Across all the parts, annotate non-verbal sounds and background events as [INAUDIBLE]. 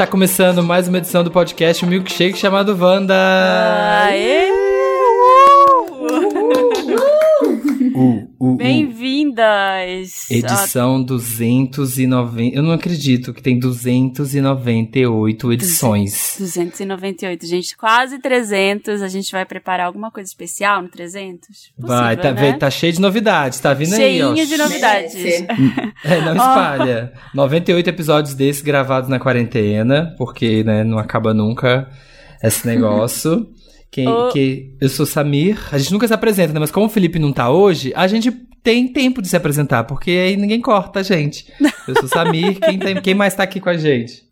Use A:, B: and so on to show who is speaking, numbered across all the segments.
A: Tá começando mais uma edição do podcast Milkshake chamado Wanda.
B: Aê!
A: Uh, uh, uh.
B: Bem-vindas!
A: Edição 290. Eu não acredito que tem 298 edições.
B: 298, gente. Quase 300. A gente vai preparar alguma coisa especial no 300? Possível,
A: vai, tá,
B: né?
A: tá cheio de novidades, tá vindo aí, ó.
B: Cheinho de novidades. [LAUGHS]
A: É, não espalha. 98 episódios desses gravados na quarentena, porque, né, não acaba nunca esse negócio. [LAUGHS] Quem,
B: Ô.
A: que, eu sou Samir, a gente nunca se apresenta, né? Mas como o Felipe não tá hoje, a gente tem tempo de se apresentar, porque aí ninguém corta a gente. Eu sou Samir, quem, tem- quem mais tá aqui com a gente?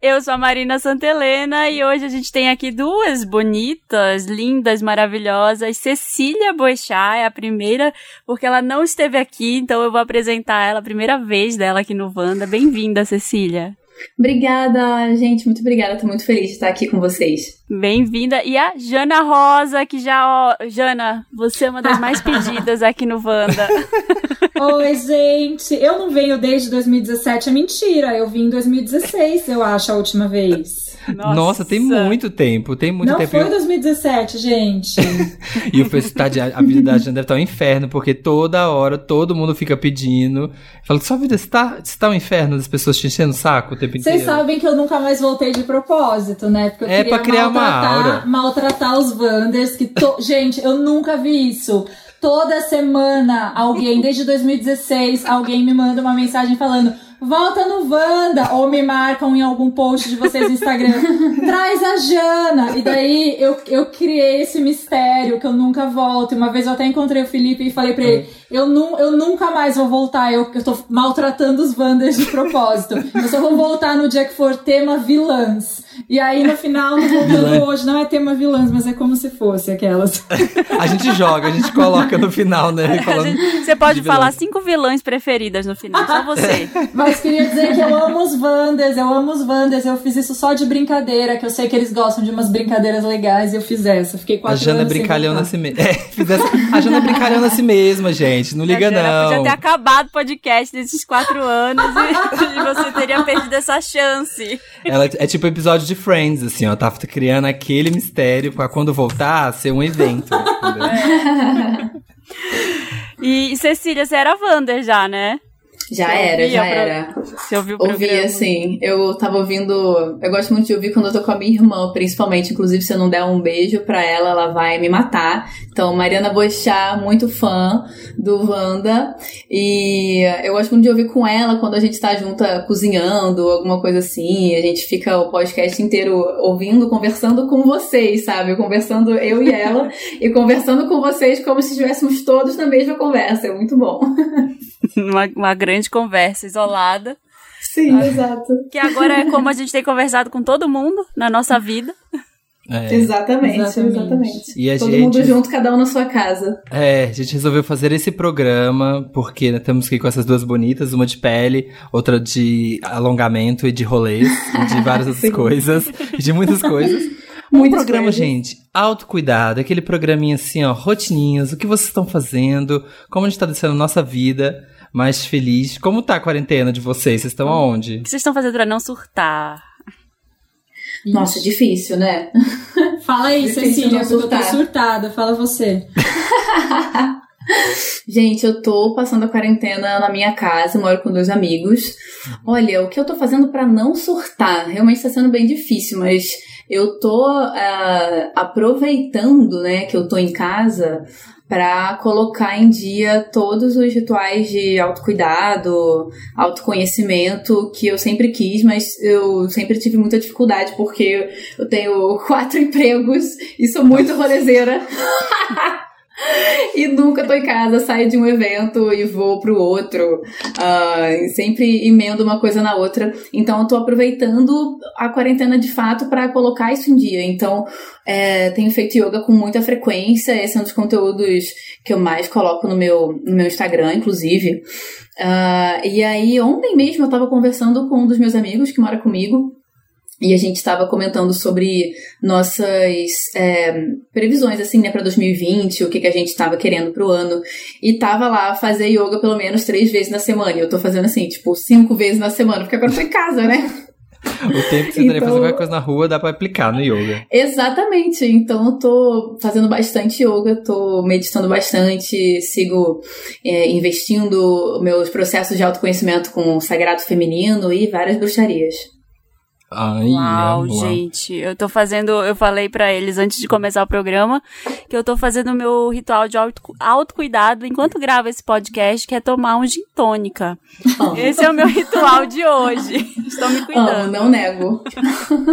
B: Eu sou a Marina Santelena e hoje a gente tem aqui duas bonitas, lindas, maravilhosas. Cecília Boechat é a primeira, porque ela não esteve aqui, então eu vou apresentar ela, a primeira vez dela aqui no Wanda. Bem-vinda, Cecília.
C: Obrigada, gente. Muito obrigada. Tô muito feliz de estar aqui com vocês.
B: Bem-vinda. E a Jana Rosa, que já, ó, Jana, você é uma das mais [LAUGHS] pedidas aqui no Wanda. [LAUGHS]
D: Oi, gente. Eu não venho desde 2017, é mentira. Eu vim em 2016, eu acho, a última vez.
A: Nossa, tem muito tempo, tem muito
D: não
A: tempo.
D: foi 2017, gente. [LAUGHS]
A: E o pessoal tá a vida da Jana deve estar um inferno, porque toda hora todo mundo fica pedindo. Fala, sua vida está tá um inferno das pessoas te enchendo o saco o tempo inteiro.
D: Vocês sabem que eu nunca mais voltei de propósito, né? Porque eu
A: É, pra criar uma
D: maltratar,
A: aura.
D: maltratar os Wanders. Que to... [LAUGHS] gente, eu nunca vi isso. Toda semana, alguém, desde 2016, alguém me manda uma mensagem falando. Volta no Wanda! Ou me marcam em algum post de vocês no Instagram. [LAUGHS] Traz a Jana! E daí eu, eu criei esse mistério que eu nunca volto. Uma vez eu até encontrei o Felipe e falei pra ele: eu, nu, eu nunca mais vou voltar. Eu, eu tô maltratando os Wanders de propósito. Eu só vou voltar no dia que for tema vilãs. E aí no final, no voltando
A: Vilã.
D: hoje, não é tema vilãs, mas é como se fosse aquelas.
A: A gente joga, a gente coloca no final, né?
B: A
A: Falando
B: gente- Você pode
A: de
B: falar cinco vilãs preferidas no final, só você. [LAUGHS]
D: Mas queria dizer que eu amo os Wanders, eu amo os Wanders. Eu fiz isso só de brincadeira, que eu sei que eles gostam de umas brincadeiras legais e eu fiz essa. Fiquei
A: A
D: quase
A: Jana é brincalhona a si mesma. É, fizesse- a Jana [LAUGHS] é brincalhona a si mesma, gente. Não liga,
B: A Jana
A: não.
B: podia ter acabado o podcast desses quatro anos e, [LAUGHS] e você teria perdido essa chance.
A: Ela é tipo episódio de Friends, assim, ó. Tá criando aquele mistério pra quando voltar ser um evento. entendeu? [LAUGHS]
B: E, Cecília, você era Wander já, né?
C: Já
B: Você
C: era, já
B: pro-
C: era.
B: Você ouviu o
C: Ouvi, assim. Eu tava ouvindo. Eu gosto muito de ouvir quando eu tô com a minha irmã, principalmente. Inclusive, se eu não der um beijo pra ela, ela vai me matar. Então, Mariana Boixá, muito fã do Wanda. E eu gosto muito de ouvir com ela quando a gente tá junta cozinhando, alguma coisa assim. A gente fica o podcast inteiro ouvindo, conversando com vocês, sabe? Conversando eu e ela. e conversando com vocês como se estivéssemos todos na mesma conversa. É muito bom. [LAUGHS]
B: Uma, uma grande conversa isolada.
C: Sim, exato.
B: Que agora é como a gente tem conversado com todo mundo na nossa vida.
A: É.
C: Exatamente,
D: Exatamente.
C: exatamente.
A: E a
C: Todo
A: gente-
C: mundo junto, cada um na sua casa.
A: É, a gente resolveu fazer esse programa porque né, temos que ir com essas duas bonitas, uma de pele, outra de alongamento e de rolês, e de várias outras [LAUGHS] coisas, e de muitas coisas. Um
C: Muitas
A: programa,
C: coisas.
A: gente, autocuidado, aquele programinha assim, ó, rotininhas, o que vocês estão fazendo, como a gente tá deixando a nossa vida mais feliz. Como tá a quarentena de vocês? Vocês estão aonde?
B: O que vocês estão fazendo pra não surtar?
C: Nossa, difícil, né? [LAUGHS]
D: Fala aí,
C: Difícil
D: Cecília, porque eu tô surtada. Fala você. [LAUGHS]
C: Gente, eu tô passando a quarentena na minha casa, moro com dois amigos. Olha, o que eu tô fazendo pra não surtar? Realmente tá sendo bem difícil, mas eu tô ah, aproveitando, né, que eu tô em casa pra colocar em dia todos os rituais de autocuidado, autoconhecimento que eu sempre quis, mas eu sempre tive muita dificuldade porque eu tenho [LAUGHS] quatro empregos e sou muito rolezeira. [LAUGHS] E nunca tô em casa, saio de um evento e vou pro outro. E sempre emendo uma coisa na outra. Então eu tô aproveitando a quarentena de fato pra colocar isso em dia. Então é, tenho feito yoga com muita frequência. Esse é um dos conteúdos que eu mais coloco no meu, no meu Instagram, inclusive. Ah, e aí, ontem mesmo eu tava conversando com um dos meus amigos que mora comigo. E a gente estava comentando sobre nossas é, previsões, assim, né, para 2020, o que, que a gente estava querendo pro ano. E tava lá fazer yoga pelo menos três vezes na semana. E eu tô fazendo assim, tipo, cinco vezes na semana, porque agora eu tô em casa, né? [LAUGHS]
A: O tempo que você então... fazer qualquer coisa na rua dá pra aplicar no yoga.
C: Exatamente. Então eu tô fazendo bastante yoga, tô meditando bastante, sigo é, investindo meus processos de autoconhecimento com o sagrado feminino e várias bruxarias.
B: Ai, Uau, gente, eu tô fazendo, eu falei para eles antes de começar o programa que eu tô fazendo o meu ritual de auto, autocuidado enquanto gravo esse podcast, que é tomar um gin tônica. Oh. Esse é o meu [LAUGHS] ritual de hoje. Estou me cuidando.
C: Oh, não nego.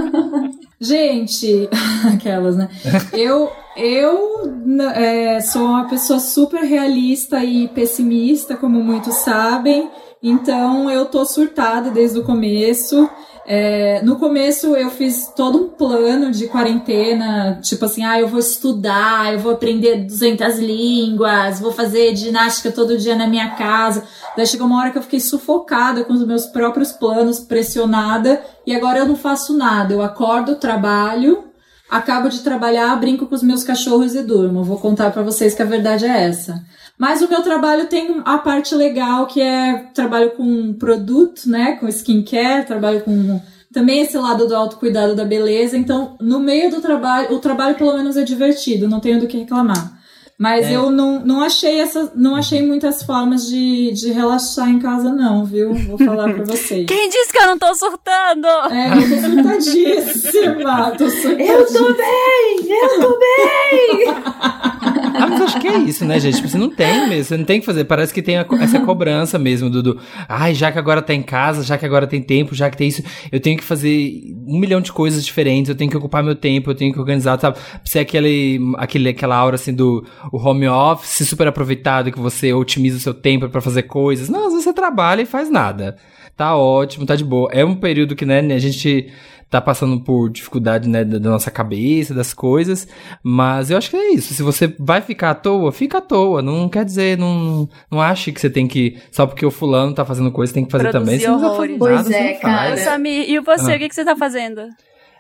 C: [LAUGHS]
D: gente, [LAUGHS] aquelas, né? Eu, eu é, sou uma pessoa super realista e pessimista, como muitos sabem. Então eu tô surtada desde o começo. É, no começo eu fiz todo um plano de quarentena, tipo assim, ah, eu vou estudar, eu vou aprender 200 línguas, vou fazer ginástica todo dia na minha casa. Daí chegou uma hora que eu fiquei sufocada com os meus próprios planos, pressionada, e agora eu não faço nada. Eu acordo, trabalho, acabo de trabalhar, brinco com os meus cachorros e durmo. Vou contar para vocês que a verdade é essa. Mas o meu trabalho tem a parte legal que é trabalho com produto, né? Com skincare, trabalho com também esse lado do autocuidado da beleza. Então, no meio do trabalho, o trabalho pelo menos é divertido, não tenho do que reclamar. Mas é. eu não, não achei essa, não achei muitas formas de, de relaxar em casa, não, viu? Vou falar pra vocês. [LAUGHS]
B: Quem disse que eu não tô surtando?
D: É, eu tô surtadíssima. Tô surtadíssima. [LAUGHS]
C: Eu tô bem! Eu tô bem! [LAUGHS]
A: Ah, mas acho que é isso, né, gente? Tipo, você não tem mesmo, você não tem que fazer. Parece que tem a, essa cobrança mesmo do. Ai, já que agora tá em casa, já que agora tem tempo, já que tem isso, eu tenho que fazer um milhão de coisas diferentes, eu tenho que ocupar meu tempo, eu tenho que organizar, sabe? Ser aquele, aquele, aquela aura assim do o home office super aproveitado, que você otimiza o seu tempo para fazer coisas. Não, às vezes você trabalha e faz nada. Tá ótimo, tá de boa. É um período que, né, a gente tá passando por dificuldade, né, da, nossa cabeça, das coisas, mas eu acho que é isso. Se você vai ficar à toa, fica à toa. Não quer dizer, não, não ache que você tem que, só porque o fulano tá fazendo coisa, tem que fazer
B: Produzir
A: também.
B: Horrores.
C: Você não pois é, cara.
B: Samir, e você, ah. o que, que você tá fazendo?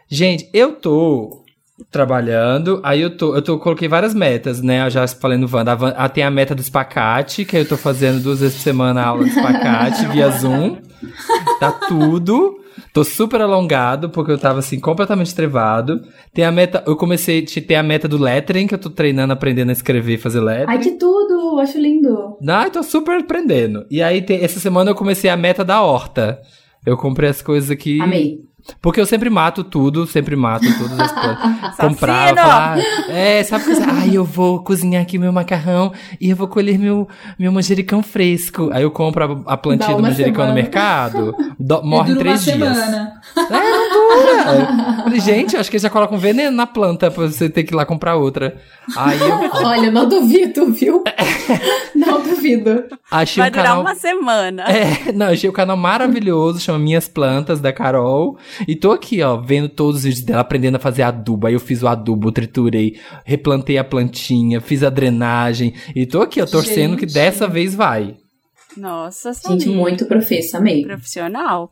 A: Gente, eu tô trabalhando, aí eu tô, eu tô, coloquei várias metas, né? Eu já falei no Wanda, a, a, tem a meta do espacate, que eu tô fazendo duas vezes por semana a aula de espacate [LAUGHS] via Zoom. Tá tudo. Tô super alongado, porque eu tava assim, completamente trevado. Tem a meta, eu comecei, tem a meta do lettering, que eu tô treinando, aprendendo a escrever e fazer lettering.
C: Ai, que tudo! Acho lindo.
A: Não, tô super aprendendo. E aí, tem, essa semana eu comecei a meta da horta. Eu comprei as coisas aqui.
C: Amei.
A: Porque eu sempre mato tudo, sempre mato todas as plantas. [LAUGHS] Comprava, falar, é, sabe que ai, eu vou cozinhar aqui meu macarrão e eu vou colher meu, meu manjericão fresco. Aí eu compro a, a plantinha do manjericão semana. no mercado, do, morre em três dias. Semana. É, não dura. Falei, gente, acho que eles já colocam veneno na planta pra você ter que ir lá comprar outra. Aí eu... [LAUGHS]
C: Olha, não duvido, viu? [LAUGHS] não duvido.
A: Achei
B: Vai
A: um canal...
B: durar uma semana.
A: É, não, achei o um canal maravilhoso, chama Minhas Plantas, da Carol. E tô aqui, ó, vendo todos os vídeos dela, aprendendo a fazer adubo. Aí eu fiz o adubo, triturei, replantei a plantinha, fiz a drenagem. E tô aqui, ó, torcendo Gente. que dessa vez vai.
B: Nossa,
C: Gente, muito profissa, amei.
B: Profissional.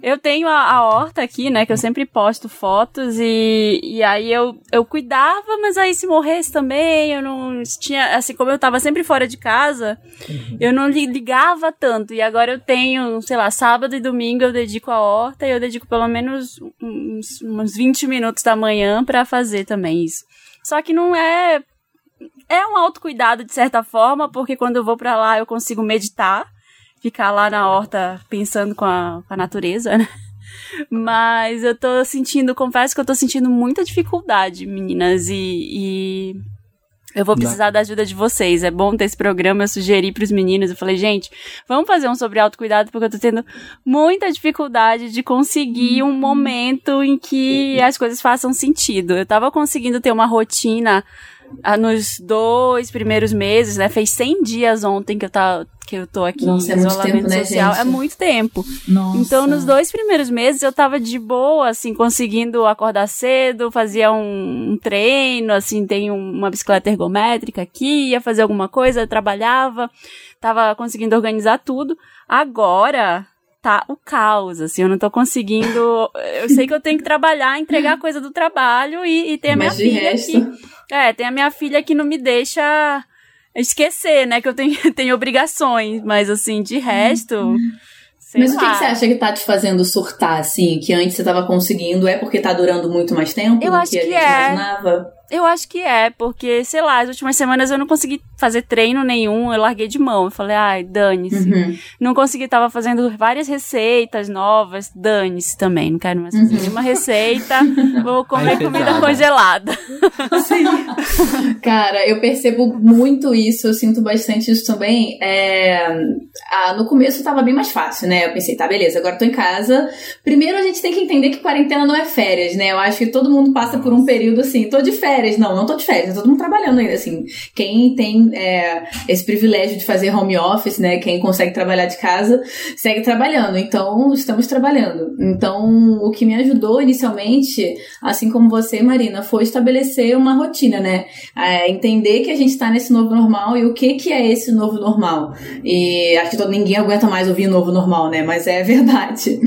B: Eu tenho a, a, horta aqui, né? Que eu sempre posto fotos e, e aí eu, eu cuidava, mas aí se morresse também, eu não tinha. Assim, como eu tava sempre fora de casa, uhum. eu não ligava tanto. E agora eu tenho, sei lá, sábado e domingo eu dedico a horta e eu dedico pelo menos uns, uns 20 minutos da manhã para fazer também isso. Só que não é. É um autocuidado de certa forma, porque quando eu vou para lá eu consigo meditar ficar lá na horta pensando com a, com a natureza, né? Mas eu tô sentindo, confesso que eu tô sentindo muita dificuldade, meninas, e, e eu vou precisar Não. da ajuda de vocês. É bom ter esse programa, eu sugeri pros meninos, eu falei, gente, vamos fazer um sobre autocuidado, porque eu tô tendo muita dificuldade de conseguir um momento em que as coisas façam sentido. Eu tava conseguindo ter uma rotina nos dois primeiros meses, né? Fez 100 dias ontem que eu, tá, que eu tô aqui
C: Nossa,
B: em
C: é isolamento tempo, né,
B: social. É muito tempo.
D: Nossa.
B: Então, nos dois primeiros meses, eu tava de boa, assim, conseguindo acordar cedo, fazia um, um treino, assim, tem uma bicicleta ergométrica aqui, ia fazer alguma coisa, trabalhava, tava conseguindo organizar tudo. Agora, tá o caos, assim, eu não tô conseguindo. Eu sei que eu tenho que trabalhar, entregar coisa do trabalho e, e ter a minha filha resto... aqui. É, tem a minha filha que não me deixa esquecer, né, que eu tenho, [LAUGHS] tenho obrigações, mas assim, de resto, Sei
C: Mas o que,
B: lá.
C: que você acha que tá te fazendo surtar, assim? Que antes você tava conseguindo? É porque tá durando muito mais tempo
B: Eu
C: do
B: acho
C: que a
B: que
C: gente
B: é.
C: imaginava?
B: Eu acho que é, porque, sei lá, as últimas semanas eu não consegui fazer treino nenhum, eu larguei de mão. Eu falei, ai, dane-se.
C: Uhum.
B: Não consegui, tava fazendo várias receitas novas, dane-se também, não quero mais fazer
C: Uhum.
B: nenhuma receita, [LAUGHS] vou comer
A: Ai,
B: comida congelada.
C: Cara, eu percebo muito isso, eu sinto bastante isso também. É, ah, no começo tava bem mais fácil, né? Eu pensei, tá, beleza, agora tô em casa. Primeiro a gente tem que entender que quarentena não é férias, né? Eu acho que todo mundo passa por um período assim, tô de férias. Não, não tô de férias, tá todo mundo trabalhando ainda, assim. Quem tem é, esse privilégio de fazer home office, né? Quem consegue trabalhar de casa, segue trabalhando. Então, estamos trabalhando. Então, o que me ajudou inicialmente, assim como você, Marina, foi estabelecer uma rotina, né? É, entender que a gente tá nesse novo normal e o que que é esse novo normal. E acho que todo, ninguém aguenta mais ouvir novo normal, né? Mas é [LAUGHS] verdade.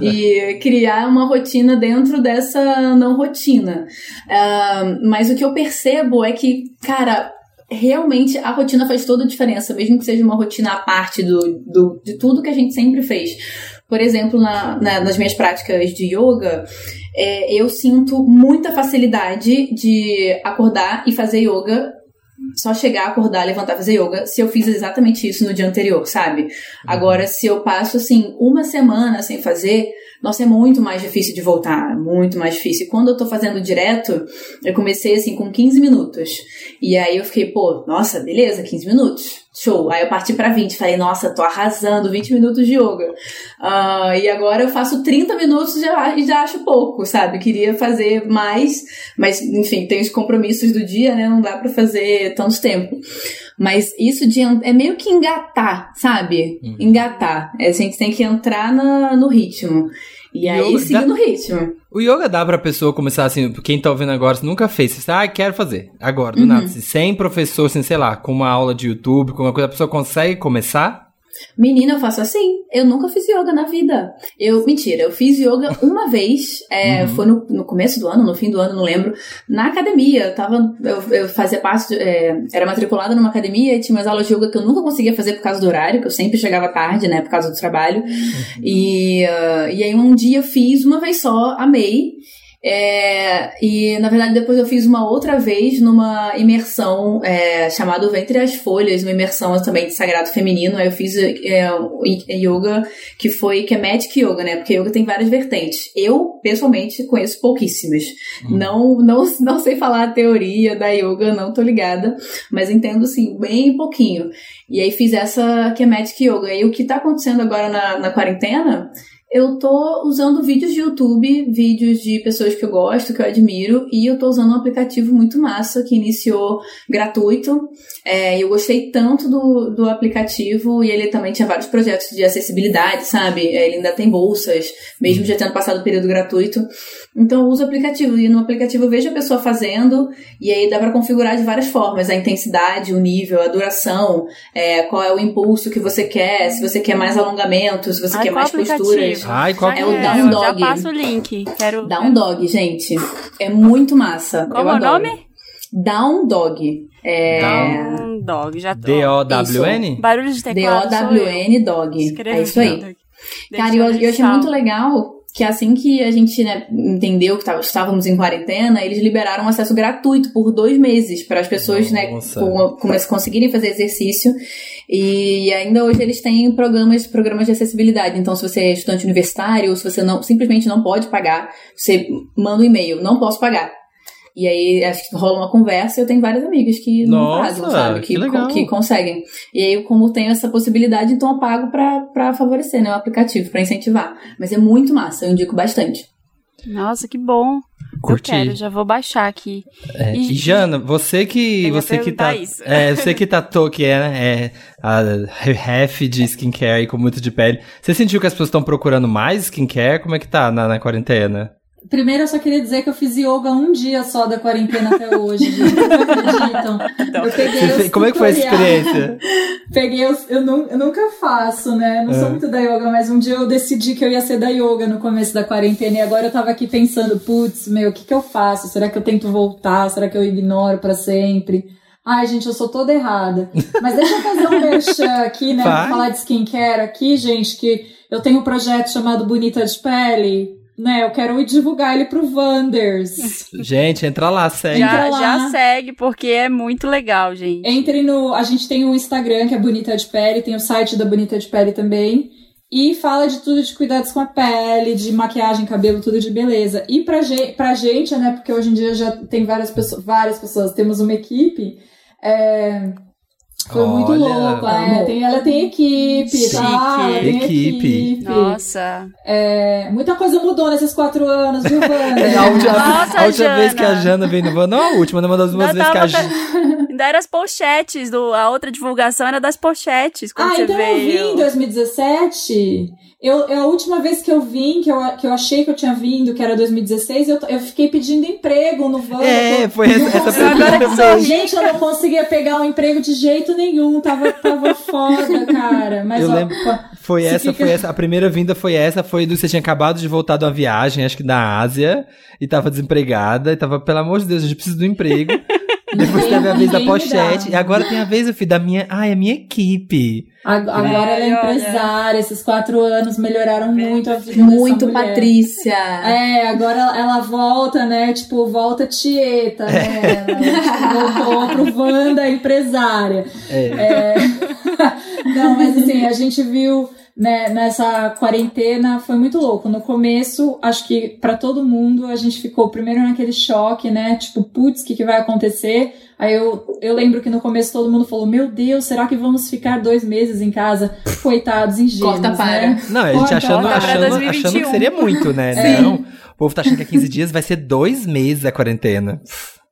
C: e criar uma rotina dentro dessa não rotina. Ah, mas o que eu percebo é que, cara, realmente a rotina faz toda a diferença, mesmo que seja uma rotina à parte do, do, de tudo que a gente sempre fez. Por exemplo, na, na- nas minhas práticas de yoga, é, eu sinto muita facilidade de acordar e fazer yoga. Só chegar, acordar, levantar, fazer yoga, se eu fiz exatamente isso no dia anterior, sabe? Agora, se eu passo, assim, uma semana sem fazer, nossa, é muito mais difícil de voltar, muito mais difícil. Quando eu tô fazendo direto, eu comecei, assim, com 15 minutos. E aí eu fiquei, pô, nossa, beleza, 15 minutos. Show. Aí eu parti pra 20. Falei, nossa, tô arrasando, 20 minutos de yoga. Ah, e agora eu faço 30 minutos e já, já acho pouco, sabe? Queria fazer mais, mas, enfim, tem os compromissos do dia, né? Não dá pra fazer tanto tempo. Mas isso de é meio que engatar, sabe?
A: Uhum.
C: Engatar. É, a gente tem que entrar na- no ritmo. E aí
A: Yoga
C: seguir
A: dá-
C: no ritmo.
A: O yoga dá pra pessoa começar assim, quem tá ouvindo agora, se nunca fez, você ah, quero fazer. Agora, do
C: Uhum.
A: nada, assim, sem professor, assim, sei lá, com uma aula de YouTube, com uma coisa, a pessoa consegue começar?
C: Menina, eu faço assim. Eu nunca fiz yoga na vida. Eu, mentira, eu fiz yoga uma [LAUGHS] vez. é,
A: Uhum.
C: Foi no, no começo do ano, no fim do ano, não lembro. Na academia. Eu, tava, eu, eu fazia parte. de- é, era matriculada numa academia e tinha umas aulas de yoga que eu nunca conseguia fazer por causa do horário, que eu sempre chegava tarde, né? Por causa do trabalho. E, ah, e aí um dia eu fiz uma vez só, amei. É, e na verdade depois eu fiz uma outra vez numa imersão é, chamada Ventre as Folhas, uma imersão também de sagrado feminino. Aí eu fiz é, o yoga que foi Kemetic Yoga, né? Porque yoga tem várias vertentes. Eu, pessoalmente, conheço pouquíssimas. Não, não, não sei falar a teoria da yoga, não tô ligada, mas entendo assim, bem pouquinho. E aí fiz essa Kemetic Yoga. E o que tá acontecendo agora na, na quarentena eu tô usando vídeos de YouTube, vídeos de pessoas que eu gosto, que eu admiro, e eu tô usando um aplicativo muito massa que iniciou gratuito. É, eu gostei tanto do, do aplicativo e ele também tinha vários projetos de acessibilidade, sabe? É, Ele ainda tem bolsas, mesmo já tendo passado o período gratuito. Então eu uso o aplicativo e no aplicativo eu vejo a pessoa fazendo e aí dá pra configurar de várias formas a intensidade, o nível, a duração, é, qual é o impulso que você quer, se você quer mais alongamento, se você
B: Ai,
C: quer mais
B: aplicativo?
A: Ai, qual
C: É o Down
B: já
C: Dog.
B: passo o link. Quero.
C: Down Dog, gente. É muito massa. Eu
B: é o
C: adoro.
B: nome?
C: Down Dog. É.
B: Down Dog, já tô.
A: D-O-W-N?
B: Barulho de teclado.
C: D-O-W-N Dog.
B: Escreve
C: É isso aí. Cara,
B: Deixa
C: eu, eu achei muito legal que assim que a gente né, entendeu que tava- estávamos em quarentena, eles liberaram acesso gratuito por dois meses para as pessoas né, com- com- conseguirem fazer exercício. E ainda hoje eles têm programas, programas de acessibilidade. Então, se você é estudante universitário, ou se você não simplesmente não pode pagar, você manda um e-mail, não posso pagar. E aí acho que rola uma conversa e eu tenho várias amigas que não
A: Nossa,
C: pagam, sabe?
A: que
C: Que,
A: legal.
C: que conseguem. E aí, como tenho essa possibilidade, então eu pago pra, pra favorecer, né? O aplicativo, pra incentivar. Mas é muito massa, eu indico bastante.
B: Nossa, que bom.
A: Curti.
B: Eu quero, já vou baixar aqui.
A: É,
B: E-
A: Jana, você que você que tá,
B: isso.
A: é, você que tatuou que é, né, é a ref de skincare e com muito de pele. Você sentiu que as pessoas estão procurando mais skincare? Como é que tá na, na quarentena?
D: Primeiro, eu só queria dizer que eu fiz yoga um dia só da quarentena até hoje, gente. Vocês acreditam? Eu peguei
A: como é que foi a experiência?
D: Peguei os, eu, eu nunca faço, né? Não sou
A: É.
D: muito da yoga, mas um dia eu decidi que eu ia ser da yoga no começo da quarentena e agora eu tava aqui pensando, putz, meu, o que que eu faço? Será que eu tento voltar? Será que eu ignoro pra sempre? Ai, gente, eu sou toda errada. Mas deixa eu fazer um merchan aqui, né? Falar de skincare aqui, gente, que eu tenho um projeto chamado Bonita de Pele, né? Eu quero divulgar ele pro Wanders. [LAUGHS]
A: Gente, entra lá, segue.
B: Já,
D: lá.
B: já segue, porque é muito legal, gente.
D: Entre no. A gente tem um Instagram que é Bonita de Pele, tem o site da Bonita de Pele também. E fala de tudo de cuidados com a pele, de maquiagem, cabelo, tudo de beleza. E pra gente, pra gente né? Porque hoje em dia já tem várias pessoas, várias pessoas, temos uma equipe. é, foi muito
A: Olha.
D: louco, né? Tem, ela tem equipe,
B: Chique.
D: tá? Ela tem
A: Equipe.
B: Nossa.
D: É, muita coisa mudou nesses quatro anos, viu, [LAUGHS]
A: É,
D: Wanda?
A: a última,
B: Nossa,
A: a última vez que a Jana veio no não a última, né? Uma das últimas
B: Ainda
A: vezes que a Jana.
B: Ainda era as pochetes, do, a outra divulgação era das pochetes, quando
D: Ah,
B: você
D: então eu vim
B: veio.
D: em 2017. Eu, eu- a última vez que eu vim, que eu, que eu achei que eu tinha vindo, que era 2016, eu, eu fiquei pedindo emprego no Van.
A: É, foi essa, essa
B: Eu agora
A: primeira
B: que
A: vez.
B: sou
D: Gente, eu não conseguia pegar um emprego de jeito nenhum. Tava, tava foda, cara. Mas
A: Eu
D: ó,
A: lembro- Foi essa,
D: fica-
A: foi essa. A primeira vinda foi essa, foi do você tinha acabado de voltar de uma viagem, acho que da Ásia, e tava desempregada, e tava, pelo amor de Deus, a gente precisa do emprego. Depois teve a vez da pochete, e agora tem a vez, filho, da minha. Ai, a minha equipe.
D: ag- agora ela é
B: Olha, olha.
D: empresária. Esses quatro anos melhoraram muito a vida
C: Muito. Patrícia.
D: É, agora ela, ela volta, né? Tipo, volta Tieta, né? Ela tipo, voltou pro Wanda empresária.
A: É.
D: É. [LAUGHS] Não, mas assim, a gente viu né, nessa quarentena, foi muito louco. No começo, acho que pra todo mundo, a gente ficou primeiro naquele choque, né? Tipo, putz, o que, que vai acontecer? Aí eu, eu lembro que no começo todo mundo falou: Meu Deus, será que vamos ficar dois meses em casa? Coitados, ingênuos,
C: Corta para.
D: né?
A: Não, a gente
D: Corta,
A: achando,
D: corta.
A: achando, achando que
B: 2021.
A: seria muito, né? [LAUGHS] Não. O povo tá achando que é 15 dias vai ser dois meses a quarentena.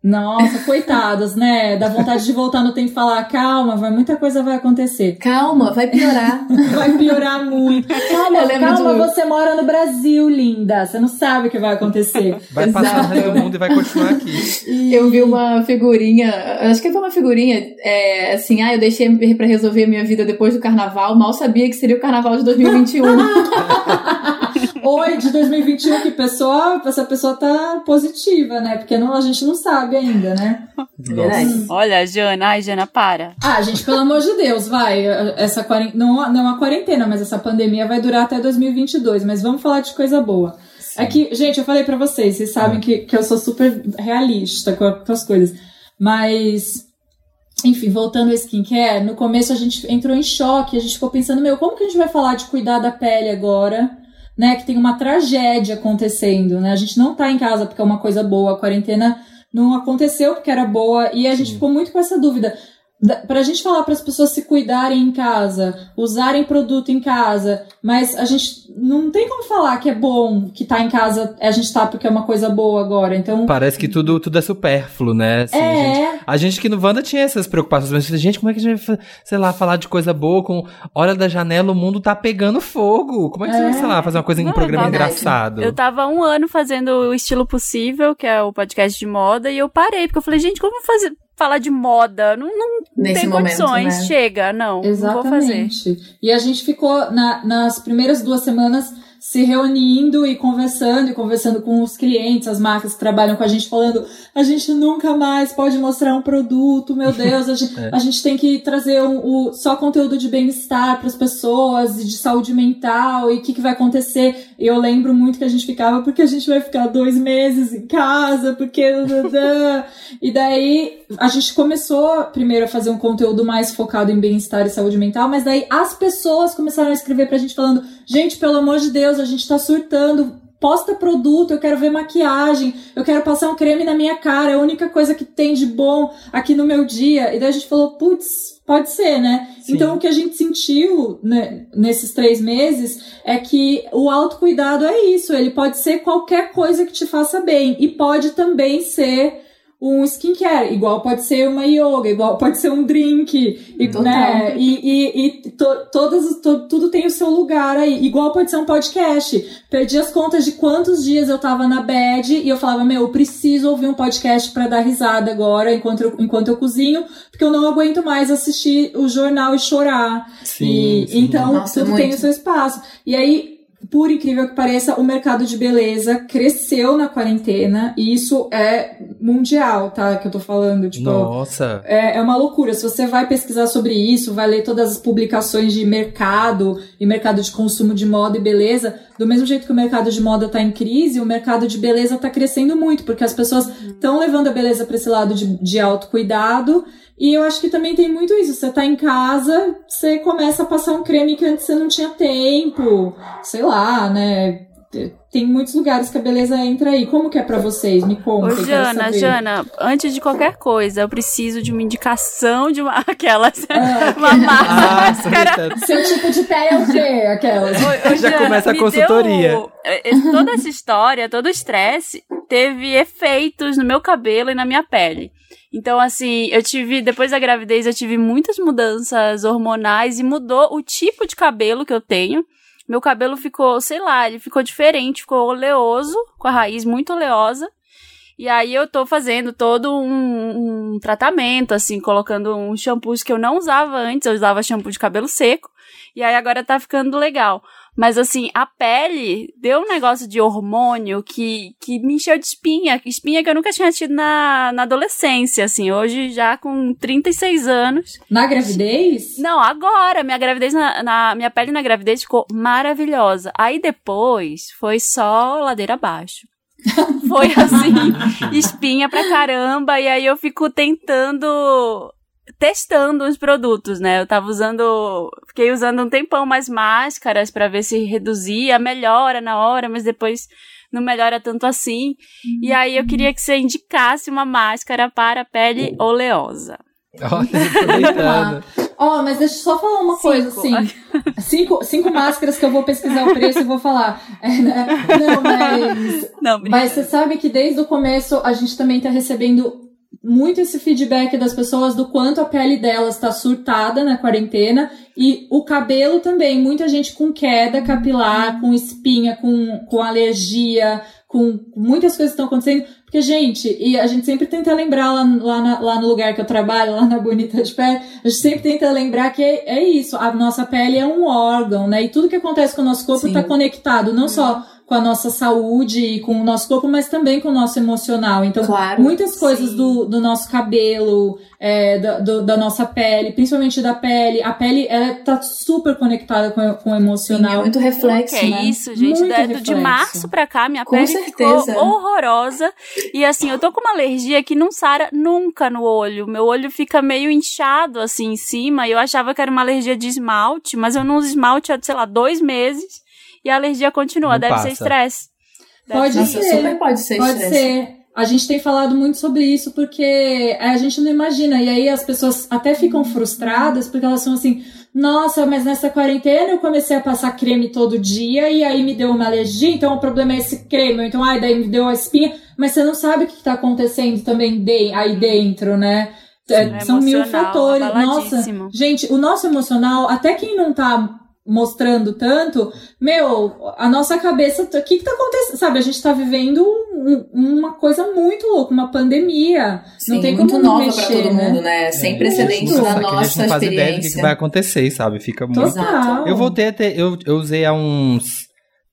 D: Nossa, coitados, né? Dá vontade de voltar no tempo e falar: calma, vai, muita coisa vai acontecer.
C: Calma, vai piorar. [LAUGHS]
D: Vai piorar muito. Calma, calma,
C: de-
D: você mora no Brasil, linda. Você não sabe o que vai acontecer. [LAUGHS]
A: Vai passar no
C: Exato.
A: resto do mundo e vai continuar aqui.
C: Eu vi uma figurinha, acho que foi uma figurinha, é, assim, ah, eu deixei pra resolver minha vida depois do carnaval, mal sabia que seria o carnaval de 2021. [LAUGHS]
D: Oi, de 2021, que pessoa, essa pessoa tá positiva, né? Porque não, a gente não sabe ainda, né?
C: Verdade.
B: Olha, Jana, ai, Jana, para.
D: Ah, gente, pelo amor de Deus, vai. Essa quarentena, não, não a quarentena, mas essa pandemia vai durar até 2022. Mas vamos falar de coisa boa. É que, gente, eu falei pra vocês, vocês sabem que, que eu sou super realista com, a- com as coisas. Mas, enfim, voltando ao skincare, no começo a gente entrou em choque, a gente ficou pensando, meu, como que a gente vai falar de cuidar da pele agora? Né, que tem uma tragédia acontecendo, né? A gente não tá em casa porque é uma coisa boa, a quarentena não aconteceu porque era boa, e a gente
A: Sim.
D: ficou muito com essa dúvida. Da- Pra gente falar para as pessoas se cuidarem em casa, usarem produto em casa, mas a gente não tem como falar que é bom que tá em casa, a gente tá porque é uma coisa boa agora. Então,
A: Parece que tudo, tudo é supérfluo, né? Assim, gente.
D: é,
A: A gente que no Wanda tinha essas preocupações, mas gente, como é que a gente vai, sei lá, falar de coisa boa com olha da janela, o mundo tá pegando fogo. Como é que você vai,
D: É.
A: sei lá, fazer uma coisa em um programa
B: é
A: engraçado?
B: Eu tava um ano fazendo o Estilo Possível, que é o podcast de moda, e eu parei, porque eu falei, gente, como fazer, falar de moda? Não, não
C: Nesse
B: tem
C: momento,
B: condições,
C: né?
B: chega, não, não vou fazer.
D: Exatamente. E a gente ficou na- nas primeiras duas semanas se reunindo e conversando, e conversando com os clientes, as marcas que trabalham com a gente, falando: a gente nunca mais pode mostrar um produto, meu Deus, a [LAUGHS] gente,
A: É.
D: a gente tem que trazer um, o, só conteúdo de bem-estar para as pessoas, e de saúde mental, e o que, que vai acontecer. Eu lembro muito que a gente ficava, porque a gente vai ficar dois meses em casa, porque. E daí a gente começou primeiro a fazer um conteúdo mais focado em bem-estar e saúde mental, mas daí as pessoas começaram a escrever pra gente falando: gente, pelo amor de Deus, a gente tá surtando. Posta produto, eu quero ver maquiagem, eu quero passar um creme na minha cara, é a única coisa que tem de bom aqui no meu dia. E daí a gente falou, putz, pode ser, né?
A: Sim.
D: Então o que a gente sentiu né, nesses três meses é que o autocuidado é isso, ele pode ser qualquer coisa que te faça bem e pode também ser um skincare, igual pode ser uma yoga, igual pode ser um drink, e, né? E, e, e to- todas, to- tudo tem o seu lugar aí, igual pode ser um podcast. Perdi as contas de quantos dias eu tava na bed e eu falava, meu, eu preciso ouvir um podcast pra dar risada agora enquanto eu, enquanto eu cozinho, porque eu não aguento mais assistir o jornal e chorar.
A: Sim,
D: E,
A: sim.
D: Então,
C: Nossa,
D: tudo
C: muito.
D: tem o seu espaço. E aí, por incrível que pareça, o mercado de beleza cresceu na quarentena e isso é mundial, tá? Que eu tô falando, tipo.
A: Nossa.
D: É, é uma loucura. Se você vai pesquisar sobre isso, vai ler todas as publicações de mercado e mercado de consumo de moda e beleza, do mesmo jeito que o mercado de moda tá em crise, o mercado de beleza tá crescendo muito, porque as pessoas estão levando a beleza para esse lado de, de autocuidado e eu acho que também tem muito isso. Você tá em casa, você começa a passar um creme que antes você não tinha tempo. Sei lá, né? Tem muitos lugares que a beleza entra aí. Como que é para vocês? Me conta.
B: Ô, Jana, Jana, antes de qualquer coisa, eu preciso de uma indicação de uma [LAUGHS] aquelas ah, [LAUGHS] uma máscara.
D: Ah, Seu tipo de pele é o quê? Aquelas.
A: Ô, ô, [LAUGHS] Já Jana, começa a consultoria. Deu,
B: eh, toda essa história, todo o estresse teve efeitos no meu cabelo e na minha pele. Então, assim, eu tive, depois da gravidez, eu tive muitas mudanças hormonais e mudou o tipo de cabelo que eu tenho. Meu cabelo ficou, sei lá, ele ficou diferente, ficou oleoso, com a raiz muito oleosa. E aí eu tô fazendo todo um, um tratamento, assim, colocando uns shampoos que eu não usava antes, eu usava shampoo de cabelo seco. E aí agora tá ficando legal. Mas assim, a pele deu um negócio de hormônio que, que me encheu de espinha. Espinha que eu nunca tinha tido na, na adolescência, assim. Hoje, já com 36 anos.
D: Na gravidez?
B: Não, agora. Minha gravidez, na, na minha pele na gravidez ficou maravilhosa. Aí depois foi só ladeira abaixo. [LAUGHS] foi assim, [LAUGHS] espinha pra caramba. E aí eu fico tentando testando os produtos, né? Eu tava usando, fiquei usando um tempão mais máscaras para ver se reduzia, melhora na hora, mas depois não melhora tanto assim. Uhum. E aí eu queria que você indicasse uma máscara para pele oleosa.
A: Olha,
D: Ó, oh, mas deixa eu só falar uma cinco. coisa, assim. [LAUGHS] cinco, cinco máscaras que eu vou pesquisar o preço e vou falar. É, né? Não, mas. Não, mas você sabe que desde o começo a gente também tá recebendo muito esse feedback das pessoas do quanto a pele delas está surtada na quarentena e o cabelo também, muita gente com queda capilar, com espinha, com, com alergia, com muitas coisas que estão acontecendo. Porque, gente, e a gente sempre tenta lembrar lá, lá, na, lá no lugar que eu trabalho, [LAUGHS] lá na Bonita de Pele, a gente sempre tenta lembrar que é, é isso, a nossa pele é um órgão, né? E tudo que acontece com o nosso corpo está conectado, não só com a nossa saúde e com o nosso corpo, mas também com o nosso emocional. Então, claro, muitas coisas do, do nosso cabelo, é, da, do, da nossa pele, principalmente da pele, a pele, ela tá super conectada com, com o emocional. Sim, é
C: muito reflexo,
B: que
C: né?
B: é isso, gente. De, de março pra cá, minha com pele certeza. ficou horrorosa. E assim, eu tô com uma alergia que não sara nunca no olho. Meu olho fica meio inchado, assim, em cima. E eu achava que era uma alergia de esmalte, mas eu não uso esmalte há, sei lá, dois meses e a alergia continua. Não Deve passa. ser estresse.
D: Pode ser.
C: Super pode ser
D: Pode
C: stress.
D: ser. A gente tem falado muito sobre isso porque a gente não imagina. E aí as pessoas até ficam frustradas porque elas são assim: nossa, mas nessa quarentena eu comecei a passar creme todo dia e aí me deu uma alergia, então o problema é esse creme. Então, ai, daí me deu a espinha. Mas você não sabe o que está acontecendo também de, aí dentro, né? É, são mil fatores. Nossa, gente, o nosso emocional, até quem não tá mostrando tanto, meu, a nossa cabeça, o que que tá acontecendo? Sabe, a gente tá vivendo um, uma coisa muito louca, uma pandemia. Sim, não tem
C: muito
D: como
C: nova
D: mexer,
C: pra todo
D: né?
C: mundo, né? Sem é, precedentes na nossa a gente não faz ideia do
A: que, vai acontecer, sabe? Fica muito...
D: Total.
A: Eu voltei a ter, eu, eu usei há uns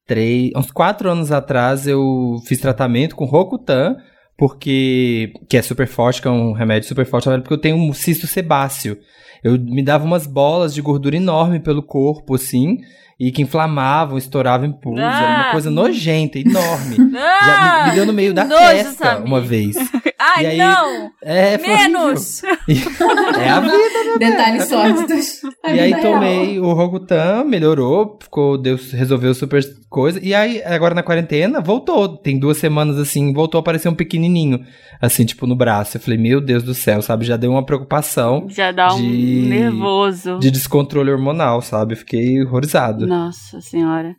A: três, uns quatro anos atrás, eu fiz tratamento com Rocutan, porque, que é super forte, que é um remédio super forte, porque eu tenho um cisto sebáceo. Eu me dava umas bolas de gordura enorme pelo corpo, assim, e que inflamavam, estouravam em pus. Ah. Era uma coisa nojenta, enorme. Ah. [LAUGHS] Já me, me, deu no meio da Nojo, testa uma vez. [LAUGHS]
B: Ai, aí, não!
A: É,
B: Menos! [LAUGHS]
A: é a vida, né?
C: Detalhes sórdidos. [LAUGHS]
A: E aí tomei real. o Rogutan, melhorou, ficou, Deus resolveu super coisa. E aí, agora na quarentena, voltou. Tem duas semanas assim, voltou a aparecer um pequenininho, assim, tipo, no braço. Eu falei, meu Deus do céu, sabe? Já deu uma preocupação.
B: Já dá um de, nervoso.
A: De descontrole hormonal, sabe? fiquei horrorizado.
B: Nossa senhora.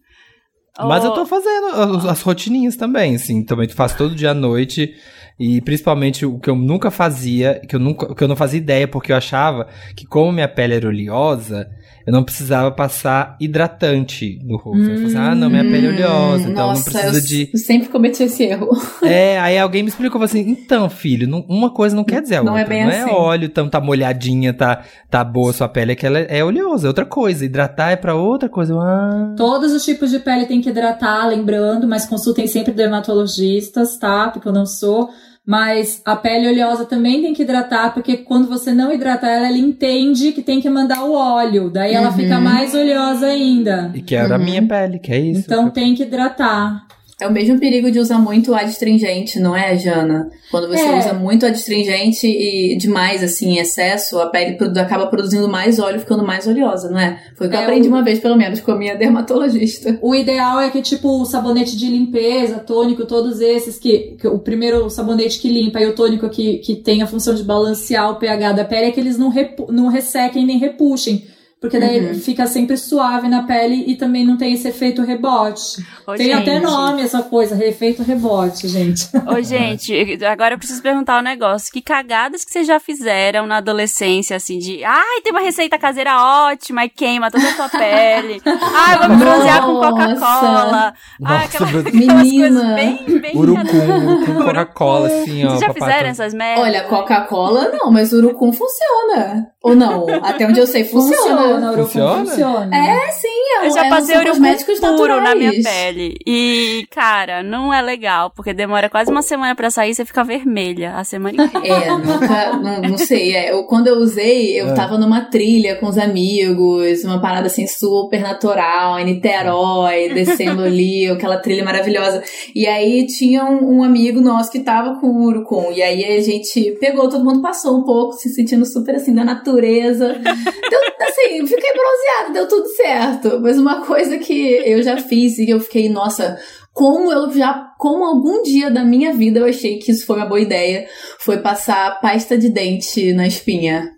A: Mas oh. eu tô fazendo as, as rotininhas também, assim. Também faço todo dia à noite. E principalmente o que eu nunca fazia, que eu, nunca, que eu não fazia ideia, porque eu achava que como minha pele era oleosa, eu não precisava passar hidratante no rosto. Hum, assim, ah, não, minha pele é oleosa, então nossa, não precisa de.
C: Eu sempre cometi esse erro. [LAUGHS]
A: É, aí alguém me explicou assim: então, filho, não, uma coisa não quer dizer a não é outra. É bem não é assim. é óleo, então tá molhadinha, tá, tá boa a sua pele, é que ela é oleosa, é outra coisa. Hidratar é pra outra coisa. Ah.
D: Todos os tipos de pele tem que hidratar, lembrando, mas consultem sempre dermatologistas, tá? Porque eu não sou. Mas a pele oleosa também tem que hidratar, porque quando você não hidrata ela, ela entende que tem que mandar o óleo. Daí ela fica uhum. mais oleosa ainda.
A: E que era uhum. a minha pele, que é isso.
D: Então tem que hidratar.
C: É o mesmo perigo de usar muito adstringente, não é, Jana? Quando você é. usa muito adstringente e demais, assim, em excesso, a pele acaba produzindo mais óleo, ficando mais oleosa, não é? Foi o que é, eu aprendi o... uma vez, pelo menos, com a minha [LAUGHS] dermatologista.
D: O ideal é que, tipo, o sabonete de limpeza, tônico, todos esses, que, que o primeiro sabonete que limpa e o tônico que, que tem a função de balancear o pH da pele, é que eles não, repu não ressequem nem repuxem. Porque daí uhum. fica sempre suave na pele e também não tem esse efeito rebote. Ô, tem gente. até nome essa coisa, efeito rebote, gente.
B: Ô, gente, agora eu preciso perguntar um negócio. Que cagadas que vocês já fizeram na adolescência, assim, de ai, tem uma receita caseira ótima e queima toda a sua [LAUGHS] pele. ai, vou me bronzear com Coca-Cola. Ai, aquelas, aquelas coisas bem, bem
A: Urucum, com Coca-Cola, assim, ó.
B: Vocês já fizeram essas merdas?
C: Olha, Coca-Cola não, mas urucum funciona. Ou não? Até onde eu sei, funciona.
D: Funciona, funciona? funciona.
C: É, sim. É,
B: eu já
C: é
B: passei
C: um cosméticos
B: puro na minha pele. E, cara, não é legal, porque demora quase uma semana pra sair e você fica vermelha a semana [LAUGHS] inteira.
C: É, nunca, não, não sei. É, eu, quando eu usei, eu é. tava numa trilha com os amigos, uma parada assim super natural, em Niterói, [LAUGHS] descendo ali, aquela trilha maravilhosa. E aí tinha um, um amigo nosso que tava com o urucum. E aí a gente pegou, todo mundo passou um pouco, se sentindo super assim da natureza. Deu, [LAUGHS] assim, fiquei bronzeada, deu tudo certo. Mas uma coisa que eu já fiz e eu fiquei, nossa, como eu já, como algum dia da minha vida eu achei que isso foi uma boa ideia, foi passar pasta de dente na espinha.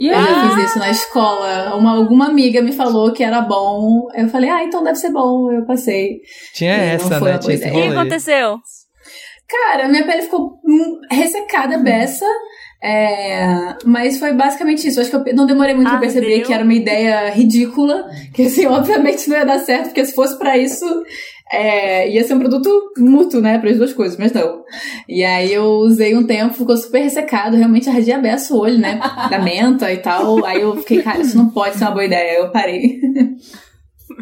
C: Yeah. Eu já fiz isso na escola. Uma, alguma amiga me falou que era bom. Eu falei, ah, então deve ser bom. Eu passei.
A: Tinha e essa, né? Tinha
B: o que aconteceu?
C: Cara, minha pele ficou ressecada, beça. É, mas foi basicamente isso. Acho que eu não demorei muito ah, pra perceber deu. que era uma ideia ridícula. Que assim, [LAUGHS] obviamente não ia dar certo, porque se fosse para isso, é, ia ser um produto mútuo, né? Para as duas coisas, mas não. E aí eu usei um tempo, ficou super ressecado, realmente ardia a beça o olho, né? Da menta e tal. Aí eu fiquei, cara, isso não pode ser uma boa ideia. Aí eu parei.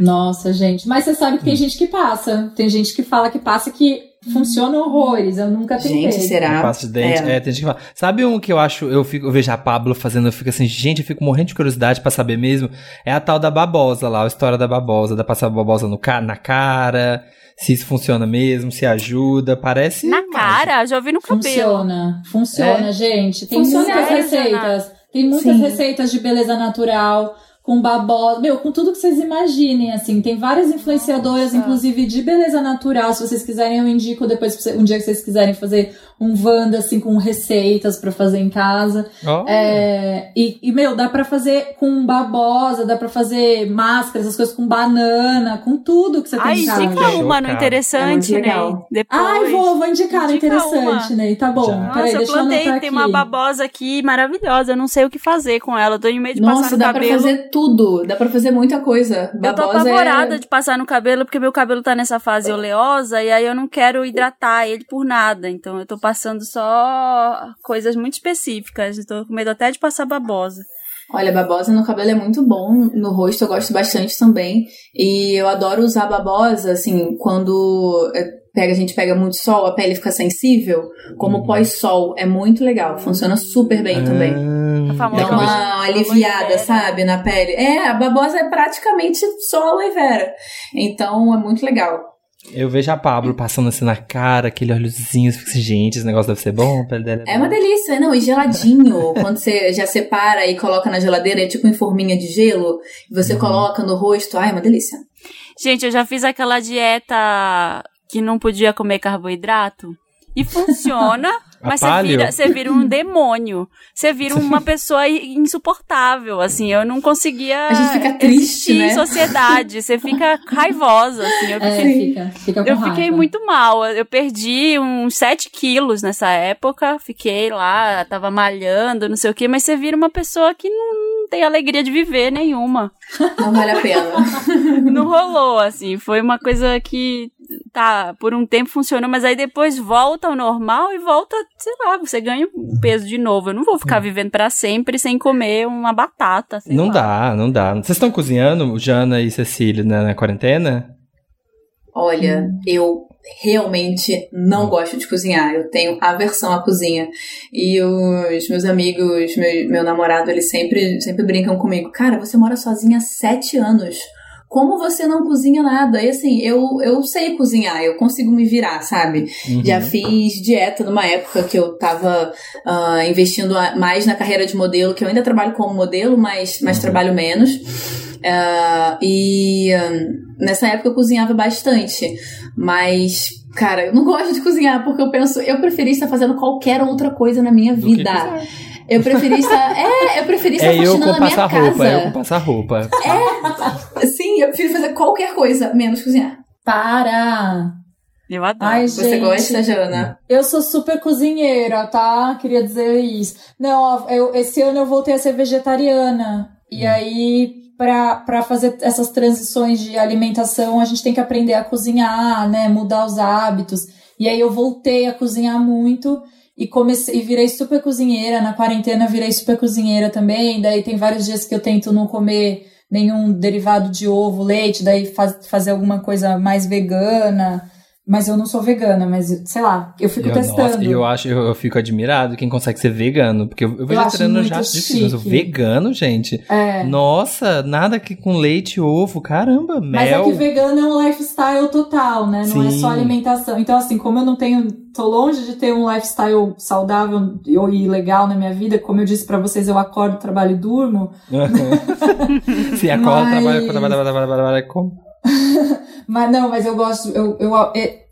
D: Nossa, gente. Mas você sabe que tem gente que passa. Tem gente que fala que passa que funciona horrores. Eu nunca tentei.
C: Gente, será?
A: Passo de dente. É. é, tem gente que fala. Sabe um que eu acho, eu, fico, eu vejo a Pablo fazendo, eu fico assim, gente, eu fico morrendo de curiosidade pra saber mesmo. É a tal da babosa lá, a história da babosa, da passar babosa no, na cara. Se isso funciona mesmo, se ajuda, parece.
B: Na cara, já ouvi no cabelo.
D: Funciona, funciona, é? gente. Tem funciona muitas receitas. Tem muitas Sim. receitas de beleza natural com babosa, meu, com tudo que vocês imaginem, assim. Tem várias influenciadoras, Nossa. inclusive de beleza natural. Se vocês quiserem, eu indico depois, um dia que vocês quiserem fazer um Wanda, assim, com receitas para fazer em casa. Oh. É, e, e, meu, dá para fazer com babosa, dá para fazer máscaras, essas coisas com banana, com tudo que você tem
B: Ai,
D: em casa.
B: indica uma no interessante, é né?
D: Depois. Ai, vou, vou indicar no interessante, uma. né? Tá bom. Já. Peraí,
B: Nossa,
D: deixa
B: eu plantei,
D: eu
B: tem uma babosa aqui maravilhosa. Eu não sei o que fazer com ela. Eu tô em meio de Nossa, passar no
C: dá
B: cabelo.
C: Pra fazer tudo, dá pra fazer muita coisa. Babosa
B: eu tô apavorada é... de passar no cabelo, porque meu cabelo tá nessa fase oleosa e aí eu não quero hidratar ele por nada. Então eu tô passando só coisas muito específicas. Estou com medo até de passar babosa.
C: Olha, babosa no cabelo é muito bom, no rosto eu gosto bastante também. E eu adoro usar babosa, assim, quando é, pega, a gente pega muito sol, a pele fica sensível. Como uhum. pós-sol, é muito legal, funciona super bem também.
B: Ah.
C: Dá uma aliviada, sabe, na pele. É, a babosa é praticamente só aloe vera. Então é muito legal.
A: Eu vejo a Pablo passando assim na cara, aquele olhozinho, assim, gente, esse negócio deve ser bom, a pele dela
C: é, é uma delícia, não, e geladinho, [LAUGHS] quando você já separa e coloca na geladeira, é tipo em forminha de gelo, e você uhum. coloca no rosto, ai, é uma delícia.
B: Gente, eu já fiz aquela dieta que não podia comer carboidrato, e funciona, [LAUGHS] mas você vira, você vira um demônio. Você vira uma pessoa insuportável, assim. Eu não conseguia
C: a gente fica triste,
B: né? em sociedade. Você fica [LAUGHS] raivosa, assim. Eu,
D: é,
B: fiquei,
D: fica, fica
B: eu fiquei muito mal. Eu perdi uns 7 quilos nessa época. Fiquei lá, tava malhando, não sei o quê. Mas você vira uma pessoa que não não tem alegria de viver nenhuma.
C: Não vale a pena. [LAUGHS]
B: não rolou, assim. Foi uma coisa que tá, por um tempo funcionou, mas aí depois volta ao normal e volta, sei lá, você ganha peso de novo. Eu não vou ficar vivendo para sempre sem comer uma batata.
A: não
B: lá.
A: dá, não dá. Vocês estão cozinhando, Jana e Cecília, na, na quarentena?
C: Olha, eu realmente não gosto de cozinhar. Eu tenho aversão à cozinha. E os meus amigos, meu, meu namorado, eles sempre, sempre brincam comigo. Cara, você mora sozinha há sete anos como você não cozinha nada? E assim, eu, eu sei cozinhar, eu consigo me virar, sabe? Uhum. Já fiz dieta numa época que eu tava uh, investindo mais na carreira de modelo, que eu ainda trabalho como modelo, mas, mas uhum. trabalho menos. Uh, e uh, nessa época eu cozinhava bastante, mas cara, eu não gosto de cozinhar porque eu penso, eu preferia estar fazendo qualquer outra coisa na minha vida. Eu preferi estar. É, eu preferi estar
A: é eu
C: com
A: passar roupa,
C: casa.
A: É eu com passar roupa.
C: É. Sim, eu prefiro fazer qualquer coisa, menos cozinhar.
D: Para!
B: Eu adoro.
C: Ai, Você gente, gosta, Jana?
D: Eu sou super cozinheira, tá? Queria dizer isso. Não, eu, esse ano eu voltei a ser vegetariana. E hum. aí, pra, pra fazer essas transições de alimentação, a gente tem que aprender a cozinhar, né? Mudar os hábitos. E aí eu voltei a cozinhar muito e comecei e virei super cozinheira. Na quarentena virei super cozinheira também. Daí tem vários dias que eu tento não comer nenhum derivado de ovo, leite, daí faz, fazer alguma coisa mais vegana. Mas eu não sou vegana, mas sei lá, eu fico
A: eu,
D: testando. Nossa,
A: eu acho, eu, eu, fico admirado quem consegue ser vegano, porque eu, eu vegetariano já difícil, vegano, gente. É. Nossa, nada que com leite, ovo, caramba, mel. Mas
D: é que vegano é um lifestyle total, né? Não Sim. é só alimentação. Então assim, como eu não tenho, tô longe de ter um lifestyle saudável e legal na minha vida, como eu disse para vocês, eu acordo, trabalho e durmo.
A: Sim, acorda, mas... trabalha, trabalha, trabalha, trabalha, como
D: mas não, mas eu gosto, eu, eu,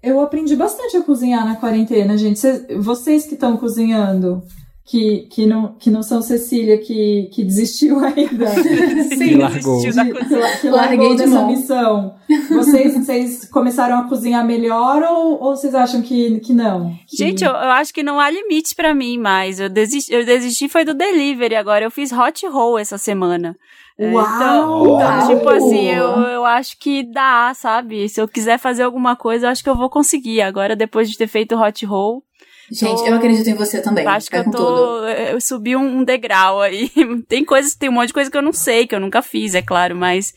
D: eu aprendi bastante a cozinhar na quarentena, gente. Cês, vocês que estão cozinhando, que, que, não, que não são Cecília, que, que desistiu [LAUGHS] ainda.
A: Sim, que largou. [LAUGHS]
D: De, que, largou dessa mão. missão. Vocês, vocês começaram a cozinhar melhor ou, ou vocês acham que, que não? Que...
B: Gente, eu, eu acho que não há limite para mim mais. Eu desisti, eu desisti foi do delivery agora. Eu fiz hot roll essa semana.
D: É, Uau! Então,
B: então, tipo assim, eu, eu acho que dá, sabe? Se eu quiser fazer alguma coisa, eu acho que eu vou conseguir. Agora, depois de ter feito hot roll.
C: Gente, tô... eu acredito em você também.
B: Acho que eu tô. Tudo. Eu subi um degrau aí. [LAUGHS] tem coisas, tem um monte de coisa que eu não sei, que eu nunca fiz, é claro, mas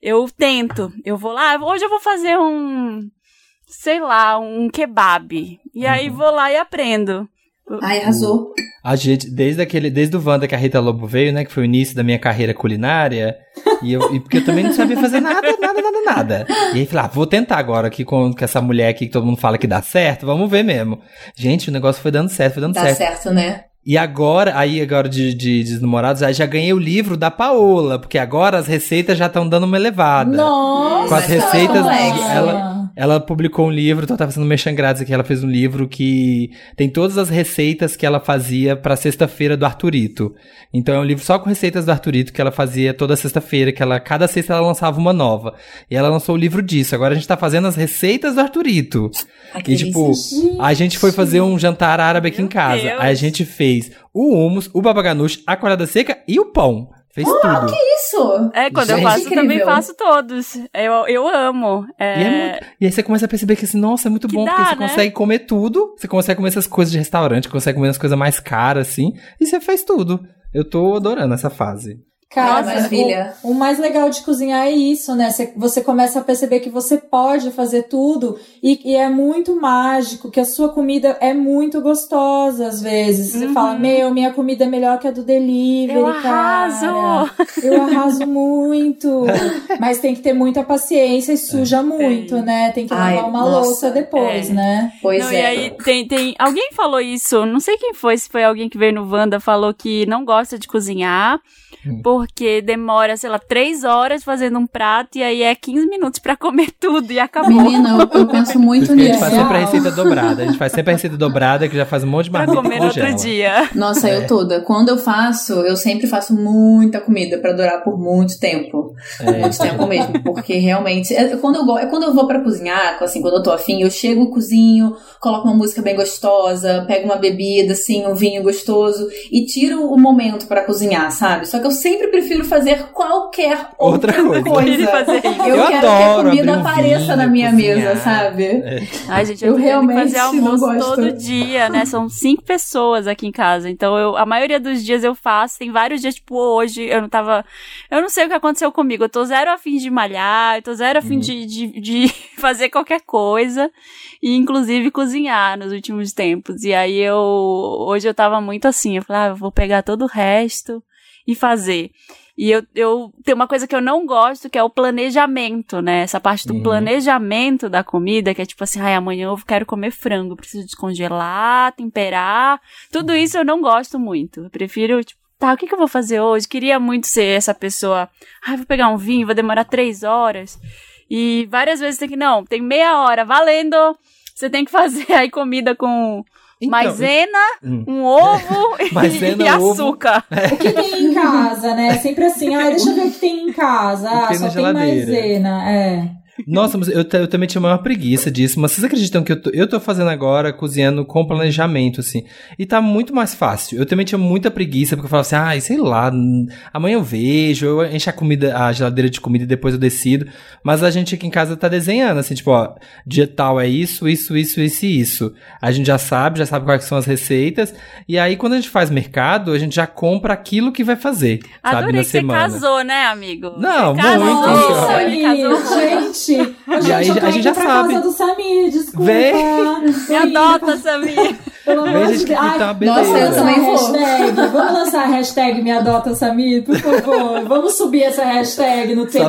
B: eu tento. Eu vou lá, hoje eu vou fazer um. Sei lá, um kebab. E aí uhum. vou lá e aprendo.
C: Ai, arrasou.
A: A gente, desde aquele, desde o Wanda que a Rita Lobo veio, né? Que foi o início da minha carreira culinária. E eu, e porque eu também não sabia fazer nada, nada, nada, nada. E aí falei, ah, vou tentar agora aqui com, com essa mulher aqui que todo mundo fala que dá certo, vamos ver mesmo. Gente, o negócio foi dando certo, foi dando
C: dá
A: certo.
C: Dá certo, né?
A: E agora, aí agora de, de, de namorados, aí já ganhei o livro da Paola, porque agora as receitas já estão dando uma elevada.
D: Nossa!
A: Com as receitas, ela, ela publicou um livro, então eu tava fazendo mexendo grátis aqui, ela fez um livro que tem todas as receitas que ela fazia pra sexta-feira do Arturito. Então é um livro só com receitas do Arturito que ela fazia toda sexta-feira, que ela cada sexta ela lançava uma nova. E ela lançou o livro disso. Agora a gente tá fazendo as receitas do Arturito. e tipo, gente. a gente foi fazer um jantar árabe aqui Meu em casa. Deus. Aí a gente fez o hummus, o babaganush, a colada seca e o pão. Fez oh, tudo.
C: que isso?
B: É, quando Gente, eu faço, eu também faço todos. Eu, eu amo. É...
A: E, é muito... e, aí você começa a perceber que assim, nossa, é muito que bom, dá, porque você né? consegue comer tudo. Você consegue comer essas coisas de restaurante, consegue comer as coisas mais caras, assim. E você faz tudo. Eu tô adorando essa fase.
D: Cara, maravilha. O, o, mais legal de cozinhar é isso, né? Você, você começa a perceber que você pode fazer tudo e, e, é muito mágico, que a sua comida é muito gostosa às vezes. Você uhum. fala, meu, minha comida é melhor que a do delivery,
B: Eu arraso!
D: Cara. Eu arraso muito! [LAUGHS] Mas tem que ter muita paciência e suja é. muito, tem. né? Tem que Ai, lavar uma nossa, louça depois, é. né?
C: Pois
B: não,
C: é.
B: E aí tem, tem. Alguém falou isso, não sei quem foi, se foi alguém que veio no Wanda, falou que não gosta de cozinhar. Hum. Porque demora, sei lá, três horas fazendo um prato e aí é 15 minutos para comer [LAUGHS] tudo e acabou.
C: Menina, eu, eu penso muito nisso.
A: A gente faz sempre a receita dobrada. A gente faz sempre a receita dobrada que já faz um monte de marmita
B: pra comer no outro dia.
C: Nossa, é. eu toda. Quando eu faço, eu sempre faço muita comida para durar por muito tempo. É. Muito tempo mesmo. Porque realmente, é, quando eu, é quando eu vou para cozinhar, assim, quando eu tô afim, eu chego, cozinho, coloco uma música bem gostosa, pego uma bebida, assim, um vinho gostoso e tiro o momento para cozinhar, sabe? Só que eu sempre prefiro fazer qualquer
A: Outra
C: outra,
A: coisa.
C: coisa. Eu,
A: Eu
C: quero
A: adoro
C: que a comida
A: um
C: apareça
A: vinho,
C: na minha
A: cozinhar.
C: mesa, sabe?
A: É.
B: Ai, gente,
C: Eu
B: eu,
C: realmente
B: fazer almoço todo dia, né? São cinco pessoas aqui em casa. Então, eu, a maioria dos dias eu faço. Tem vários dias, tipo, hoje, eu não tava. Eu não sei o que aconteceu comigo. Eu tô zero a fim de malhar, eu tô zero a fim de, de, de [LAUGHS] fazer qualquer coisa. E, inclusive, cozinhar nos últimos tempos. E aí, eu. Hoje eu tava muito assim. Eu falei, ah, eu vou pegar todo o resto e fazer. E eu, eu tem uma coisa que eu não gosto, que é o planejamento, né? Essa parte do
A: Uhum.
B: planejamento da comida, que é tipo assim, ai, amanhã eu quero comer frango, preciso descongelar, temperar. Tudo isso eu não gosto muito. Eu prefiro, tipo, tá, o que, que eu vou fazer hoje? Queria muito ser essa pessoa. Ai, vou pegar um vinho, vou demorar três horas. E várias vezes tem que, não, tem meia hora, valendo. Você tem que [LAUGHS] fazer aí comida com
A: Então,
B: maisena,
A: hum.
B: um ovo [LAUGHS] e-
A: Maisena,
B: e
A: ovo.
B: açúcar.
D: O que tem em casa, né? Sempre assim, ah, deixa eu ver o que tem em casa. Ah,
A: tem
D: só tem maisena. É.
A: Nossa, mas eu, eu também tinha maior preguiça disso. Mas vocês acreditam que eu tô, eu tô fazendo agora, cozinhando com planejamento, assim. E tá muito mais fácil. Eu também tinha muita preguiça, porque eu falava assim, ai, sei lá, amanhã eu vejo, eu encho a comida, a geladeira de comida e depois eu decido. Mas a gente aqui em casa tá desenhando, assim, tipo, ó, dia tal é isso, isso, isso, isso e isso. A gente já sabe, já sabe quais são as receitas. E aí, quando a gente faz mercado, a gente já compra aquilo que vai fazer, sabe,
B: Adorei
A: na
B: que você
A: semana.
B: casou, né, amigo?
A: Não,
B: você casou,
A: muito,
D: Nossa,
A: senhora.
D: Gente.
A: E aí
D: eu tô
A: a gente já
D: pra
A: sabe.
D: casa do Samir, desculpa.
A: Vem.
B: Me adota, Samir.
D: Pelo amor de Deus.
A: tá
D: Ai,
A: beleza.
D: vamos lançar
C: também vou.
D: hashtag. Vamos lançar a hashtag Me Adota Samir, por favor. Vamos subir essa hashtag no
A: tag.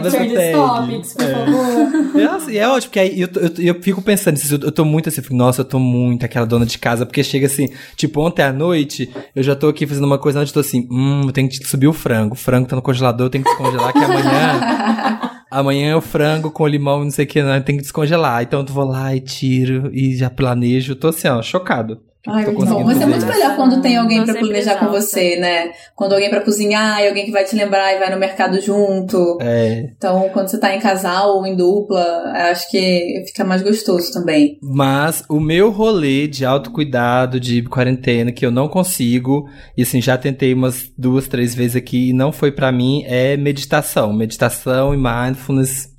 D: Topics, por
A: É.
D: favor. [LAUGHS]
A: É, assim, é ótimo, porque aí eu, eu, eu fico pensando, assim, eu, eu tô muito assim, nossa, eu tô muito aquela dona de casa, porque chega assim, tipo, ontem à noite, eu já tô aqui fazendo uma coisa onde eu tô assim, hum, eu tenho que subir o frango, o frango tá no congelador, eu tenho que descongelar, que amanhã, [LAUGHS] amanhã é o frango com limão, não sei o que, né, tem que descongelar, então eu vou lá e tiro, e já planejo, tô assim, ó, chocado.
C: Ai, muito bom. Mas é muito melhor quando tem alguém pra
B: sempre
C: planejar com você, né? Quando alguém pra cozinhar e alguém que vai te lembrar e vai no mercado junto.
A: É,
C: Então, quando você tá em casal ou em dupla, acho que fica mais gostoso também.
A: Mas o meu rolê de autocuidado, de quarentena, que eu não consigo, e assim, já tentei umas duas, três vezes aqui e não foi pra mim, é meditação. Meditação e mindfulness.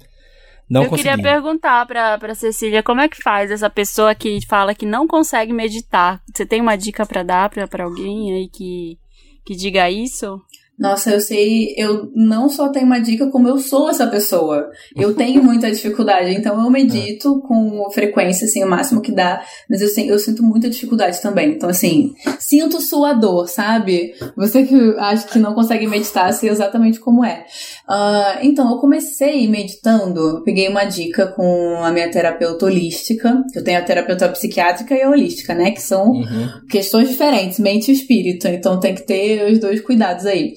A: Não
B: eu queria perguntar pra, pra Cecília como é que faz essa pessoa que fala que não consegue meditar. Você tem uma dica pra dar pra, pra alguém aí que, que diga isso?
C: Nossa, eu sei, eu não só tenho uma dica, como eu sou essa pessoa. Eu [LAUGHS] tenho muita dificuldade, então eu medito com frequência, assim, o máximo que dá, mas eu, eu sinto muita dificuldade também. Então, assim, sinto sua dor, sabe? Você que acha que não consegue meditar, sei exatamente como é. Ah, então, eu comecei meditando, peguei uma dica com a minha terapeuta holística. Eu tenho a terapeuta psiquiátrica e a holística, né? Que são
A: Uhum.
C: questões diferentes, mente e espírito. Então tem que ter os dois cuidados aí.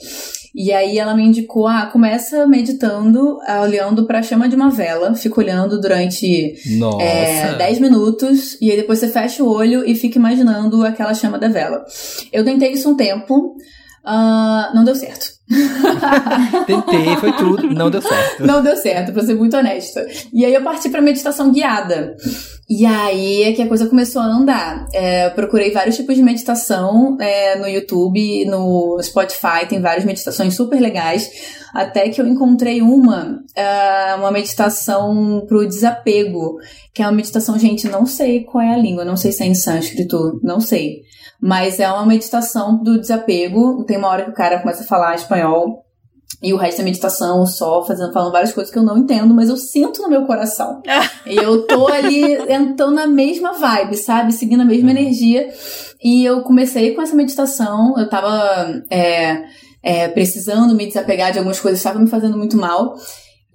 C: E aí ela me indicou, ah, começa meditando, ah, olhando pra chama de uma vela, fica olhando durante é, 10 minutos, e aí depois você fecha o olho e fica imaginando aquela chama da vela. Eu tentei isso um tempo, ah, não deu certo. [LAUGHS]
A: Tentei, foi tudo, não deu certo.
C: Não deu certo, pra ser muito honesta. E aí eu parti pra meditação guiada. E aí é que a coisa começou a andar. É, eu procurei vários tipos de meditação é, no YouTube, no Spotify, tem várias meditações super legais. Até que eu encontrei uma, é, uma meditação pro desapego, que é uma meditação, gente, não sei qual é a língua, não sei se é em sânscrito, não sei. Mas é uma meditação do desapego. Tem uma hora que o cara começa a falar espanhol. E o resto é meditação, só fazendo, falando várias coisas que eu não entendo, mas eu sinto no meu coração. [LAUGHS] e eu tô ali entrando na mesma vibe, sabe? Seguindo a mesma energia. E eu comecei com essa meditação, eu tava é, é, precisando me desapegar de algumas coisas, estava me fazendo muito mal.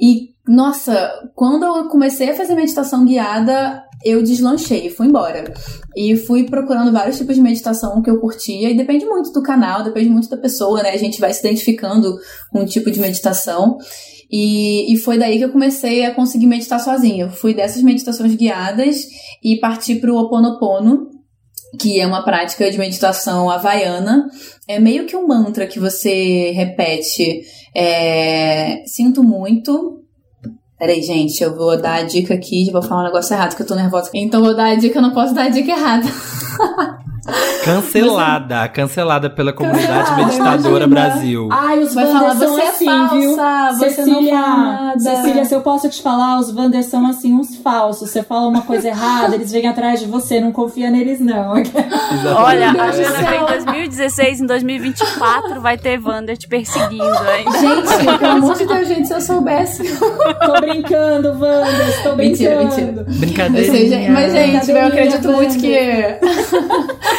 C: E, nossa, quando eu comecei a fazer meditação guiada, eu deslanchei, fui embora. E fui procurando vários tipos de meditação que eu curtia, e depende muito do canal, depende muito da pessoa, né? A gente vai se identificando com um tipo de meditação. E, e foi daí que eu comecei a conseguir meditar sozinha. Eu fui dessas meditações guiadas e parti pro Ho Oponopono, que é uma prática de meditação havaiana. É meio que um mantra que você repete. É, sinto muito. Peraí, gente, eu vou dar a dica aqui, vou falar um negócio errado, que eu tô nervosa. Então vou dar a dica, eu não posso dar a dica errada. [LAUGHS] [LAUGHS]
A: Cancelada, cancelada pela comunidade
C: Cancelada,
A: meditadora
C: imagina.
A: Brasil.
D: Ai, os
C: Vai
D: Wanders
C: falar,
D: são
C: você é
D: assim,
C: falsa,
D: viu?
C: você não
D: Cecília,
C: fala nada.
D: Cecília, se eu posso te falar, os Wanders são assim, uns falsos. Você fala uma coisa errada, eles vêm atrás de você, não confia neles, não. [LAUGHS]
A: Exatamente.
B: Olha, a Jana veio em 2016, em 2024 vai ter Wander te perseguindo, hein?
C: Gente, [LAUGHS] pelo amor de Deus, gente, se eu soubesse.
D: tô brincando, Wanders, tô
C: Mentira,
D: brincando.
C: Eu
A: Brincadeira.
C: sei, gente, mas, gente, eu acredito
D: Brincadeira,
C: muito que.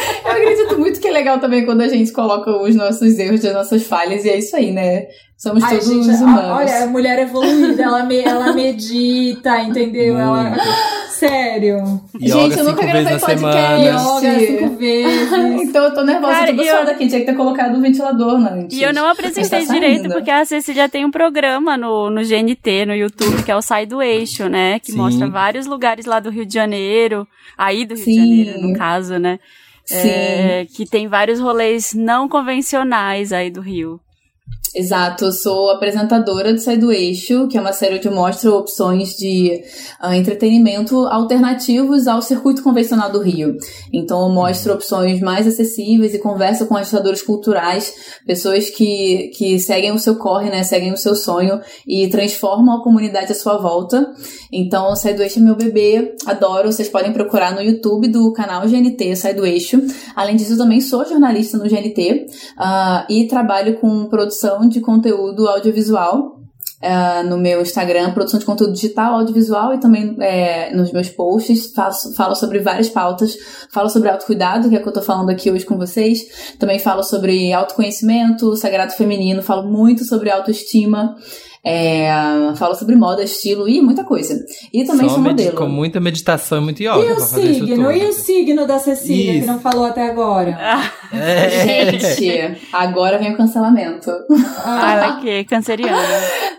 C: Eu acredito muito que é legal também quando a gente coloca os nossos erros, as nossas falhas, e é isso aí, né? Somos
D: Ai,
C: todos
D: gente, a-
C: humanos.
D: olha, a mulher evoluída, ela, me- ela medita, entendeu? Ela, sério.
A: Yoga
C: Gente, eu nunca gravei
A: na
C: podcast.
A: semana.
D: Yoga cinco vezes. [LAUGHS]
C: então eu tô nervosa,
B: Cara, e eu-
C: aqui. Tinha que ter colocado o ventilador antes.
B: E eu não apresentei
C: tá saindo.
B: direito porque a Cecília tem um programa no, no GNT, no YouTube, que é o Sai do Eixo, né? Que
A: Sim.
B: mostra vários lugares lá do Rio de Janeiro, aí do Rio
C: Sim.
B: de Janeiro, no caso, né?
C: Sim.
B: É, que tem vários rolês não convencionais aí do Rio.
C: Exato, eu sou apresentadora do Sai do Eixo, que é uma série onde eu mostro opções de ah, entretenimento alternativos ao circuito convencional do Rio. Então eu mostro opções mais acessíveis e converso com agitadores culturais, pessoas que, que seguem o seu corre, né, seguem o seu sonho e transformam a comunidade à sua volta. Então Sai do Eixo é meu bebê, adoro, vocês podem procurar no YouTube do canal GNT Sai do Eixo. Além disso, eu também sou jornalista no GNT ah, e trabalho com produção de conteúdo audiovisual. ah, no meu Instagram, produção de conteúdo digital, audiovisual e também é, nos meus posts. Faço, falo sobre várias pautas. Falo sobre autocuidado, que é o que eu tô falando aqui hoje com vocês. Também falo sobre autoconhecimento, sagrado feminino. Falo muito sobre autoestima. É, falo sobre moda, estilo e muita coisa. E também
A: Só
C: sou modelo.
A: com muita meditação e muito yoga
D: E o
A: pra fazer isso
D: signo?
A: tudo.
D: E o signo da Cecília, que
A: Isso.
D: não falou até agora?
A: É.
C: Gente, agora vem o cancelamento.
B: Ah, ela que é canceriana.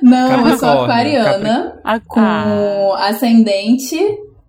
C: Não, eu sou aquariana.
B: Ah,
C: com ascendente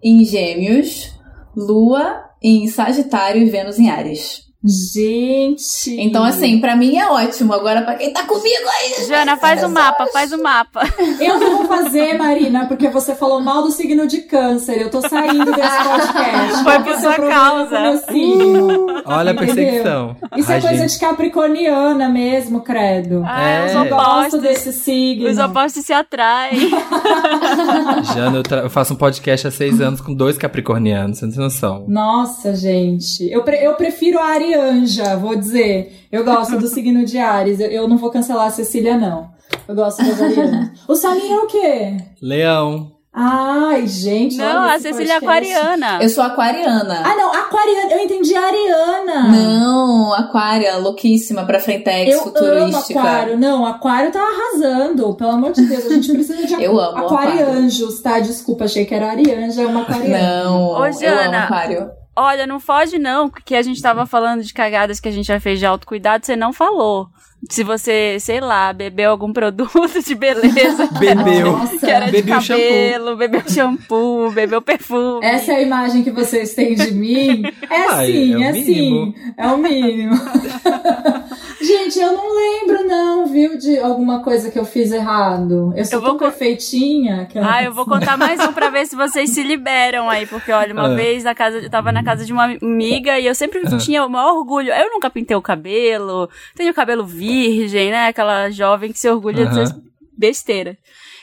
C: em Gêmeos, Lua em Sagitário e Vênus em Ares.
D: Gente.
C: Então, assim, pra mim é ótimo. Agora, pra quem tá comigo aí.
B: Jana, faz o mapa, faz o mapa.
D: Eu não vou fazer, Marina, porque você falou mal do signo de câncer. Eu tô saindo desse podcast.
B: Foi por
D: é
B: sua
D: problema
B: causa.
D: signo?
A: Olha a perseguição.
D: Isso é
A: Ai,
D: coisa
A: gente.
D: de capricorniana mesmo, credo.
B: Ah,
A: É.
B: os
D: Eu gosto
B: opostos.
D: desse signo.
B: Os opostos se atraem. [LAUGHS]
A: Jana, eu, tra- eu faço um podcast há seis anos com dois capricornianos, você não tem noção.
D: Nossa, gente. Eu, pre- eu prefiro a Arianja, vou dizer. Eu gosto do signo de Ares. Eu, eu não vou cancelar a Cecília, não. Eu gosto das Arianas. o Samir é o quê?
A: Leão.
D: Ai, gente.
B: Não, a Cecília é aquariana.
C: Eu sou aquariana.
D: Ah, não, aquariana. Eu entendi Ariana.
C: Não, aquária, louquíssima pra frentex,
D: Eu amo
C: futurística.
D: aquário. Não, aquário tá arrasando. Pelo amor de Deus, a gente precisa de [LAUGHS]
C: Eu amo
D: aquarianjos, tá? Desculpa, achei que era Arianja, é uma aquariana.
C: Não,
B: Ô,
C: eu amo
B: Jana.
C: aquário.
B: Olha, não foge não, porque a gente tava falando de cagadas que a gente já fez de autocuidado, você não falou. Se você, sei lá, bebeu algum produto de beleza, [LAUGHS]
A: Bebeu.
D: Nossa.
B: que era de
A: Bebeu shampoo.
B: cabelo, bebeu shampoo, bebeu perfume.
D: Essa é a imagem que vocês têm de mim? É
A: Ai,
D: assim,
A: é o
D: é,
A: mínimo.
D: assim. É o mínimo. [LAUGHS] Gente, eu não lembro, não, viu, de alguma coisa que eu fiz errado. Eu sou
B: Eu vou
D: tão
B: co-
D: perfeitinha. Que
B: Ah, eu vou contar mais um pra ver se vocês se liberam aí, porque olha, uma
A: Ah.
B: vez na casa, eu tava na casa de uma amiga e eu sempre
A: Ah.
B: tinha o maior orgulho. Eu nunca pintei o cabelo, tenho o cabelo virgem, né? Aquela jovem que se orgulha
A: Aham.
B: dessas besteiras.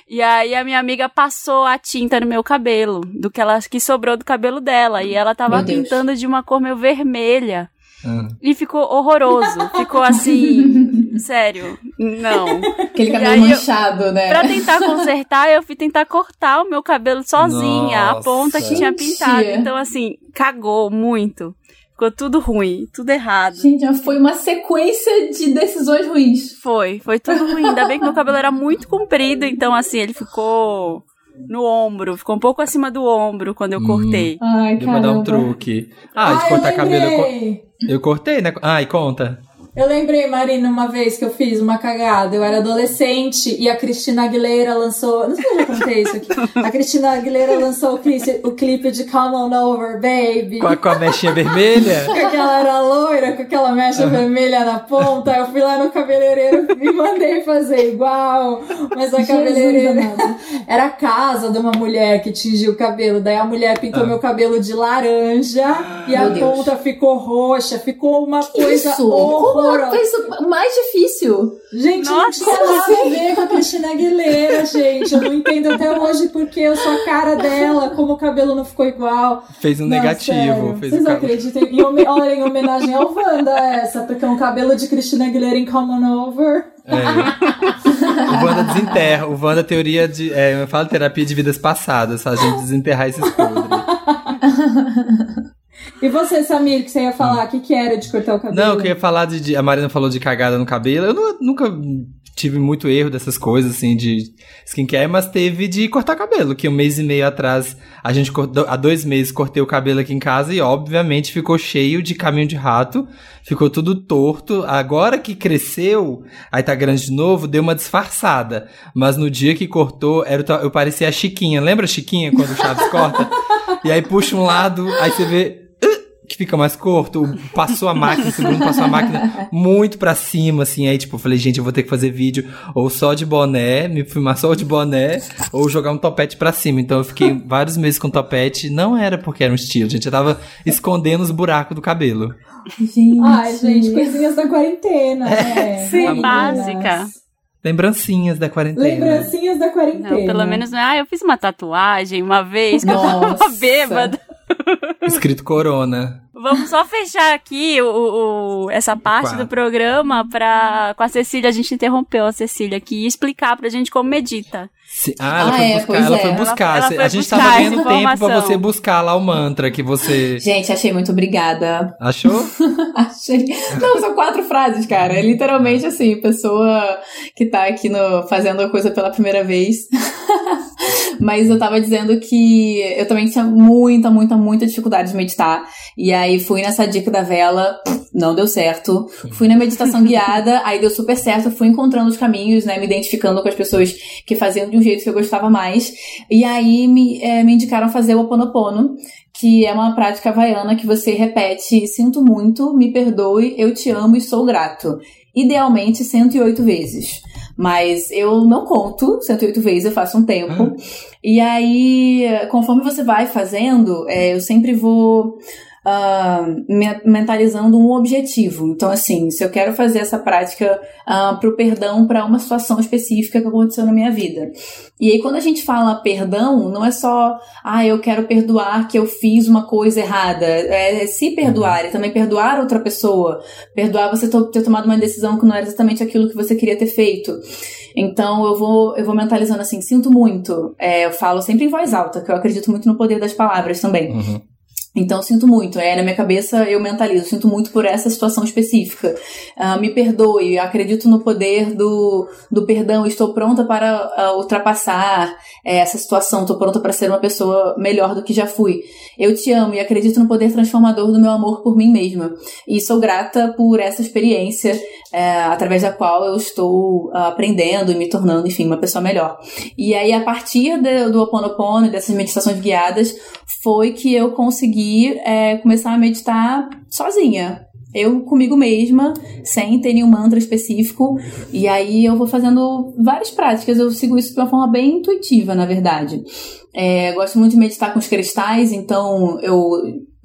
B: E aí a minha amiga passou a tinta no meu cabelo, do que ela que sobrou do cabelo dela, e ela tava
C: Meu Deus.
B: pintando de uma cor meio vermelha.
A: Ah.
B: E ficou horroroso. Ficou assim, [LAUGHS] sério. Não.
C: Aquele cabelo
B: eu-
C: manchado, né?
B: Pra tentar consertar, eu fui tentar cortar o meu cabelo sozinha, a
A: Nossa.
B: ponta que tinha pintado. Então, assim, cagou muito. Ficou tudo ruim, tudo errado.
C: Gente, foi uma sequência de decisões ruins.
B: Foi, foi tudo ruim. Ainda bem que meu cabelo era muito comprido, então, assim, ele ficou no ombro, ficou um pouco acima do ombro quando eu
A: Hum.
B: cortei.
C: Ai,
A: pra dar um truque. Ah, de
D: eu
A: cortar cabelo. Eu, co-
D: lembrei.
A: eu cortei, né? Ai, conta.
D: Eu lembrei, Marina, uma vez que eu fiz uma cagada. Eu era adolescente e a Cristina Aguilera lançou. Não sei se eu já contei isso aqui. A Cristina Aguilera lançou o clipe, o clipe de Come On Over, Baby.
A: Com a, com a mechinha vermelha? [LAUGHS]
D: Com aquela era loira, com aquela mecha vermelha na ponta. Eu fui lá no cabeleireiro e mandei fazer igual. Mas a cabeleireira era a casa de uma mulher que tingiu o cabelo. Daí a mulher pintou
A: Ah.
D: meu cabelo de laranja e a
C: Meu Deus.
D: ponta ficou roxa. Ficou uma coisa
C: Isso! Como
D: horrorosa.
C: foi isso mais difícil?
D: Gente,
B: Nossa.
D: não tinha nada a ver com a Cristina Aguilera, gente. Eu não entendo até hoje porque eu sou a cara dela, como o cabelo não ficou igual.
A: Fez um
D: Não,
A: negativo.
D: sério.
A: Fez
D: Vocês acreditam? Em home... Olha, em homenagem ao Wanda essa, porque é um cabelo de Cristina Aguilera em Common Over.
A: É. o Wanda desenterra. O Wanda teoria de. É, eu falo terapia de vidas passadas, a gente desenterrar esses podres.
D: E você, Samir, que você ia falar, o que, que era de cortar o cabelo?
A: Não, eu queria falar de, de- A Marina falou de cagada no cabelo. Eu nu- nunca tive muito erro dessas coisas, assim, de skincare, mas teve de cortar cabelo, que um mês e meio atrás, a gente cortou, há dois meses cortei o cabelo aqui em casa e, obviamente, ficou cheio de caminho de rato, ficou tudo torto. Agora que cresceu, aí tá grande de novo, deu uma disfarçada. Mas no dia que cortou, era, eu parecia a Chiquinha. Lembra a Chiquinha quando o Chaves corta? [LAUGHS] E aí puxa um lado, aí você vê que fica mais curto, passou a máquina, Bruno passou a máquina muito pra cima, assim, aí tipo, eu falei, gente, eu vou ter que fazer vídeo ou só de boné, me filmar só de boné, ou jogar um topete pra cima, então eu fiquei vários meses com topete, não era porque era um estilo, gente, eu tava escondendo os buracos do cabelo.
C: Gente.
D: Ai, gente, coisinhas da quarentena, né?
C: Sim.
B: Básica.
A: Lembrancinhas da quarentena.
D: Lembrancinhas da quarentena.
B: Não, pelo menos não é. Ah, eu fiz uma tatuagem uma vez que eu tava bêbada. [LAUGHS]
A: Escrito Corona.
B: Vamos só fechar aqui o, o- essa parte do programa pra. Com a Cecília, a gente interrompeu a Cecília aqui e explicar pra gente como medita.
A: Se- Ah, ela
C: Ah,
A: foi
C: é,
A: buscar. Ela
C: é.
A: foi
C: Ela-
A: buscar.
B: ela
A: Cê-
B: foi
A: a gente
B: buscar
A: tava ganhando tempo pra você buscar lá o mantra que você
C: Gente, achei muito obrigada.
A: achou? [LAUGHS]
C: Achei. Não, são quatro frases, cara. É literalmente assim, pessoa que tá aqui no, fazendo a coisa pela primeira vez. [LAUGHS] Mas eu tava dizendo que eu também tinha muita, muita, muita dificuldade de meditar. E aí fui nessa dica da vela, não deu certo. Fui na meditação guiada, aí deu super certo. Fui encontrando os caminhos, né? Me identificando com as pessoas que faziam de um jeito que eu gostava mais. E aí me, eh, me indicaram fazer o Ho Oponopono, que é uma prática havaiana que você repete: sinto muito, me perdoe, eu te amo e sou grato. Idealmente 108 vezes. Mas eu não conto 108 vezes, eu faço um tempo. E aí, conforme você vai fazendo, é, eu sempre vou me- mentalizando um objetivo. Então, assim, se eu quero fazer essa prática ah, pro perdão para uma situação específica que aconteceu na minha vida. E aí, quando a gente fala perdão, não é só, ah, eu quero perdoar que eu fiz uma coisa errada. É se perdoar, é também perdoar outra pessoa. Perdoar você ter tomado uma decisão que não era exatamente aquilo que você queria ter feito. Então eu vou, eu vou mentalizando assim, sinto muito. É, eu falo sempre em voz alta, que eu acredito muito no poder das palavras também.
A: Uhum.
C: Então, sinto muito. É, na minha cabeça, eu mentalizo. Sinto muito por essa situação específica. Ah, me perdoe. Acredito no poder do, do perdão. Estou pronta para ah, ultrapassar eh, essa situação. Estou pronta para ser uma pessoa melhor do que já fui. Eu te amo e acredito no poder transformador do meu amor por mim mesma. E sou grata por essa experiência eh, através da qual eu estou ah, aprendendo e me tornando, enfim, uma pessoa melhor. E aí, a partir de- do Ho Oponopono e dessas meditações guiadas, foi que eu consegui é, começar a meditar sozinha. Eu comigo mesma, sem ter nenhum mantra específico. E aí eu vou fazendo várias práticas. Eu sigo isso de uma forma bem intuitiva, na verdade. É, gosto muito de meditar com os cristais, então eu,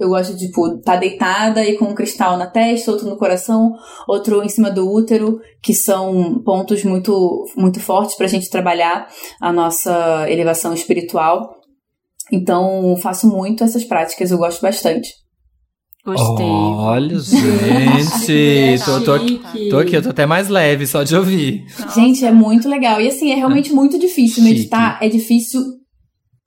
C: eu gosto de, tipo, estar deitada e com um cristal na testa, outro no coração, outro em cima do útero, que são pontos muito, muito fortes pra gente trabalhar a nossa elevação espiritual. Então, faço muito essas práticas, eu gosto bastante.
B: Gostei.
A: Olha, [LAUGHS] gente. tô, tô, aqui- tô aqui, eu tô até mais leve só de ouvir.
C: Gente, é muito legal. E assim, é realmente muito difícil
A: Chique.
C: meditar. É difícil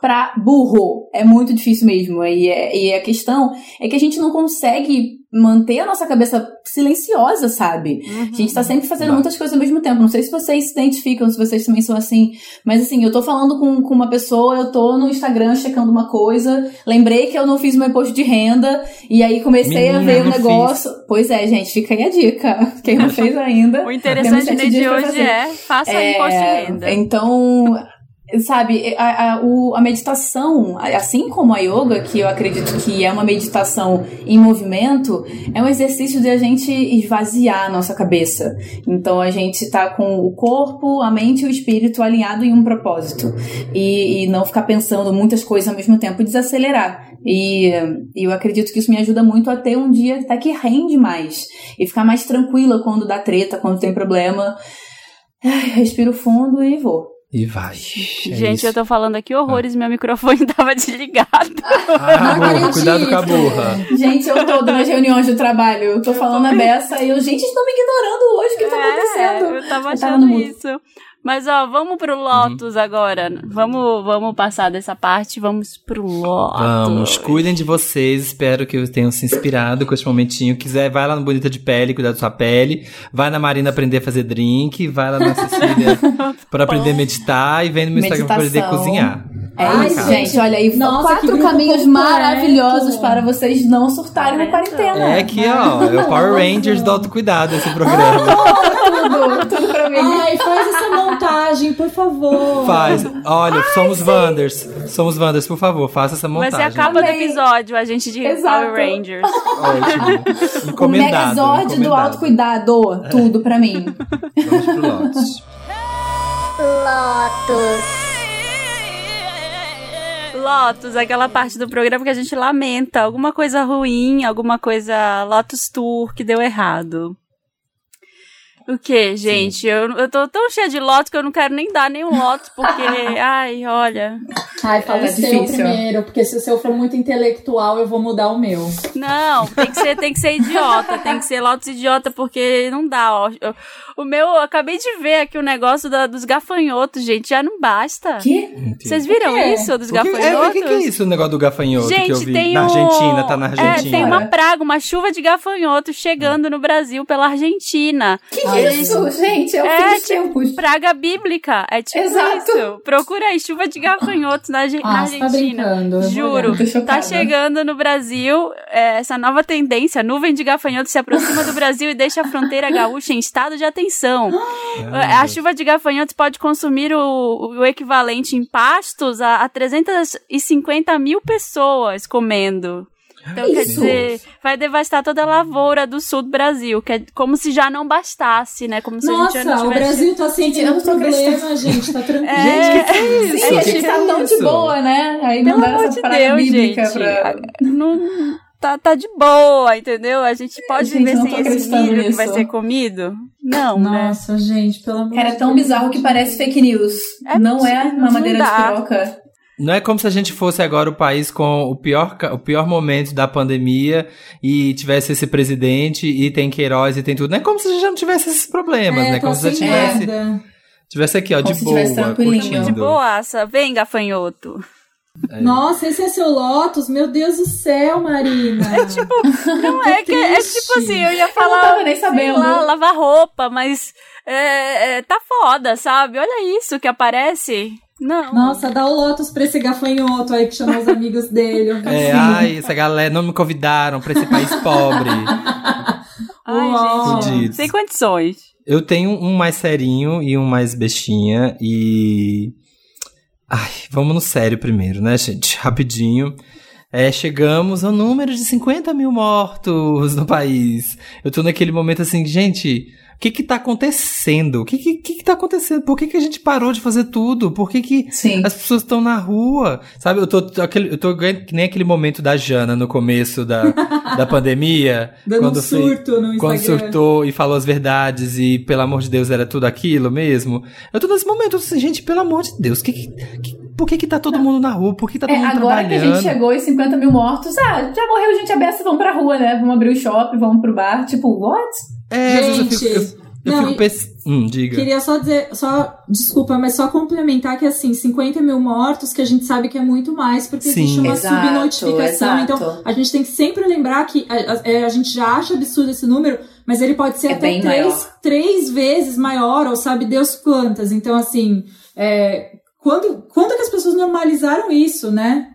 C: pra burro. É muito difícil mesmo. E, é, e a questão é que a gente não consegue manter a nossa cabeça silenciosa, sabe?
B: Uhum.
C: A gente tá sempre fazendo
A: Vai.
C: muitas coisas ao mesmo tempo. Não sei se vocês se identificam, se vocês também são assim. Mas assim, eu tô falando com, com uma pessoa, eu tô no Instagram checando uma coisa, lembrei que eu não fiz meu imposto de renda, e aí comecei a
A: Menina,
C: ver o
A: não
C: negócio. Pois é, gente, fica aí a dica. Quem não [LAUGHS] fez ainda.
B: O interessante de hoje é faça imposto de renda.
C: Então, sabe, a, a, o- a meditação, assim como a yoga, que eu acredito que é uma meditação em movimento, é um exercício de a gente esvaziar a nossa cabeça. Então a gente tá com o corpo, a mente e o espírito alinhado em um propósito. E, e não ficar pensando muitas coisas ao mesmo tempo, desacelerar. E, e eu acredito que isso me ajuda muito a ter um dia até que rende mais. E ficar mais tranquila quando dá treta, quando tem problema. Ai, respiro fundo e vou.
A: E vai. É
B: Gente,
A: isso.
B: eu tô falando aqui horrores, meu microfone [LAUGHS] tava desligado.
A: Ah,
D: Não
A: burra, cuidado com a burra.
C: Gente, eu tô nas reuniões de trabalho, eu tô falando a beça e eu, gente, estão me ignorando hoje, o que tá acontecendo?
B: É, eu tava
C: Eu tava
B: achando
C: no mudo.
B: isso. Mas ó, vamos pro Lotus agora. Vamos, vamos passar dessa parte, vamos pro Lotus.
A: Vamos, cuidem de vocês. Espero que tenham se inspirado com esse momentinho. Quiser, vai lá no Bonita de Pele, cuidar da sua pele. Vai na Marina aprender a fazer drink. Vai lá na Cecília [LAUGHS] pra aprender a meditar. E vem no meu Instagram pra aprender a cozinhar.
C: É
D: Ai,
C: isso,
D: gente.
C: gente. Olha aí,
D: Nossa,
C: quatro caminhos
D: completo.
C: maravilhosos para vocês não surtarem na
B: Tá
C: quarentena.
A: É aqui, ó. É o Power Rangers do autocuidado esse programa.
C: tudo, tudo pra mim.
D: Ai, faz essa montagem, por favor.
A: Faz. Olha, somos Wanders. Somos Wanders, por favor, faça essa
B: Vai
A: montagem.
B: ser a capa do episódio, a gente de
C: Exato.
B: Power Rangers.
A: Ótimo.
C: O
A: Encomendado.
C: Megazord do autocuidado, tudo pra mim.
A: Vamos pro Lotus.
B: Lotus, aquela parte do programa que a gente lamenta alguma coisa ruim, alguma coisa Lotus Tour que deu errado. O que, gente? Eu, eu tô tão cheia de Lotus que eu não quero nem dar nenhum Lotus, porque, [LAUGHS] ai, olha.
D: Ai, fala
C: É
D: o seu
C: difícil.
D: primeiro, porque se o seu for muito intelectual, eu vou mudar o meu.
B: Não, tem que ser, tem que ser idiota, tem que ser Lotus idiota, porque não dá, ó. O meu, eu acabei de ver aqui o negócio da- dos gafanhotos, gente, já não basta.
C: Que?
B: Vocês viram
D: O quê?
B: isso, dos
A: O que, é,
B: gafanhotos?
A: o que, que é isso, o negócio do gafanhoto que eu
B: Gente,
A: vi?
B: tem
A: na
B: um-
A: Argentina, tá na
B: É,
A: Argentina.
B: tem uma praga, uma chuva de gafanhotos chegando no Brasil pela Argentina.
C: Que isso, gente? É o
B: É,
C: fim
B: tipo,
C: tempos.
B: Praga bíblica. É tipo
C: Exato.
B: isso. Procura aí, chuva de gafanhotos na, Arge- na
D: Ah, você tá
B: Argentina.
D: vou
B: Juro. Tá chegando no Brasil é, essa nova tendência. Nuvem de gafanhotos se aproxima do Brasil e deixa a fronteira gaúcha em estado de atenção. É, a chuva de gafanhotos pode consumir o, o equivalente em pastos a, a 350 mil pessoas comendo. Então, quer dizer, vai devastar toda a lavoura do sul do Brasil, que é como se já não bastasse, né? Como se a gente já
D: Nossa,
B: não
D: o
B: tivesse...
D: Brasil tá
C: não tô
D: problema, [LAUGHS] gente. Tá tranquilo.
B: É,
A: Gente, que que é isso?
C: Sim, a gente
A: que
C: tá
A: é
C: tão de boa, né? Aí
B: Pelo
C: mandaram
B: amor
C: essa
B: de Deus,
C: bíblica
B: gente.
C: pra...
B: Não, tá, tá de boa, entendeu? A gente pode
C: Gente,
B: viver sem esse milho que vai
C: nisso.
B: ser comido? Não, né?
D: Nossa, gente, pelo amor
C: Cara, é tão bizarro que parece fake news.
B: É
C: não é uma
B: não
C: madeira de piroca.
A: Não é como se a gente fosse agora o país com o pior, o pior momento da pandemia e tivesse esse presidente e tem Queiroz e tem tudo. Não é como se a gente já não tivesse esses problemas,
D: É,
A: né?
D: tô
A: Como se já tivesse, tivesse aqui, ó,
C: Como
A: de
C: se
A: boa,
C: tivesse tranquilinho.
A: curtindo.
B: De boaça. Vem, gafanhoto.
D: Nossa, esse é seu Lotus? Meu Deus do céu, Marina. É tipo,
B: Não é que é tipo assim, eu ia falar.
C: tava nem sabendo.
B: lá, lavar roupa, mas é, é, tá foda, sabe? Olha isso que aparece. Não.
D: Nossa, dá o Lotus pra esse gafanhoto aí que chamou os amigos dele. eu
A: É,
D: vi.
A: ai, essa galera não me convidaram pra esse país pobre. [LAUGHS]
B: Ai, gente.
A: Fudidos.
B: Sem condições.
A: Eu tenho um mais serinho e um mais bestinha e. Ai, vamos no sério primeiro, né, gente? Rapidinho. É, chegamos ao número de 50 mil mortos no país. Eu tô naquele momento assim, gente, o que que tá acontecendo? O que que, que que tá acontecendo? Por que que a gente parou de fazer tudo? Por que que
C: Sim.
A: as pessoas estão na rua? Sabe, eu tô, tô aquele, eu tô que nem aquele momento da Jana no começo da, [LAUGHS] da pandemia.
D: Dando um
A: quando foi-
D: surto no Instagram.
A: quando surtou e falou as verdades e, pelo amor de Deus, era tudo aquilo mesmo. Eu tô nesse momento, assim, gente, pelo amor de Deus, que, que, que- por que que tá todo mundo na rua? Por que tá todo
C: É,
A: mundo
C: agora que a
A: trabalhando?
C: gente chegou em 50 mil mortos, ah, já morreu gente abessa, vamos pra rua, né? Vamos abrir o shopping, vamos pro bar. Tipo, what?
A: É, às vezes eu
D: Gente,
A: fico- eu- Eu
D: Não,
A: fico
D: e-
A: pensando. Hum, diga.
D: Queria só dizer, só, desculpa, mas só complementar que assim, 50 mil mortos, que a gente sabe que é muito mais, porque
A: Sim.
D: existe uma
C: Exato,
D: subnotificação.
C: exato.
D: Então, a gente tem que sempre lembrar que a, a- é, a gente já acha absurdo esse número, mas ele pode ser
C: É
D: até três,
C: maior.
D: três vezes maior, ou sabe Deus quantas. Então, assim, é, quando, quando que as pessoas normalizaram isso, né?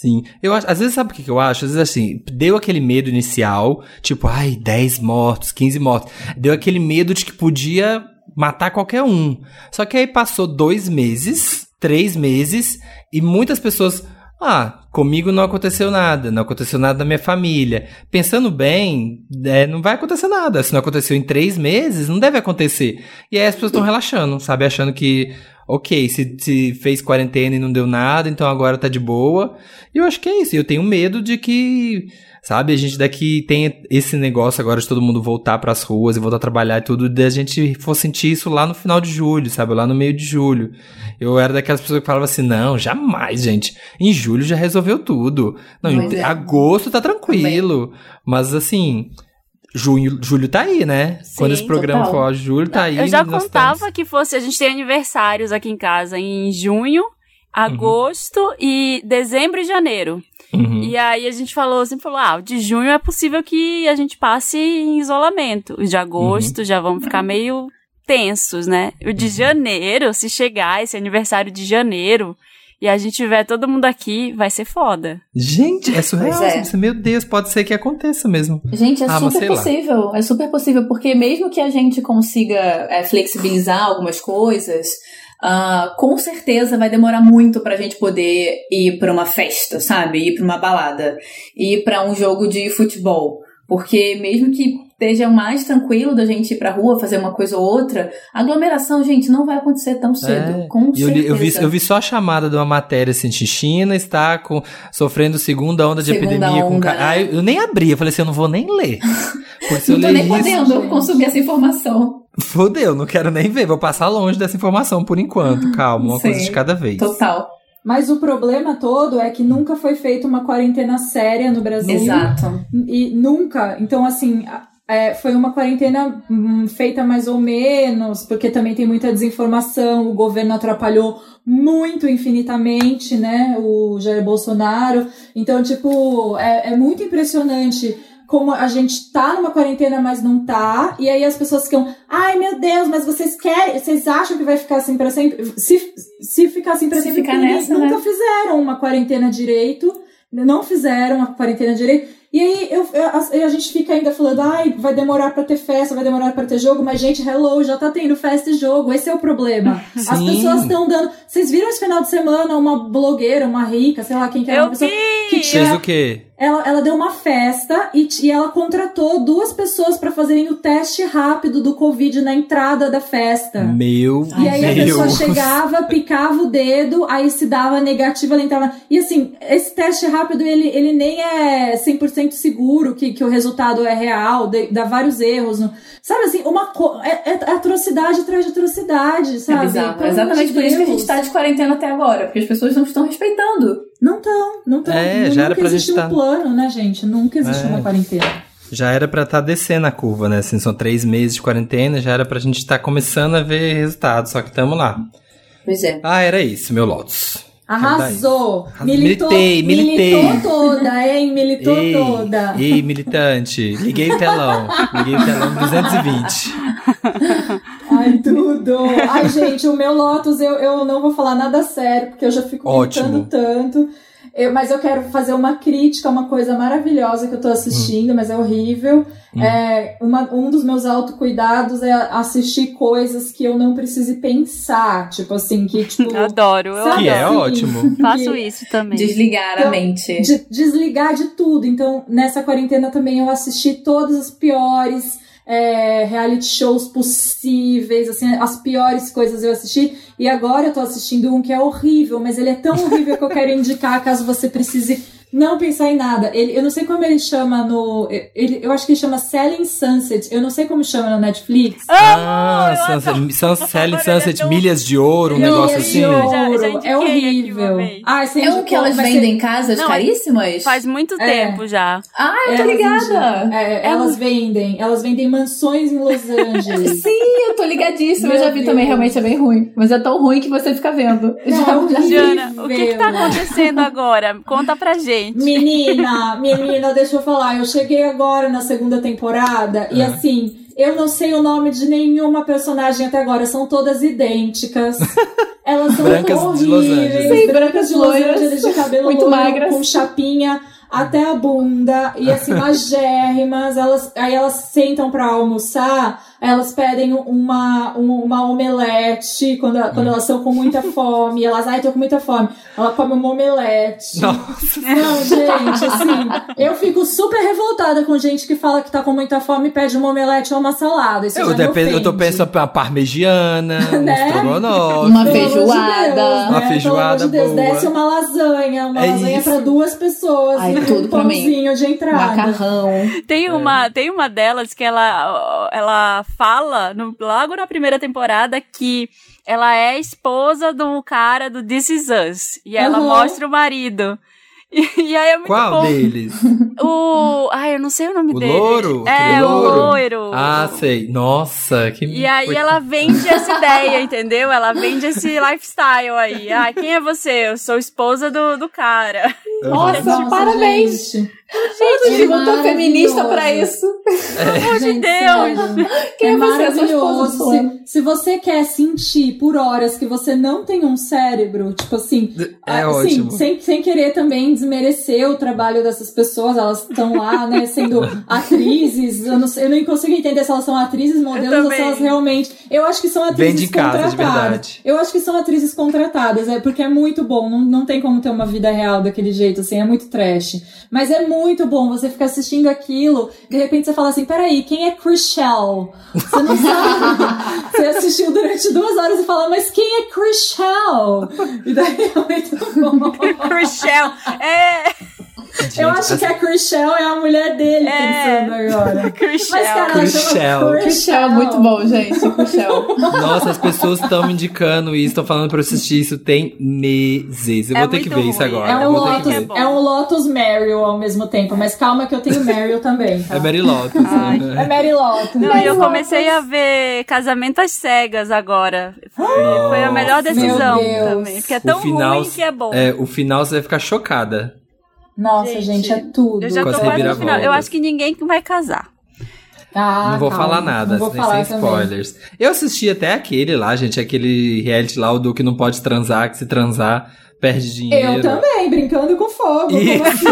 A: Sim. Eu acho, às vezes, sabe o que que eu acho? Às vezes, assim, deu aquele medo inicial, tipo, ai, 10 mortos, 15 mortos. Deu aquele medo de que podia matar qualquer um. Só que aí passou dois meses, três meses, e muitas pessoas. Ah, comigo não aconteceu nada, não aconteceu nada na minha família. Pensando bem, é, não vai acontecer nada. Se não aconteceu em três meses, não deve acontecer. E aí as pessoas estão relaxando, sabe? Achando que, ok, se, se fez quarentena e não deu nada, então agora tá de boa. E eu acho que é isso. Eu tenho medo de que, sabe, a gente daqui tem esse negócio agora de todo mundo voltar pras ruas e voltar a trabalhar e tudo, da gente for sentir isso lá no final de julho, sabe? Lá no meio de julho. Eu era daquelas pessoas que falavam assim: não, jamais, gente. Em julho já resolveu tudo. Não, em
C: é.
A: agosto tá tranquilo. Mas assim. Junho, julho tá aí, né?
B: Sim,
A: Quando esse programa
C: total.
A: for julho, tá aí.
B: Eu já contava
A: estamos.
B: que fosse. A gente tem aniversários aqui em casa em junho, agosto e dezembro e janeiro.
A: Uhum.
B: E aí a gente falou, sempre falou, ah, o de junho é possível que a gente passe em isolamento. O de agosto já vamos ficar meio tensos, né? O de janeiro, se chegar esse aniversário de janeiro e a gente tiver todo mundo aqui, vai ser foda.
A: Gente, é surreal.
C: É.
A: Meu Deus, pode ser que aconteça mesmo.
C: Gente, é
A: Ah,
C: super
A: lá.
C: possível. É super possível, porque mesmo que a gente consiga é, flexibilizar algumas coisas, ah, com certeza vai demorar muito pra gente poder ir pra uma festa, sabe? Ir pra uma balada, ir pra um jogo de futebol. Porque mesmo que esteja mais tranquilo da gente ir pra rua fazer uma coisa ou outra, a aglomeração, gente, não vai acontecer tão cedo.
A: É.
C: Com
A: eu, li- eu vi, eu vi só a chamada de uma matéria assim, de China está com, sofrendo segunda onda de
C: Segunda
A: epidemia com
C: onda,
A: ca-
C: né?
A: Ah, eu, eu nem abri, eu falei assim, eu não vou nem ler. [LAUGHS] Porque
C: Não tô nem
A: isso,
C: podendo
D: gente.
C: consumir essa informação.
A: fodeu, não quero nem ver, vou passar longe dessa informação por enquanto, calma, uma
C: Sim.
A: coisa de cada vez.
C: Total.
D: Mas o problema todo é que nunca foi feita uma quarentena séria no Brasil.
C: Exato.
D: E nunca. Então, assim, é, foi uma quarentena hum, feita mais ou menos, porque também tem muita desinformação, o governo atrapalhou muito infinitamente, né? O Jair Bolsonaro. Então, tipo, é, é muito impressionante como a gente tá numa quarentena, mas não tá. E aí as pessoas ficam, ai meu Deus, mas vocês querem, vocês acham que vai ficar assim pra sempre? Se, se ficar assim pra
C: Se
D: sempre,
C: ficar nessa,
D: nunca
C: né?
D: fizeram uma quarentena direito, não fizeram a quarentena direito. E aí eu, eu- a, a gente fica ainda falando, ai, vai demorar pra ter festa, vai demorar pra ter jogo, mas gente, hello, já tá tendo festa e jogo, esse é o problema. [LAUGHS] As
A: Sim.
D: pessoas estão dando. Vocês viram esse final de semana uma blogueira, uma rica, sei lá quem que era,
B: Eu
D: uma pessoa que tinha
A: Fez o quê?
D: ela, ela deu uma festa e, e ela contratou duas pessoas pra fazerem o teste rápido do Covid na entrada da festa.
A: Meu
D: E aí a pessoa
A: Deus.
D: chegava, picava o dedo, aí se dava negativa, ela entrava. E assim, esse teste rápido, ele, ele nem é 100% seguro que, que o resultado é real, de- dá vários erros. no- Sabe assim, uma co- é, é atrocidade atrás de atrocidade,
C: É
D: sabe?
C: bizarro. É exatamente
D: amor de
C: por isso que a gente tá de quarentena até agora, porque as pessoas não estão respeitando.
D: Não estão, não estão.
A: É,
D: Nunca
A: já era pra
D: existe
A: gente
D: um
A: tá-
D: plano, né, gente? Nunca existe
A: É.
D: uma quarentena.
A: Já era pra estar descendo a curva, né? Assim, são três meses de quarentena, já era pra gente estar começando a ver resultados, só que tamo lá.
C: Pois é.
A: Ah, era isso, meu Lotus.
D: Arrasou!
A: Arrasou.
D: Militou,
A: Militei, militei.
D: militou toda, hein? Militou
A: Ei,
D: toda.
A: ei, militante, liguei o telão. Liguei o telão 220. [LAUGHS]
D: Ai, tudo! Ai, gente, o meu Lotus, eu, eu não vou falar nada sério, porque eu já fico
A: Ótimo.
D: tanto. Eu- mas eu quero fazer uma crítica, uma coisa maravilhosa que eu tô assistindo, mas é horrível. É, uma- um dos meus autocuidados é assistir coisas que eu não precise pensar. Tipo assim, que [LAUGHS] tipo.
B: Adoro, eu
D: sabe
A: Que é
D: assim,
A: ótimo.
B: Faço isso também.
C: Desligar a
D: Então,
C: mente.
D: de- desligar de tudo. Então, nessa quarentena também eu assisti todas as piores é, reality shows possíveis, assim, as piores coisas eu assisti. E agora eu tô assistindo um que é horrível, mas ele é tão horrível que eu quero indicar caso você precise Não pensar em nada. Ele, eu não sei como ele chama no. Ele, eu acho que ele chama Selling Sunset. Eu não sei como chama no Netflix.
A: Ah,
B: eu
A: Sunset, Sun- Selling
B: é
A: Sunset,
B: tão-
A: milhas de ouro, um
D: Milhas
A: negócio
D: de
A: assim.
D: ouro.
B: Já- já
D: é horrível. Ah, você
C: É o que elas
D: ser-
C: vendem em casas
B: Não,
C: caríssimas?
B: Faz muito
D: É.
B: tempo já.
C: Ah, eu tô
D: Elas
C: ligada.
D: É, elas vendem. Elas vendem mansões em Los Angeles.
C: Sim, eu tô ligadíssima.
D: Meu
C: eu já vi
D: Deus.
C: também, realmente é bem ruim. Mas é tão ruim que você fica vendo.
D: Não,
C: já.
B: Jana, o que que tá acontecendo agora? Conta pra gente.
D: Menina, [LAUGHS] menina, deixa eu falar. Eu cheguei agora na segunda temporada e
A: É.
D: assim, eu não sei o nome de nenhuma personagem até agora, são todas idênticas. [LAUGHS] Elas são
A: Brancas de
D: horríveis.
C: Sim,
D: brancas de Los Angeles, de cabelo
C: muito
D: loiro,
C: magras.
D: com chapinha até a bunda e assim [LAUGHS] magérrimas. Elas, aí elas sentam pra almoçar, elas pedem uma, um- uma omelete quando, quando elas estão com muita [LAUGHS] fome. Elas, ai, tô com muita fome. Ela come uma omelete.
A: Nossa,
D: Não, gente, assim, eu fico super revoltada com gente que fala que tá com muita fome e pede uma omelete ou uma salada. Isso
A: eu,
D: já me
A: dependo, eu tô pensando pra parmegiana, [LAUGHS] um
D: Né?
A: estrogonofe.
C: Uma
D: amor de
C: feijoada.
D: Deus,
A: Uma
D: né?
A: feijoada
D: Pelo amor de Deus,
A: boa.
D: desce uma lasanha, uma
A: É
D: lasanha
A: isso.
D: pra duas pessoas
C: Ai,
D: e
C: tudo
D: um
C: pra mim.
D: pãozinho de entrada.
C: Macarrão.
B: Tem uma, tem uma delas que ela, ela fala, no, logo na primeira temporada, que ela é esposa do cara do This Is Us. E ela
D: Uhum.
B: mostra o marido. [LAUGHS] E, e aí é muito
A: Qual
B: bom.
A: deles?
B: O. Ai, eu não sei o nome
A: O
B: dele.
A: louro?
B: É, o
A: louro?
B: loiro.
A: Ah, sei. Nossa, que.
B: E aí
A: Coitado.
B: ela vende essa ideia, entendeu? Ela vende esse lifestyle aí. Ah, quem é você? Eu sou esposa do, do cara.
C: Nossa, parabéns.
D: Gente,
C: Todo
D: É
C: mundo tão feminista pra isso.
B: Pelo amor de
D: Gente,
B: Deus.
D: sério.
C: Quem
D: é
C: é? Eu
D: maravilhoso. Se, se você quer sentir por horas que você não tem um cérebro, tipo assim,
A: É
D: assim,
A: ótimo.
D: sem, sem querer também desmerecer o trabalho dessas pessoas, elas estão lá, né, sendo [LAUGHS] atrizes. Eu não, eu não consigo entender se elas são atrizes, modelos, ou se elas realmente. Eu acho que são atrizes
A: em casa, de
D: contratadas.
A: verdade.
D: Eu acho que são atrizes contratadas, é porque é muito bom. Não, não tem como ter uma vida real daquele jeito, assim, é muito trash. Mas é muito bom você ficar assistindo aquilo, de repente você fala assim: peraí, quem é Chrishell? Você não sabe. [LAUGHS] você assistiu durante duas horas e fala, mas quem é Chrishell? E daí é muito bom. [LAUGHS]
B: Chriselle. É.
D: Eu acho que a Chrishell é a mulher dele
B: É.
D: pensando agora. [LAUGHS] Mas, cara,
A: Chrishell.
C: Chrishell é muito bom, gente. Chrishell.
A: Nossa, as pessoas estão me indicando isso, estão falando pra eu assistir isso tem meses. Eu
B: É
A: vou ter que
B: muito
A: ver isso
B: ruim.
A: agora.
D: É um,
A: vou ter que
D: Lotus,
B: É
D: é um Lotus Meryl ao mesmo tempo, mas calma que eu tenho Meryl também, tá?
A: É Mary Lotus.
B: Ai.
D: É Mary Lotus.
B: Não,
D: Mary
B: eu
D: Lotus.
B: comecei a ver Casamento às Cegas agora. Foi, foi a melhor decisão também. Porque é tão
A: final,
B: ruim que é bom.
A: é, o final você vai ficar chocada.
D: Nossa, gente,
B: Gente,
D: é tudo.
B: Eu já tô
A: as
B: quase no final. Eu acho que ninguém vai casar.
D: Ah,
A: não vou
D: calma,
A: falar nada,
D: vou
A: sem,
D: falar
A: sem
D: também.
A: spoilers. Eu assisti até aquele lá, gente, aquele reality lá, o do que não pode transar, que se transar perde dinheiro.
D: Eu também, brincando com fogo. como
A: Isso.
D: assim?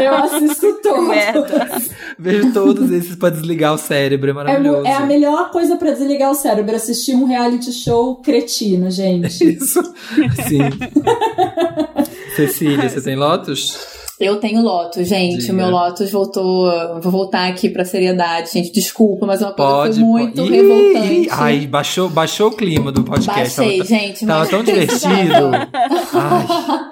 D: [LAUGHS] Eu assisto [LAUGHS] todos.
A: Vejo todos esses pra desligar o cérebro, é
D: É,
A: maravilhoso.
D: é a melhor coisa pra desligar o cérebro, assistir um reality show cretino, gente. [LAUGHS]
A: Isso. Sim. Cecília, você tem Lotus?
C: Eu tenho Lotus, gente.
A: Diga.
C: O meu Lotus voltou. Vou voltar aqui pra seriedade, gente. Desculpa, mas é uma coisa que
A: Pode,
C: foi muito
A: pode.
C: revoltante.
A: Ih, Ai, baixou, baixou o clima do podcast.
C: Baixei,
A: tava,
C: gente.
A: tava tão [LAUGHS]
C: precisava.
A: divertido. Ai,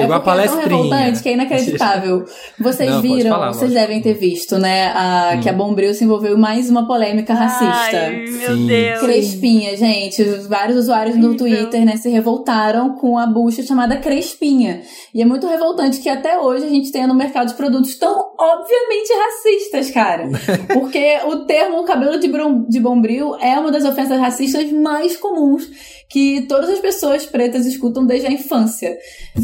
A: chegou
C: é
A: a
C: porque É tão
A: palestrinha.
C: revoltante que é inacreditável. [LAUGHS] Vocês
A: Não,
C: viram,
A: falar,
C: vocês
A: Laura.
C: devem ter visto, né? a- Que a Bombril se envolveu em mais uma polêmica racista.
B: Ai, meu
A: Sim.
B: Deus.
C: Crespinha, gente. Vários usuários no. Twitter, né, se revoltaram com a bucha chamada Crespinha. E é muito revoltante que até hoje a gente tenha no mercado de produtos tão obviamente racistas, cara. [LAUGHS] Porque o termo cabelo de, de bombril é uma das ofensas racistas mais comuns que todas as pessoas pretas escutam desde a infância.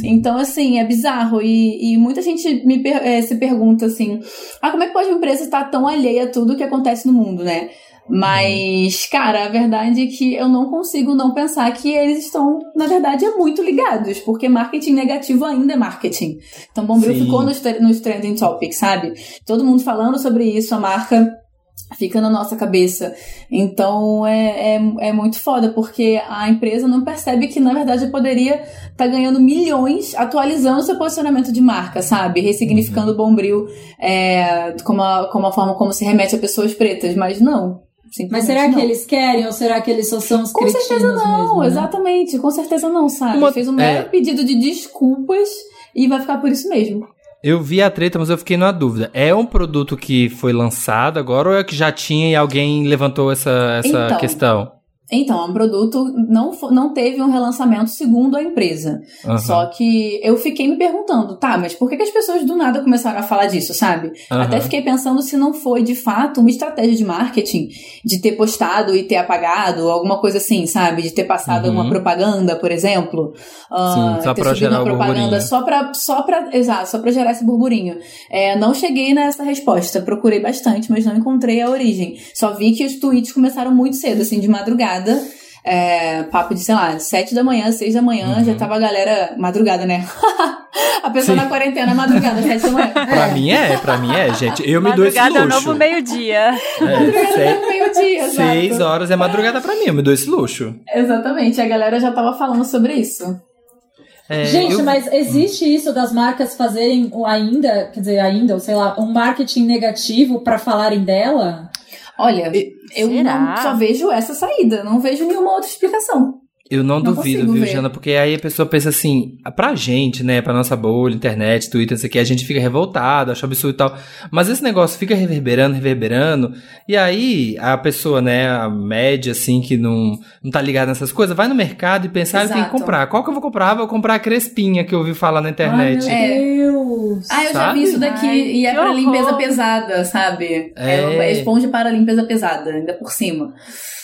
C: Então, assim, é bizarro. E, e muita gente me eh, se pergunta assim: ah, como é que pode uma empresa estar tão alheia a tudo que acontece no mundo, né? Mas, cara, a verdade é que eu não consigo não pensar que eles estão, na verdade, é muito ligados, porque marketing negativo ainda é marketing. Então, Bombril
A: Sim.
C: ficou nos, nos trending topics, sabe? Todo mundo falando sobre isso, a marca fica na nossa cabeça. Então é, é, é muito foda, porque a empresa não percebe que, na verdade, poderia estar ganhando milhões atualizando seu posicionamento de marca, sabe? Ressignificando o Bombril é, como, a, como a forma como se remete a pessoas pretas, mas não.
D: Mas será
C: não.
D: que eles querem ou será que eles só são os
C: Com certeza não,
D: mesmo, né?
C: exatamente, com certeza não, sabe?
A: Uma-
C: Fez um mero
A: é.
C: pedido de desculpas e vai ficar por isso mesmo.
A: Eu vi a treta, mas eu fiquei na dúvida. É um produto que foi lançado agora ou é que já tinha e alguém levantou essa, essa
C: Então.
A: questão?
C: Então, é um produto não, não teve um relançamento segundo a empresa.
A: Aham.
C: Só que eu fiquei me perguntando, tá, mas por que, que as pessoas do nada começaram a falar disso, sabe?
A: Aham.
C: Até fiquei pensando se não foi de fato uma estratégia de marketing de ter postado e ter apagado, alguma coisa assim, sabe? De ter passado
A: Uhum.
C: uma propaganda, por exemplo. Ah,
A: Sim, só
C: ter
A: pra
C: subido
A: gerar
C: uma propaganda só pra, só pra. Exato, só pra gerar esse burburinho. É, não cheguei nessa resposta. Procurei bastante, mas não encontrei a origem. Só vi que os tweets começaram muito cedo, assim, de madrugada. É, papo de, sei lá, sete da manhã, seis da manhã,
A: Uhum.
C: já tava a galera. Madrugada, né? [LAUGHS] a pessoa
A: Sim.
C: na quarentena, madrugada, sete da manhã. [LAUGHS]
A: Pra mim é, pra mim é, gente. Eu me dou esse
B: Madrugada é o
A: luxo.
B: novo meio-dia. [LAUGHS]
A: É, se-
C: Meio-dia,
A: seis horas é madrugada pra mim, eu me dou esse luxo.
C: Exatamente, a galera já tava falando sobre isso.
A: É,
D: Gente,
A: eu-
D: mas existe isso das marcas fazerem ainda, quer dizer, ainda, ou sei lá, um marketing negativo pra falarem dela?
C: Olha, eu
B: Será?
C: não, só vejo essa saída, não vejo nenhuma outra explicação.
A: Eu não,
C: Não
A: duvido, viu,
C: ver.
A: Jana? Porque aí a pessoa pensa assim, pra gente, né, pra nossa bolha, internet, Twitter, isso aqui, a gente fica revoltado, acha absurdo e tal. Mas esse negócio fica reverberando, reverberando, e aí a pessoa, né, a média, assim, que não, não tá ligada nessas coisas, vai no mercado e pensa, ah, eu tenho que comprar. Qual que eu vou comprar? Vou comprar a crespinha que eu ouvi falar na internet.
D: Ai,
C: É.
D: meu Deus!
C: Ah, eu já
A: Sabe?
C: vi isso daqui
B: Ai,
C: e é pra
B: horror.
C: limpeza pesada, sabe?
A: É.
C: É. esponja para limpeza pesada, ainda por cima.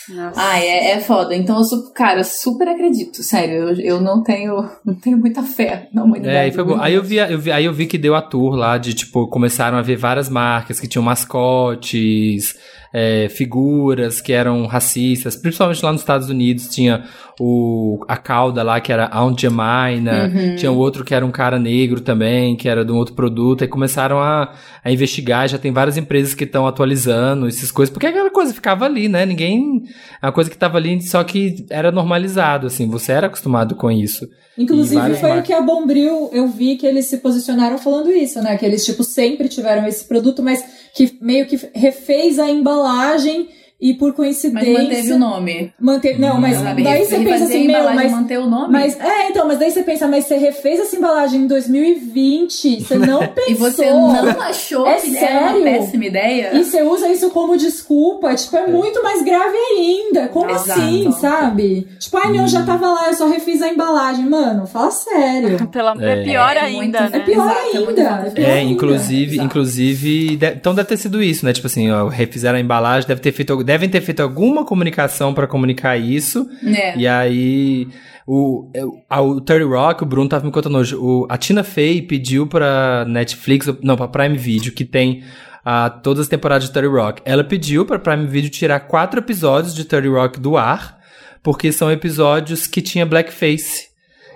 B: Nossa.
C: Ai, é, é foda. Então eu, cara, super acredito, sério. Eu, eu não tenho [LAUGHS] não tenho muita fé na humanidade.
A: É, e foi bom. Aí eu vi, eu vi, aí eu vi que deu a tour lá de, tipo, começaram a ver várias marcas que tinham mascotes, é, figuras que eram racistas, principalmente lá nos Estados Unidos tinha o, a cauda lá que era Aunt Jemina,
C: Uhum.
A: tinha o outro que era um cara negro também, que era de um outro produto, aí começaram a, a investigar, já tem várias empresas que estão atualizando essas coisas, porque aquela coisa ficava ali, né, ninguém, é uma coisa que tava ali, só que era normalizado, assim, você era acostumado com isso. E
D: Inclusive foi o
A: marcas.
D: que a Bombril, eu vi que eles se posicionaram falando isso, né? Que eles, tipo, sempre tiveram esse produto, mas que meio que refez a embalagem e por
C: Mas
D: coincidência...
C: manteve o nome.
D: Manteve, não, mas
C: Sabe?
D: daí você pensa
C: a
D: assim, meu, mas...
C: manter o nome.
D: Mas, é, então, mas daí você pensa, mas você refez essa embalagem em 2020, você não pensou. [LAUGHS]
C: E você não achou
D: É
C: que era uma
D: sério?
C: péssima ideia?
D: E você usa isso como desculpa, tipo, é muito mais grave ainda. Como
C: Exato.
D: assim, sabe? Tipo, ai não, já tava lá, eu só refiz a embalagem. Mano, fala sério. [LAUGHS]
B: Pela,
A: É.
B: é pior
C: É
B: ainda,
C: muito-
B: né?
D: É pior
C: Exato, é
D: ainda. É,
A: É, inclusive,
C: Exato.
A: inclusive, de- então deve ter sido isso, né? Tipo assim, ó, refizeram a embalagem, deve ter feito, devem ter feito alguma comunicação pra comunicar isso.
C: É.
A: E aí, o, eu- a- o 30 Rock, o Bruno tava me contando hoje, o, a Tina Fey pediu pra Netflix, não, pra Prime Video, que tem ah, todas as temporadas de 30 Rock. Ela pediu pra Prime Video tirar quatro episódios de 30 Rock do ar, porque são episódios que tinha blackface.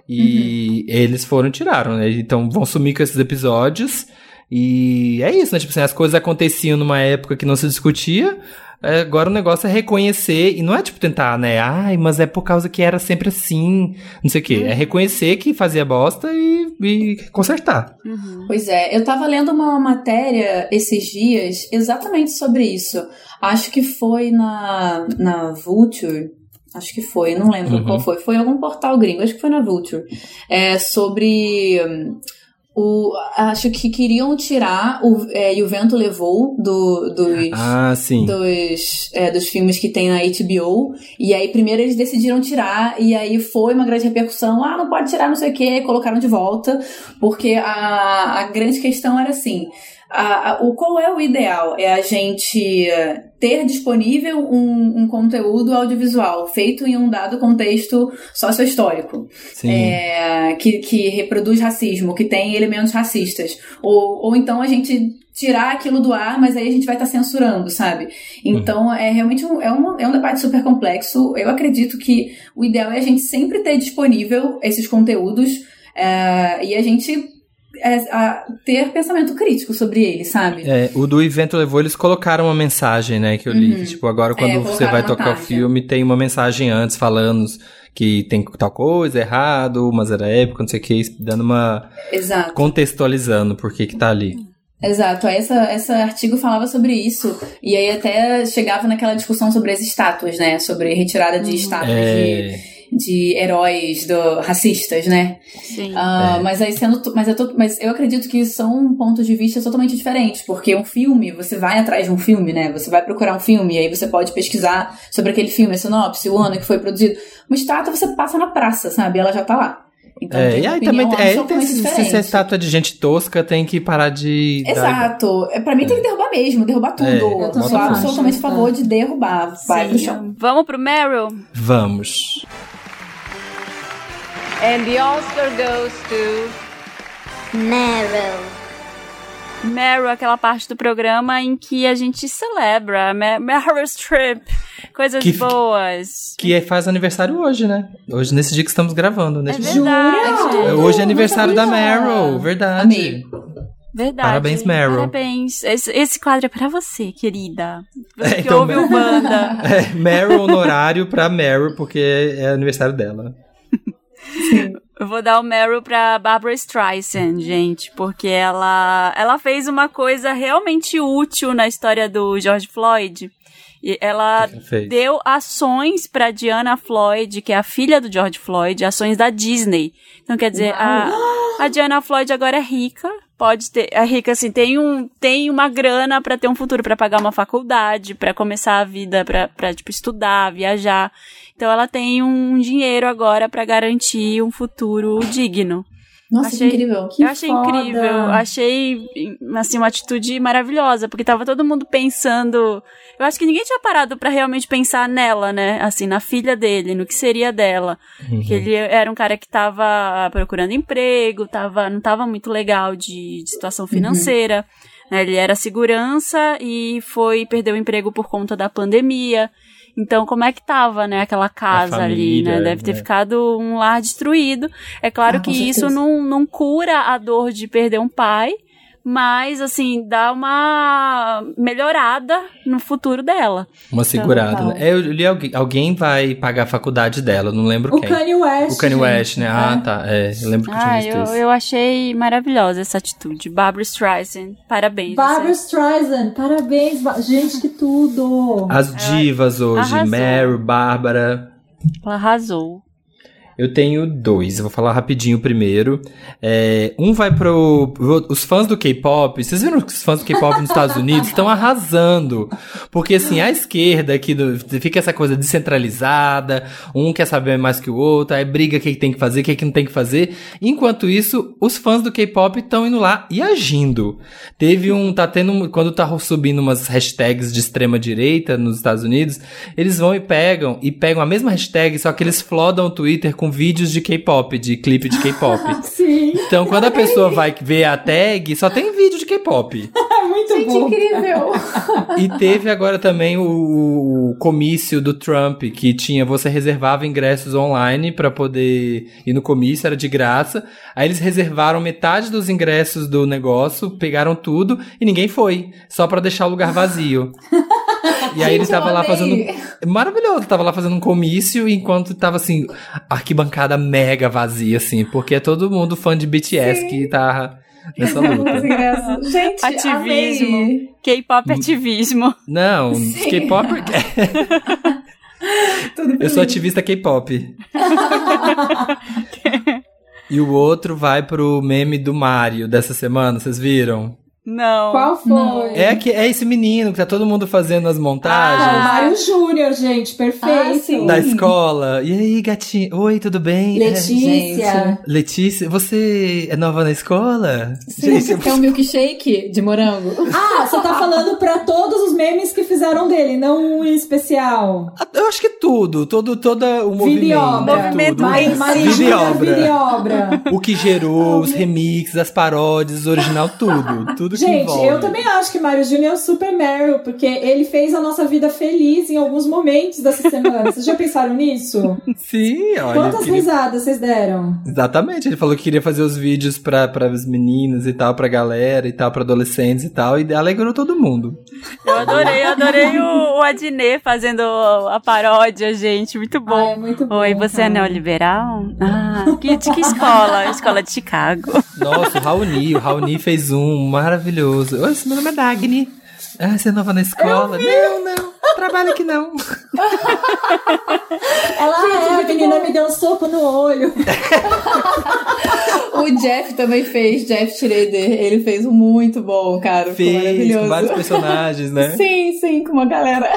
A: E eles foram e tiraram, né? Então vão sumir com esses episódios. E é isso, né? Tipo assim, as coisas aconteciam numa época que não se discutia. É, Agora o negócio é reconhecer, e não é tipo tentar, né? Ai, mas é por causa que era sempre assim, não sei o quê. É reconhecer que fazia bosta e, e consertar.
B: Uhum.
C: Pois é, eu tava lendo uma matéria esses dias exatamente sobre isso. Acho que foi na, na Vulture. Acho que foi, não lembro
A: Uhum.
C: qual foi. Foi em algum portal gringo, acho que foi na Vulture. É sobre. O, acho que queriam tirar o, é, E o Vento Levou do, dos,
A: Ah,
C: dos, é, dos filmes que tem na HBO. E aí, primeiro eles decidiram tirar, e aí foi uma grande repercussão. Ah, não pode tirar, não sei o que, colocaram de volta. Porque a, a grande questão era assim. A- a- o qual é o ideal? É a gente ter disponível um, um conteúdo audiovisual feito em um dado contexto sociohistórico é, que, que reproduz racismo, que tem elementos racistas. Ou, ou então a gente tirar aquilo do ar, mas aí a gente vai estar censurando, sabe? Então é realmente um, é, um, é um debate super complexo. Eu acredito que o ideal é a gente sempre ter disponível esses conteúdos é, e a gente a- ter pensamento crítico sobre eles, sabe?
A: É, o do evento levou, eles colocaram uma mensagem, né, que eu li. que, tipo, agora quando
C: É,
A: você vai tocar o
C: tarja.
A: filme, tem uma mensagem antes falando que tem tal coisa, errado, mas era época, não sei o que, dando uma...
C: Exato.
A: contextualizando por que que tá ali.
C: Exato, aí essa, esse artigo falava sobre isso, e aí até chegava naquela discussão sobre as estátuas, né? Sobre retirada de estátuas
A: É.
C: de, de heróis do, racistas, né?
B: Sim.
C: Ah,
A: É.
C: Mas aí sendo. Mas eu, tô- mas eu acredito que são pontos de vista totalmente diferentes, porque um filme, você vai atrás de um filme, né? Você vai procurar um filme, e aí você pode pesquisar sobre aquele filme, a sinopse, o ano que foi produzido. Uma estátua você passa na praça, sabe? Ela já tá lá. Então,
A: É, e aí também é, tem, se, se
C: diferente.
A: a estátua de gente tosca, tem que parar de. dar-
C: Exato. É, Pra mim tem que derrubar mesmo, derrubar tudo.
A: É,
C: eu
D: também
C: sou absolutamente a
D: tá.
C: favor de derrubar. Vai pro chão.
B: Sim. Vamos pro Meryl?
A: Vamos.
E: And the Oscar goes to
F: Meryl.
B: Meryl, aquela parte do programa em que a gente celebra Mer- Meryl Streep, coisas
A: Que
B: boas.
A: Que é- faz aniversário hoje, né? Hoje, nesse dia que estamos gravando.
B: É
A: Nesse dia.
B: verdade.
D: Jura?
A: Hoje é aniversário da. Meryl, verdade.
C: Amei.
B: Verdade.
A: Parabéns, Meryl.
B: Parabéns. Esse, esse quadro é pra você, querida. Você
A: É,
B: que
A: então,
B: ouve o Wanda. [LAUGHS]
A: É, Meryl honorário pra Meryl, porque é aniversário dela. [LAUGHS]
B: Eu vou dar o Meryl pra Barbara Streisand, gente, porque ela, ela fez uma coisa realmente útil na história do George Floyd. E ela deu ações pra Diana Floyd, que é a filha do George Floyd, ações da Disney. Então, quer dizer, a, a Diana Floyd agora é rica, pode ter, é rica assim, tem um, tem uma grana pra ter um futuro, pra pagar uma faculdade, pra começar a vida, pra, pra tipo estudar, viajar. Então ela tem um dinheiro agora pra garantir um futuro digno.
C: Nossa,
B: Achei-
C: que incrível.
D: Que
B: eu achei
D: foda.
B: incrível, achei assim uma atitude maravilhosa, porque tava todo mundo pensando, eu acho que ninguém tinha parado pra realmente pensar nela, né? Assim, na filha dele, no que seria dela. Que ele era um cara que tava procurando emprego, tava, não tava muito legal de, de situação financeira. né? Ele era segurança e foi perder o emprego por conta da pandemia. Então, como é que tava, né, aquela casa ali,
A: família,
B: né? Deve ter
A: né?
B: ficado um lar destruído. É claro
C: Ah,
B: que isso não, não cura a dor de perder um pai, mas, assim, dá uma melhorada no futuro dela.
A: Uma segurada,
C: Total.
A: né? É, eu li alguém, alguém vai pagar a faculdade dela, não lembro
D: O
A: quem.
D: Kanye West.
A: o Kanye
D: gente.
A: West, né? Ah,
D: É.
A: tá. É, eu lembro que eu tinha
B: Ah,
A: visto
B: eu,
A: isso.
B: eu achei maravilhosa essa atitude. Barbara Streisand, parabéns.
D: Barbara
B: você.
D: Streisand, parabéns. Gente, que tudo.
A: As divas hoje,
B: arrasou.
A: Meryl, Bárbara.
B: Ela arrasou.
A: Eu tenho dois, vou falar rapidinho primeiro. É, um vai pro. Os fãs do K-pop, vocês viram que os fãs do K-pop nos Estados Unidos estão arrasando. Porque assim, a esquerda aqui do- fica essa coisa descentralizada, um quer saber mais que o outro, aí briga o que tem que fazer, o que que não tem que fazer. Enquanto isso, os fãs do K-pop estão indo lá e agindo. Teve um. Tá tendo. Quando tá subindo umas hashtags de extrema direita nos Estados Unidos, eles vão e pegam, e pegam a mesma hashtag, só que eles flodam o Twitter com vídeos de K-pop, de clipe de K-pop. [LAUGHS]
D: Sim,
A: Então, quando a pessoa vai ver a tag, só tem vídeo de K-pop. [LAUGHS]
D: é muito
C: Gente,
D: bom.
C: incrível. [LAUGHS]
A: E teve agora também o, o comício do Trump, que tinha, você reservava ingressos online pra poder ir no comício, era de graça. Aí eles reservaram metade dos ingressos do negócio, pegaram tudo e ninguém foi, só pra deixar o lugar vazio. E aí ele tava lá fazendo. Maravilhoso, tava lá fazendo um comício enquanto tava assim, arquibancada mega vazia, assim, porque é todo mundo fã de BTS que tá nessa [LAUGHS] luta.
C: Gente,
B: Ativismo. K-pop ativismo.
A: Não,
C: Sim.
A: K-pop. [LAUGHS]
C: Tudo pra
A: Eu sou ativista K-pop. [LAUGHS] e o outro vai pro meme do Mario dessa semana, vocês viram?
B: Não.
D: Qual foi?
C: Não.
A: É que é esse menino que tá todo mundo fazendo as
D: Ah,
A: montagens
D: Mário Júnior, gente, perfeito.
C: Ah, sim.
A: da escola. E aí, gatinho? Oi, tudo bem? É,
D: Letícia.
A: Letícia, você é nova na escola?
C: Sim,
A: Gente,
C: Quer um milkshake de morango?
D: Ah, você tá falando pra todos os memes que fizeram dele, não um em especial.
A: eu acho que tudo, todo, toda o movimento.
D: e obra.
B: Movimento
A: e
D: Júnior,
A: obra.
D: Vida e obra.
A: O que gerou os remixes, as paródias, o original, tudo. Tudo que
D: Gente,
A: envolve.
D: eu também acho que Mário Júnior é o super Meryl, porque ele fez a nossa vida feliz em alguns momentos dessa semana. Vocês já pensaram nisso? [LAUGHS]
A: Sim, olha.
D: Quantas
A: queria-
D: risadas vocês deram?
A: Exatamente, ele falou que queria fazer os vídeos pra, pra as meninas e tal, pra galera e tal, pra adolescentes e tal, e alegrou todo mundo.
B: Eu adorei, eu adorei o, o Adnet fazendo a paródia, gente. Muito
D: Ah,
B: bom.
D: é muito bom.
B: Oi, você é neoliberal? Ah, Que, de que escola? Escola de Chicago.
A: Nossa, o Raoni, o Raoni fez um maravilhoso. Oi, meu nome é Dagny. Ah, você é nova na escola? Não, não. Trabalho aqui não. [LAUGHS]
D: Ela é, a menina me deu um soco no olho. [LAUGHS]
C: O Jeff também fez, Jeff Schrader. Ele fez um muito bom, cara.
A: Fez
C: maravilhoso.
A: com vários personagens, né? [LAUGHS]
C: Sim, sim, com uma galera.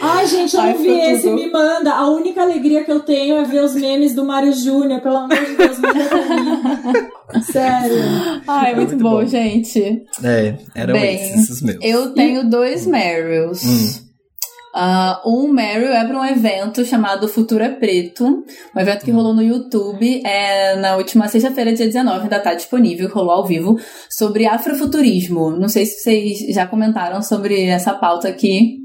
D: Ai, gente, eu
C: Ai,
D: não vi esse,
C: tudo.
D: me manda. A única alegria que eu tenho é ver os memes do Mário Júnior, pelo amor de Deus, mim. [LAUGHS] Sério.
C: Ai, muito,
A: muito
C: bom,
A: bom.
C: gente.
A: É, eram
C: Bem,
A: esses os meus.
C: Eu tenho dois Meryls.
A: Hum.
C: Ah, um Meryl é para um evento chamado Futuro é Preto, um evento que rolou no YouTube é, na última sexta-feira, dia 19, ainda tá disponível, rolou ao vivo, sobre afrofuturismo. Não sei se vocês já comentaram sobre essa pauta aqui.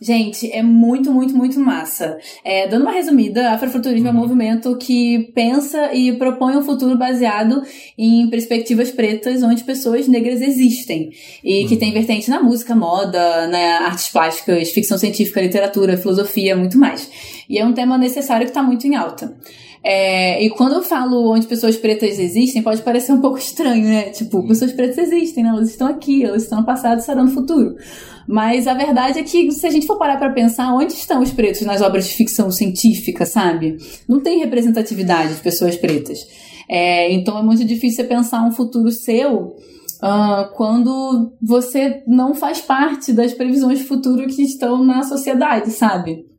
C: Gente, é muito, muito, muito massa. É, dando uma resumida, afrofuturismo é um movimento que pensa e propõe um futuro baseado em perspectivas pretas, onde pessoas negras existem. E que tem vertente na música, moda, na artes plásticas, ficção científica, literatura, filosofia, muito mais. E é um tema necessário que está muito em alta. É, e quando eu falo onde pessoas pretas existem, pode parecer um pouco estranho, né? Tipo, pessoas pretas existem, né? Elas estão aqui, elas estão no passado e estarão no futuro. Mas a verdade é que, se a gente for parar pra pensar, onde estão os pretos nas obras de ficção científica, sabe? Não tem representatividade de pessoas pretas. É, então é muito difícil você pensar um futuro seu ah, quando você não faz parte das previsões de futuro que estão na sociedade, sabe?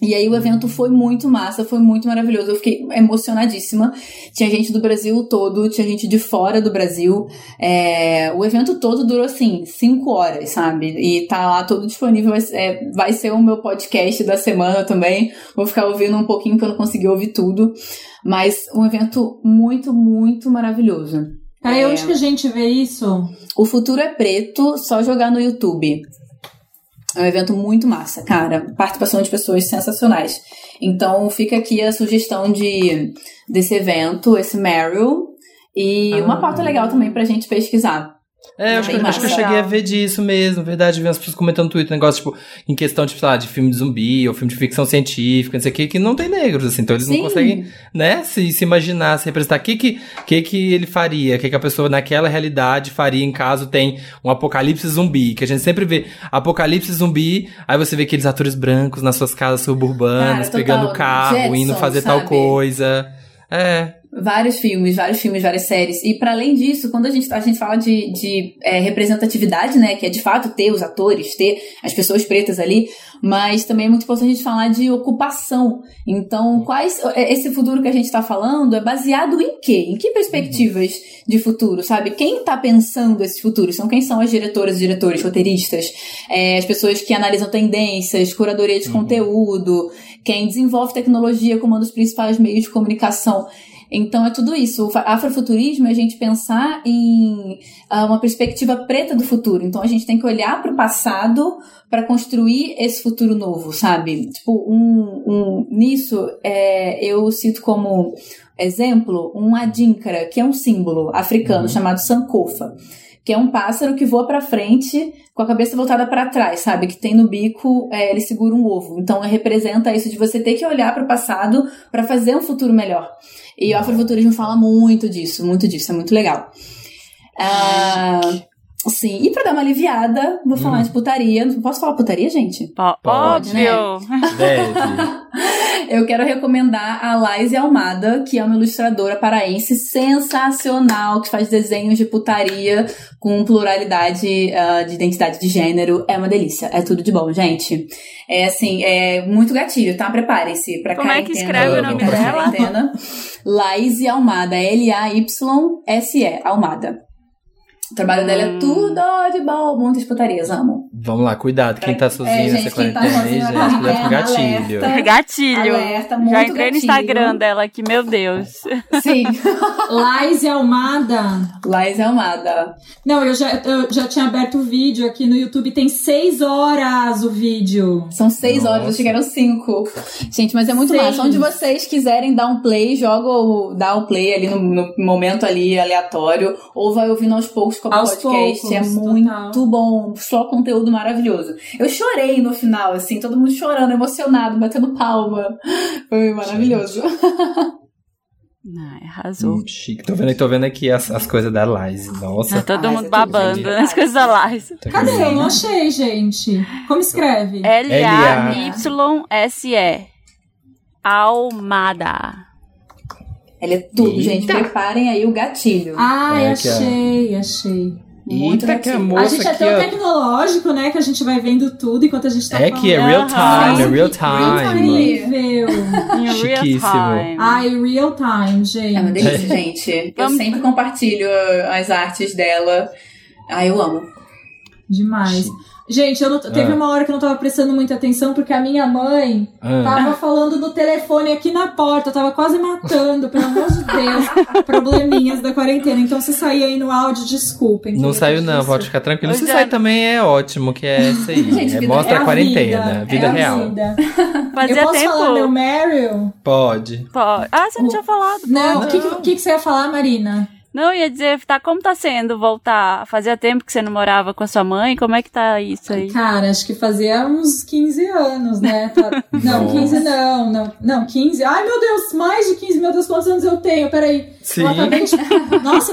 C: E aí o evento foi muito massa, foi muito maravilhoso. Eu fiquei emocionadíssima. Tinha gente do Brasil todo, tinha gente de fora do Brasil. É, o evento todo durou assim, cinco horas, sabe? E tá lá todo disponível. Vai, é, vai ser o meu podcast da semana também. Vou ficar ouvindo um pouquinho porque eu não consegui ouvir tudo. Mas um evento muito, muito maravilhoso.
D: Aí,
C: É.
D: onde que a gente vê isso?
C: O futuro é preto, só jogar no YouTube. É um evento muito massa, cara. Participação de pessoas sensacionais. Então fica aqui a sugestão de desse evento, esse Meryl. E
A: Ah.
C: uma pauta legal também pra gente pesquisar.
A: É, acho que, acho que eu cheguei a ver disso mesmo, verdade. Vi as pessoas comentando no Twitter, negócio, tipo, em questão, tipo, sei lá, de filme de zumbi ou filme de ficção científica, não sei o que, que não tem negros, assim, então eles
C: Sim.
A: não conseguem, né, se, se imaginar, se representar. O que que, que que ele faria? O que que a pessoa naquela realidade faria em caso tem um apocalipse zumbi? Que a gente sempre vê apocalipse zumbi, aí você vê aqueles atores brancos nas suas casas suburbanas,
C: Cara,
A: pegando carro, indo
C: Jetsons,
A: fazer tal
C: sabe?
A: coisa. É.
C: Vários filmes, vários filmes, várias séries. E para além disso, quando a gente, a gente fala de, de é, representatividade, né? Que é de fato ter os atores, ter as pessoas pretas ali, mas também é muito importante a gente falar de ocupação. Então, quais. é, Esse futuro que a gente tá falando é baseado em quê? Em que perspectivas de futuro, sabe? Quem tá pensando esse futuro? São quem são as diretoras e diretores, roteiristas, é, as pessoas que analisam tendências, curadoria de conteúdo, quem desenvolve tecnologia como um dos principais meios de comunicação. Então é tudo isso. O afrofuturismo é a gente pensar em ah, uma perspectiva preta do futuro. Então a gente tem que olhar para o passado para construir esse futuro novo, sabe? Tipo, um, um, nisso é, eu cito como exemplo um adinkara, que é um símbolo africano chamado sankofa. Que é um pássaro que voa pra frente com a cabeça voltada pra trás, sabe? Que tem no bico, é, ele segura um ovo. Então representa isso de você ter que olhar para o passado para fazer um futuro melhor. E o afrofuturismo fala muito disso, muito disso, é muito legal. Ah, sim, e pra dar uma aliviada, vou falar de putaria. Posso falar putaria, gente?
B: Ó,
A: Pode,
B: Óbvio. [LAUGHS]
A: Deve.
C: Eu quero recomendar a Laise Almada, que é uma ilustradora paraense sensacional, que faz desenhos de putaria com pluralidade ah, de identidade de gênero. É uma delícia. É tudo de bom, gente. É assim, é muito gatilho, tá? Preparem-se pra
B: Como é que escreve
A: o nome
B: dela?
C: quarentena. Laise Almada, L-A-Y-S-E, Almada. O trabalho dela é
B: Hum.
C: tudo de bom, muitas putarias, amo.
A: Vamos lá, cuidado. Quem tá sozinho
C: É,
A: nessa
C: tá
A: quarentena aí,
C: sozinho
A: gente, cuidado com gatilho.
C: alerta.
B: Gatilho.
C: Alerta, muito
B: Já entrei no
C: gatilho.
B: Instagram dela aqui, meu Deus.
C: Sim, [LAUGHS]
D: Laís e Almada.
C: Laise Almada.
D: Não, eu já, eu já tinha aberto o vídeo aqui no YouTube. Tem seis horas o vídeo.
C: São seis
A: Nossa.
C: horas, chegaram cinco. Gente, mas é muito
D: Seis.
C: massa. Onde vocês quiserem dar um play, joga o, dá o play ali no, no momento ali aleatório, ou vai ouvindo aos poucos como
D: Aos
C: podcast.
D: poucos,
C: é muito
D: total.
C: bom. Só conteúdo maravilhoso. Eu chorei no final, assim, todo mundo chorando, emocionado, batendo palma. Foi maravilhoso. [LAUGHS]
B: Ai, arrasou.
A: Hum, chique. Tô vendo, tô vendo aqui as, as coisas da Lize. Nossa.
B: Tá todo
C: Ah,
B: mundo
C: tudo,
B: babando nas coisas da Lies.
A: Tô
D: Cadê? Eu não achei, gente. Como escreve?
B: L-A-Y-S-E. Almada.
C: Ela é tudo,
A: Eita.
C: gente. Preparem aí o gatilho.
A: É-
D: achei, achei.
C: Muito
A: Eita, que a moça
D: a gente é tão tecnológico, né? Que a gente vai vendo tudo enquanto a gente tá
A: É
D: falando.
A: que é real time, é real
C: Real
A: time.
D: Incrível. [LAUGHS]
A: Chiquíssimo.
B: time.
D: Ai, real time, gente.
C: É uma delícia, gente. Eu
B: Vamos-
C: sempre compartilho as artes dela. Ai, eu amo.
D: Demais. Gente, eu não- teve
A: Ah.
D: uma hora que eu não tava prestando muita atenção porque a minha mãe
A: Ah.
D: tava falando no telefone aqui na porta. Eu tava quase matando, pelo amor de Deus. [LAUGHS] Probleminhas da quarentena. Então, se sair aí no áudio, desculpem.
A: Não
D: que
A: saiu não, pode ficar tranquilo. Se sair
B: é-
A: também é ótimo, que é [LAUGHS] isso aí.
C: Gente,
A: É, mostra
D: É
A: a
D: a
A: quarentena,
D: vida,
A: vida,
D: é a
A: real.
D: vida. [LAUGHS]
B: Fazia
D: eu posso
B: tempo.
D: falar meu Meryl?
A: Pode.
B: Pô, Ah, você não tinha falado.
D: Não, o
B: pode.
D: que, que, que que você ia falar, Marina?
B: Não, ia dizer, tá, como tá sendo voltar? Fazia tempo que você não morava com a sua mãe? Como é que tá isso aí?
D: Cara, acho que fazia uns 15 anos, né? Tá- [LAUGHS] Não,
A: Nossa.
D: 15 não, não. Não, 15. Ai, meu Deus, mais de 15. Meu Deus, quantos anos eu tenho? Peraí.
A: Sim.
D: Eu acabei de... [LAUGHS] Nossa,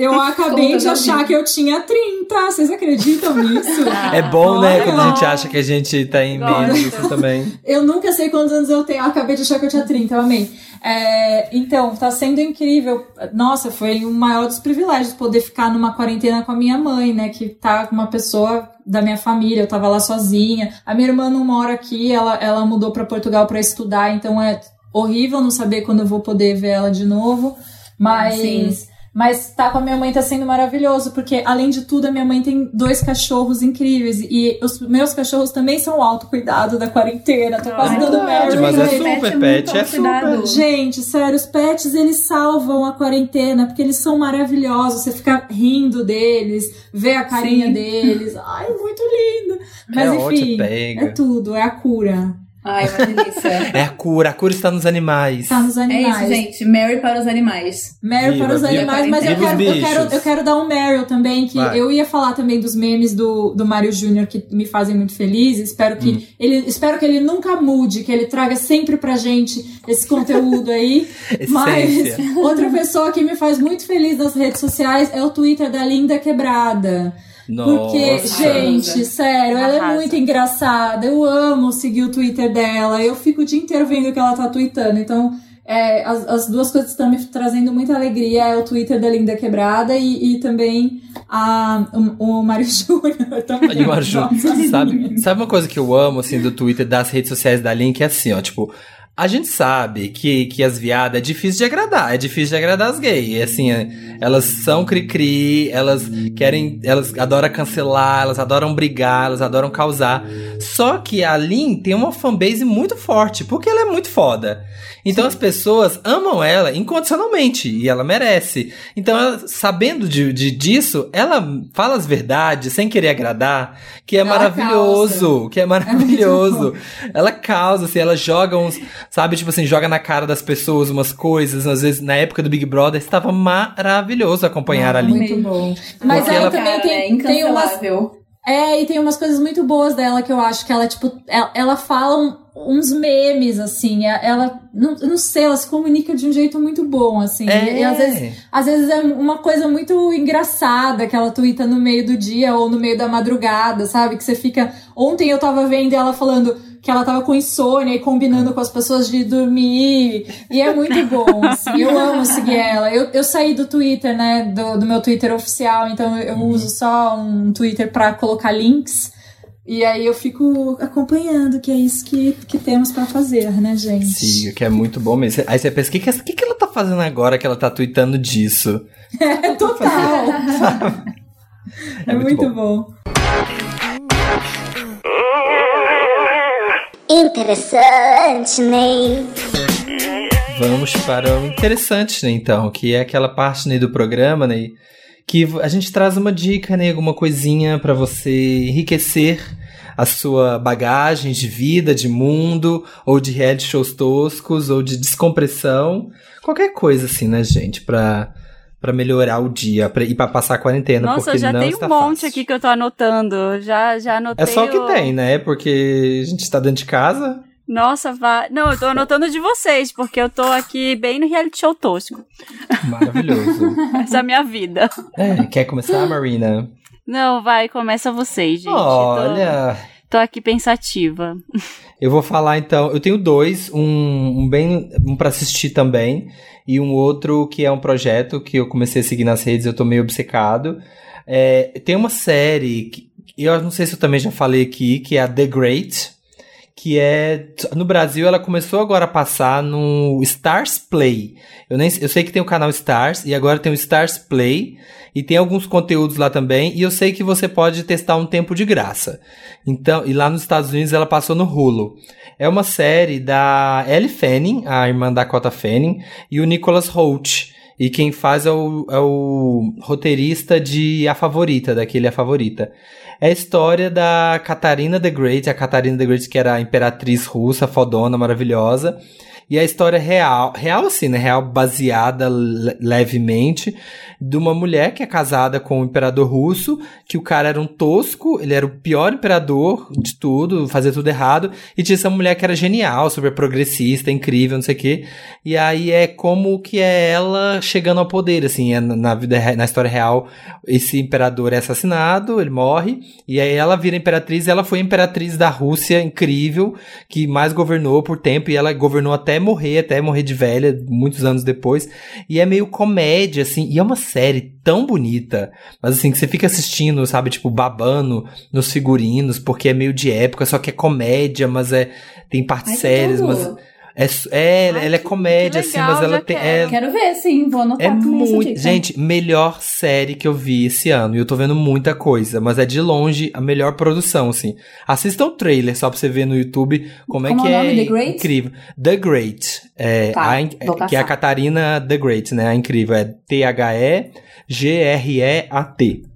D: eu- acabei
C: Conta
D: de achar
C: vida.
D: que eu tinha 30. Vocês acreditam nisso? [LAUGHS]
A: É bom, né,
D: Olha.
A: quando a gente acha que a gente tá em menos isso também.
D: Eu nunca sei quantos anos eu tenho. Eu acabei de achar que eu tinha 30, eu amei. É, então, tá sendo incrível. Nossa, foi o maior dos privilégios poder ficar numa quarentena com a minha mãe, né? Que tá com uma pessoa da minha família, eu tava lá sozinha. A minha irmã não mora aqui, ela, ela mudou pra Portugal pra estudar, então é horrível não saber quando eu vou poder ver ela de novo. Mas.
C: Sim.
D: Mas tá com a minha mãe tá sendo maravilhoso, porque além de tudo, a minha mãe tem dois cachorros incríveis. E os meus cachorros também são o autocuidado da quarentena. Tô quase dando Mary
A: mas é super pet, é
C: cuidado.
A: super.
D: Gente, sério, os pets eles salvam a quarentena porque eles são maravilhosos. Você fica rindo deles, vê a carinha
C: Sim.
D: deles. Ai, muito lindo. Mas
A: é
D: enfim,
A: ótimo,
D: é tudo, é a cura.
C: Ai, uma delícia. [LAUGHS]
A: É a cura, a cura está nos animais.
D: Tá nos
C: é
D: animais.
C: isso, gente. Mary para os animais.
D: Meryl
A: Viva,
D: para os
A: viva.
D: animais, mas eu
A: Viva
D: quero, eu, quero, eu quero dar um Meryl também, que
A: Vai.
D: eu ia falar também dos memes do, do Mario Júnior que me fazem muito feliz. Espero que,
A: Hum.
D: ele, espero que ele nunca mude, que ele traga sempre pra gente esse conteúdo aí. [LAUGHS] Mas outra pessoa que me faz muito feliz nas redes sociais é o Twitter da Linda Quebrada. Porque,
A: Nossa.
D: gente,
C: Arrasa.
D: sério, ela é muito engraçada. Eu amo seguir o Twitter dela. Eu fico o dia inteiro vendo o que ela tá tweetando. Então, é, as, as duas coisas que estão me trazendo muita alegria é o Twitter da Linda Quebrada e, e também a, o, o Mário [LAUGHS] Júnior também.
A: O Arju,
D: Nossa.
A: sabe, sabe uma coisa que eu amo, assim, do Twitter, das redes sociais da Link? É assim, ó, tipo... A gente sabe que, que as viadas é difícil de agradar, é difícil de agradar as gays. Assim, é, elas são cri-cri, elas querem, elas adoram cancelar, elas adoram brigar, elas adoram causar. Só que a Lin tem uma fanbase muito forte, porque ela é muito foda. Então as pessoas amam ela incondicionalmente, e ela merece. Então, ela, sabendo de, de- disso, ela fala as verdades sem querer agradar, que é
D: Ela
A: maravilhoso, que é maravilhoso.
D: muito
A: ela causa, assim, ela joga uns, sabe, tipo assim, joga na cara das pessoas umas coisas. Às vezes, na época do Big Brother, estava maravilhoso acompanhar a Lin.
D: Muito bom. Mas aí
A: ela-
D: também
C: Cara, é
D: tem, tem umas. É, e tem umas coisas muito boas dela que eu acho que ela, tipo, ela, ela fala um- uns memes, assim, é- ela, não, não sei, ela se comunica de um jeito muito bom, assim,
A: É.
D: e, e às vezes, às vezes é uma coisa muito engraçada que ela twitta no meio do dia ou no meio da madrugada, sabe, que você fica, ontem eu tava vendo ela falando que ela tava com insônia e combinando com as pessoas de dormir, e é muito [LAUGHS] bom, assim, eu amo seguir ela, eu, eu saí do Twitter, né, do, do meu Twitter oficial, então eu
A: Uhum.
D: uso só um Twitter pra colocar links, e aí eu fico acompanhando, que é isso que, que temos pra fazer, né, gente?
A: Siga, que é muito bom mesmo. Aí você pensa, o que, que, essa- que, que ela tá fazendo agora que ela tá tweetando disso?
D: É [LAUGHS] total. [LAUGHS]
A: É
D: É,
A: muito
D: muito, bom.
F: Interessante, Ney.
A: Vamos para o interessante, né, então, que é aquela parte né, do programa, né, que a gente traz uma dica, né, alguma coisinha para você enriquecer a sua bagagem de vida, de mundo, ou de reality shows toscos, ou de descompressão, qualquer coisa assim, né, gente, pra, pra melhorar o dia pra, e pra passar a quarentena,
B: Nossa,
A: porque
B: já
A: não
B: tem um
A: está
B: monte
A: fácil.
B: aqui que eu tô anotando. Já, já anotei.
A: É só o que tem, né, porque a gente tá dentro de casa,
B: Nossa, vai. Não, eu tô anotando de vocês, porque eu tô aqui bem no reality show tosco.
A: Maravilhoso. [LAUGHS]
B: Essa é a minha vida.
A: É, quer começar, Marina?
B: Não, vai, começa vocês, gente.
A: Olha,
B: Tô, tô aqui pensativa.
A: eu vou falar então. Eu tenho dois, um, um bem um para assistir também e um outro que é um projeto que eu comecei a seguir nas redes. Eu tô meio obcecado. É, tem uma série que eu não sei se eu também já falei aqui, que é a The Great. Que é. No Brasil, ela começou agora a passar no Stars Play. Eu, nem, eu sei que tem o canal Stars e agora tem o Stars Play. E tem alguns conteúdos lá também. E eu sei que você pode testar um tempo de graça. Então, e lá nos Estados Unidos ela passou no Hulu. É uma série da Ellie Fanning, a irmã da Dakota Fanning, e o Nicholas Holt. E quem faz é o, é o roteirista de A Favorita, daquele A Favorita. É a história da Catarina the Great, a Catarina the Great que era a imperatriz russa, fodona, maravilhosa. E a história real, real assim, né? Real baseada le- levemente, de uma mulher que é casada com o imperador russo, que o cara era um tosco, ele era o pior imperador de tudo, fazia tudo errado, e tinha essa mulher que era genial, super progressista, incrível, não sei o quê. E aí é como que é ela chegando ao poder, assim, é na vida, na história real, esse imperador é assassinado, ele morre, e aí ela vira imperatriz, ela foi imperatriz da Rússia, incrível, que mais governou por tempo, e ela governou até morrer, até morrer de velha, muitos anos depois, e é meio comédia, assim, e é uma série tão bonita, mas assim, que você fica assistindo, sabe, tipo, babando nos figurinos, porque é meio de época, só que é comédia, mas é, tem partes
C: Ai,
A: sérias, mas... É, é
B: Ai,
A: ela é comédia,
B: que
A: assim,
B: legal,
A: mas ela tem.
B: quero.
A: É,
C: Quero ver, sim, vou anotar
A: é muito. Gente, melhor série que eu vi esse ano. E eu tô vendo muita coisa, mas é de longe a melhor produção, assim. Assista o trailer só pra você ver no YouTube como,
C: Como
A: é que
C: é o nome?
A: é
C: The Great?
A: incrível. The Great. É,
C: Tá,
A: a que é a. Catarina The Great, né? A incrível. É T-H-E-G-R-E-A-T.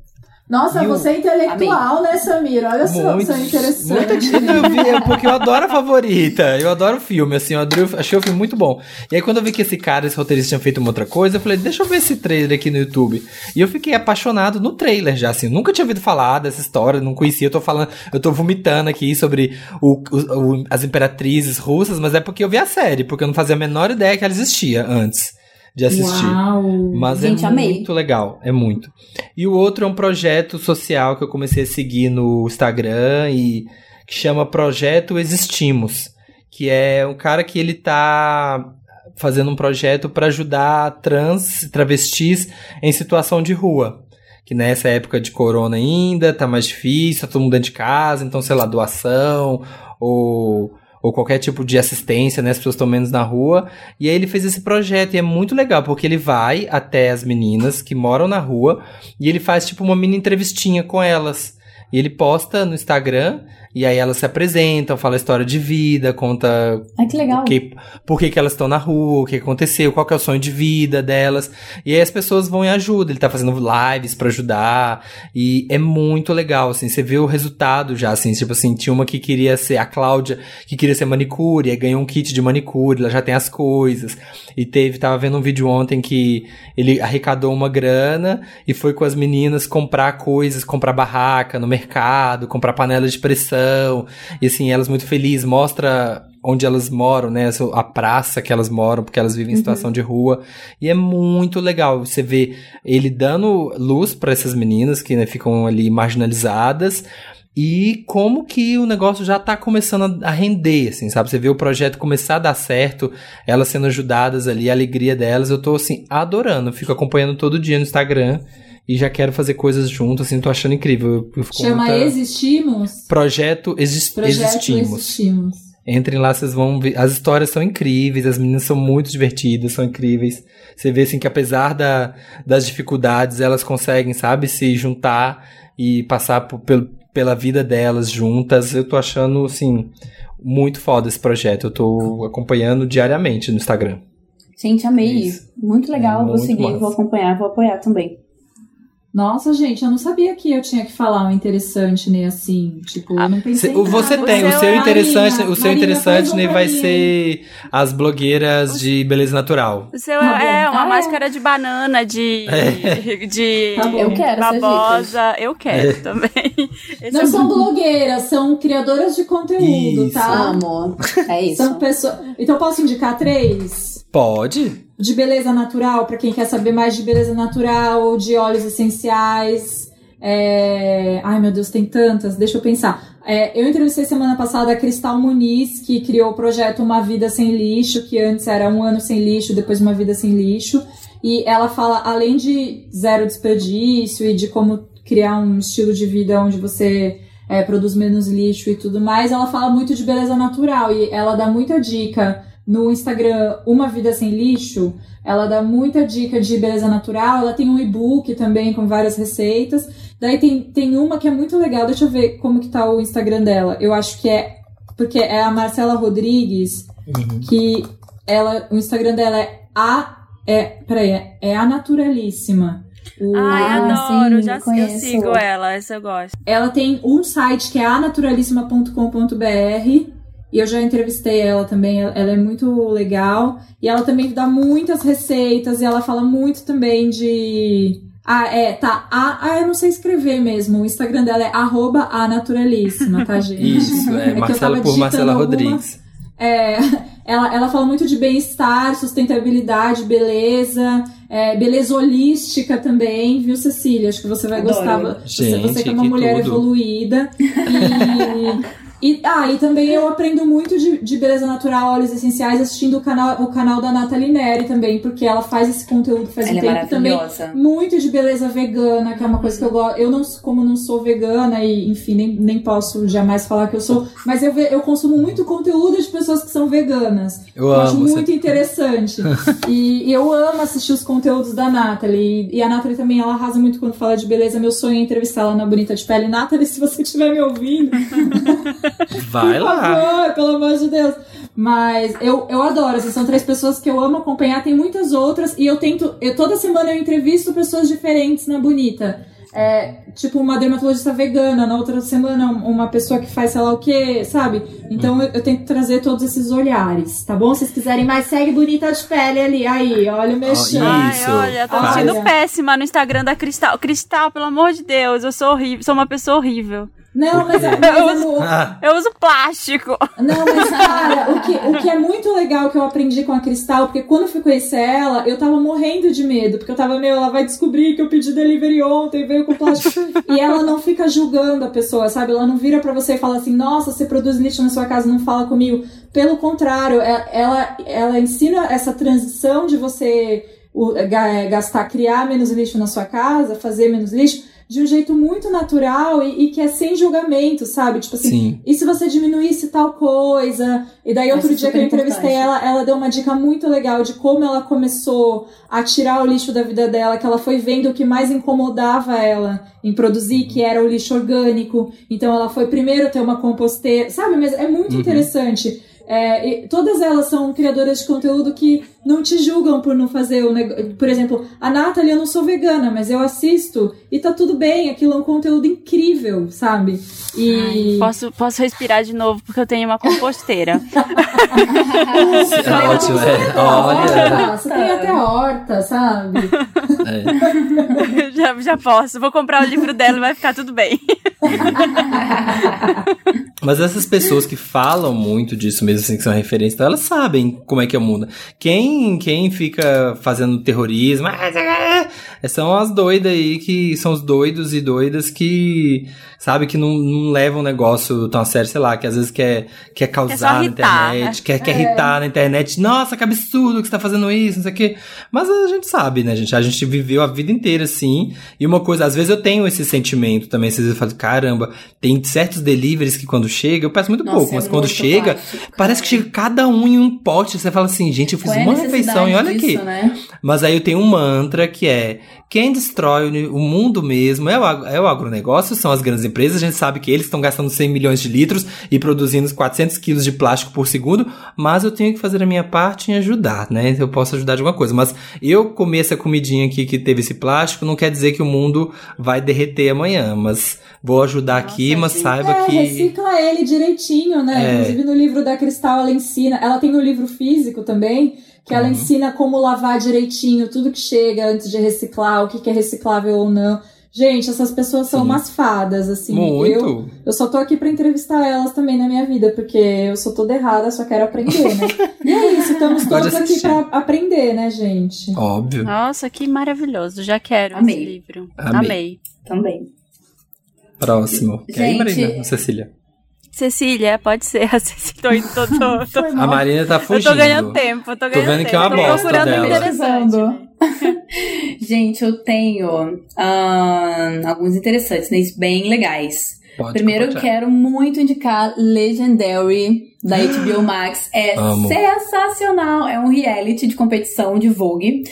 D: Nossa,
A: E
D: você é intelectual, né, Samir? Olha só, isso é interessante.
A: muito eu vi, é porque eu adoro a favorita. Eu adoro o filme, assim, eu adorei, o- achei o filme muito bom. E aí, quando eu vi que esse cara, esse roteirista, tinha feito uma outra coisa, eu falei, deixa eu ver esse trailer aqui no YouTube. E eu fiquei apaixonado no trailer já, assim. eu Nunca tinha ouvido falar dessa história, não conhecia. Eu tô falando, eu tô vomitando aqui sobre o- o- o- as imperatrizes russas, mas é porque eu vi a série, porque eu não fazia a menor ideia que ela existia antes de assistir.
D: Uau.
A: Mas
C: Gente,
A: é
C: amei.
A: muito legal, é muito. E o outro é um projeto social que eu comecei a seguir no Instagram e que chama Projeto Existimos, que é um cara que ele tá fazendo um projeto para ajudar trans travestis em situação de rua. Que nessa época de corona ainda tá mais difícil, tá todo mundo dentro de casa, então sei lá, doação ou ou qualquer tipo de assistência, né? As pessoas estão menos na rua. E aí ele fez esse projeto e é muito legal, porque ele vai até as meninas que moram na rua e ele faz tipo uma mini entrevistinha com elas. E ele posta no Instagram e aí elas se apresentam, fala a história de vida, conta
C: Ai, que legal.
A: que, por que, que elas estão na rua, o que aconteceu, qual que é o sonho de vida delas. E aí as pessoas vão e ajudam. Ele tá fazendo lives pra ajudar. E é muito legal, assim. Você vê o resultado já, assim. Tipo assim, tinha uma que queria ser a Cláudia, que queria ser manicure, aí ganhou um kit de manicure, ela já tem as coisas. E teve, tava vendo um vídeo ontem que ele arrecadou uma grana e foi com as meninas comprar coisas, comprar barraca no mercado, comprar panela de pressão. E assim, elas muito felizes, mostra onde elas moram, né? A praça que elas moram, porque elas vivem em situação de rua. E é muito legal você ver ele dando luz para essas meninas que né, ficam ali marginalizadas. E como que o negócio já tá começando a render, assim, sabe? Você vê o projeto começar a dar certo, elas sendo ajudadas ali, a alegria delas, eu tô, assim, adorando. Fico acompanhando todo dia no Instagram e já quero fazer coisas juntas, assim, tô achando incrível.
D: Chama
A: muita-
D: Existimos?
A: Projeto
D: Projeto
A: Existimos.
D: Existimos.
A: Entrem lá, vocês vão ver. As histórias são incríveis, as meninas são muito divertidas, são incríveis. Você vê assim que apesar da, das dificuldades, elas conseguem, sabe, se juntar e passar por- pel- pela vida delas juntas. Eu tô achando, assim, muito foda esse projeto. Eu tô acompanhando diariamente no Instagram.
C: Gente, amei.
A: Isso.
C: Muito legal,
A: É
C: vou
A: muito
C: seguir,
A: massa.
C: vou acompanhar, vou apoiar também.
D: Nossa, gente, eu não sabia que eu tinha que falar um interessante, nem assim. Tipo, eu não pensei
A: Cê-
D: em
A: você tem, o
B: seu é-
A: interessante,
D: Marina,
A: o seu
D: Marina,
A: interessante né, vai ser as blogueiras de beleza natural.
B: O seu
D: Tá
B: é
D: bom.
B: uma
D: Ah, é.
B: máscara de banana, de. [LAUGHS] de
D: Tá.
C: Eu quero
B: babosa. Eu quero
A: É.
B: também. [LAUGHS]
D: Não
B: é
D: são blogueiras, são criadoras de conteúdo,
A: Isso.
D: tá?
C: Amo. É isso.
D: São pessoas. Então posso indicar três?
A: Pode?
D: De beleza natural, pra quem quer saber mais de beleza natural, de óleos essenciais. é, Ai meu Deus, tem tantas, deixa eu pensar. É, eu entrevistei semana passada a Cristal Muniz, que criou o projeto Uma Vida Sem Lixo, que antes era um ano sem lixo, depois uma vida sem lixo. E ela fala, além de zero desperdício e de como criar um estilo de vida onde você é, produz menos lixo e tudo mais, ela fala muito de beleza natural e ela dá muita dica no Instagram Uma Vida Sem Lixo. Ela dá muita dica de beleza natural. Ela tem um e-book também com várias receitas. Daí tem, tem uma que é muito legal. Deixa eu ver como que tá o Instagram dela. Eu acho que é. Porque é a Marcela Rodrigues, que ela, o Instagram dela é a. É, peraí, é, é a Naturalíssima. O-
B: Ai,
C: Ah,
B: adoro.
C: sim,
B: já eu
C: conheço.
B: sigo ela, essa eu gosto.
D: Ela tem um site que é anaturalissima.com.br e eu já entrevistei ela também, ela é muito legal. E ela também dá muitas receitas e ela fala muito também de. Ah, é, tá. Ah, ah, eu não sei escrever mesmo. O Instagram dela é arroba anaturalíssima, tá, [LAUGHS] gente?
A: Isso, é,
D: que eu
A: Marcela
D: tava
A: por
D: digitando
A: Marcela
D: alguma-
A: Rodrigues.
D: É, [LAUGHS] ela, ela fala muito de bem-estar, sustentabilidade, beleza, é, beleza holística também, viu, Cecília? Acho que você vai
C: Adoro.
D: gostar. Você,
A: Gente,
D: você que é uma
A: que
D: mulher
A: tudo.
D: evoluída. [LAUGHS] E, e, ah, e também eu aprendo muito de, de beleza natural, óleos essenciais, assistindo o canal, o canal da Nathalie Neri também, porque ela faz esse conteúdo faz
C: Ela
D: um
C: é
D: tempo também. Muito de beleza vegana, que é uma coisa que eu gosto. Eu não, como não sou vegana e, enfim, nem, nem posso jamais falar que eu sou, mas eu, eu consumo muito conteúdo de pessoas que são veganas.
A: Eu
D: acho
A: amo.
D: muito interessante. [LAUGHS] e, e eu amo assistir os conteúdos da Nathalie. E, e a Nathalie também, ela arrasa muito quando fala de beleza. Meu sonho é entrevistá-la na Bonita de Pele. Nathalie, se você estiver me ouvindo, [LAUGHS]
A: Vai
D: por
A: lá.
D: favor, pelo amor de Deus. Mas eu, eu adoro, assim, são três pessoas que eu amo acompanhar, tem muitas outras, e eu tento. Eu, toda semana eu entrevisto pessoas diferentes na Bonita. É, tipo, uma dermatologista vegana, na outra semana uma pessoa que faz sei lá o que, sabe? Então eu, eu tento trazer todos esses olhares, tá bom? Se vocês quiserem mais, segue Bonita de Pele ali. Aí, olha o.
A: Ó,
B: Ai,
A: Isso,
B: olha, tô sentindo péssima no Instagram da Cristal. Cristal, pelo amor de Deus, eu sou horrível, sou uma pessoa horrível.
D: Não, mas, é- mas amor,
A: Ah,
B: Eu uso plástico.
D: Não, mas cara, o que, o que é muito legal que eu aprendi com a Cristal, porque quando eu fui conhecer ela, eu tava morrendo de medo, porque eu tava, meu, ela vai descobrir que eu pedi delivery ontem, veio com plástico. [LAUGHS] e ela não fica julgando a pessoa, sabe? Ela não vira pra você e fala assim, nossa, você produz lixo na sua casa, não fala comigo. Pelo contrário, é- ela, ela ensina essa transição de você gastar, criar menos lixo na sua casa, fazer menos lixo, de um jeito muito natural e, e que é sem julgamento, sabe? Tipo assim,
A: sim.
D: e se você diminuísse tal coisa? E daí outro
C: Acho
D: dia que eu entrevistei
C: importante.
D: ela, ela deu uma dica muito legal de como ela começou a tirar o lixo da vida dela, que ela foi vendo o que mais incomodava ela em produzir, que era o lixo orgânico. Então ela foi primeiro ter uma composteira, sabe? Mas é muito
A: Uhum.
D: interessante. É, e todas elas são criadoras de conteúdo que não te julgam por não fazer o negócio. Por exemplo, a Nathalie, eu não sou vegana, mas eu assisto e tá tudo bem, aquilo é um conteúdo incrível, sabe? E.
B: Posso, posso respirar de novo porque eu tenho uma composteira. [LAUGHS]
A: É ótimo, é. Olha.
D: Você tem até horta, sabe?
A: É. [LAUGHS] [LAUGHS]
B: já, já posso. Vou comprar o livro dela e vai ficar tudo bem. [LAUGHS]
A: Mas essas pessoas que falam muito disso mesmo, assim, que são referências, então elas sabem como é que é o mundo. Quem, quem fica fazendo terrorismo, ah, são as doidas aí, que são os doidos e doidas que, sabe, que não, não levam o negócio tão a sério, sei lá, que às vezes quer, quer causar na
B: irritar, né?
A: internet, quer, quer irritar na internet. Nossa, que absurdo que você tá fazendo isso, não sei o quê. Mas a gente sabe, né, gente? A gente viveu a vida inteira assim. E uma coisa, às vezes eu tenho esse sentimento também, às vezes eu falo, caramba, tem certos deliveries que quando chega, eu peço muito
C: Nossa,
A: pouco,
C: é
A: mas quando chega,
C: plástico,
A: parece que chega cada um em um pote. Você fala assim, gente, eu fiz
C: é
A: uma refeição e olha aqui.
C: disso, Né?
A: Mas aí eu tenho um mantra que é: quem destrói o mundo mesmo é o, é o agronegócio, são as grandes empresas. A gente sabe que eles estão gastando 100 milhões de litros e produzindo 400 quilos de plástico por segundo, mas eu tenho que fazer a minha parte em ajudar, né? Eu posso ajudar de alguma coisa. Mas eu comer essa comidinha aqui que teve esse plástico não quer dizer que o mundo vai derreter amanhã, mas vou ajudar aqui, mas saiba
D: É,
A: que.
D: recicla ele direitinho, né?
A: É.
D: Inclusive no livro da Cristal ela ensina. Ela tem no livro físico também, que ela
A: Uhum.
D: ensina como lavar direitinho tudo que chega antes de reciclar, o que, que é reciclável ou não. Gente, essas pessoas são
A: Sim.
D: umas fadas, assim. Eu,
A: Muito.
D: eu só tô aqui pra entrevistar elas também na minha vida, porque eu sou toda errada, só quero aprender, né? [LAUGHS] e é isso, estamos todos aqui pra aprender, né, gente?
A: Óbvio.
B: Nossa, que maravilhoso. Já quero
C: Amei.
B: esse livro.
A: Amei.
B: Amei.
C: Também.
A: Próximo. E aí,
C: Gente-
A: Marina? Cecília.
B: Cecília, pode ser. [LAUGHS] A Cecília, tô, tô, tô, tô,
A: A. Marina tá
B: eu
A: fugindo.
B: tô ganhando tempo, tô ganhando
A: vendo
B: tempo.
A: que é uma
B: tô
A: bosta
B: procurando
A: dela.
B: interessante. né? [LAUGHS]
C: Gente, eu tenho ahn, alguns interessantes, né? Bem legais.
A: Pode
C: Primeiro, eu quero muito indicar Legendary da [GASPS] HBO Max. É
A: Amo.
C: sensacional. É um reality de competição de Vogue.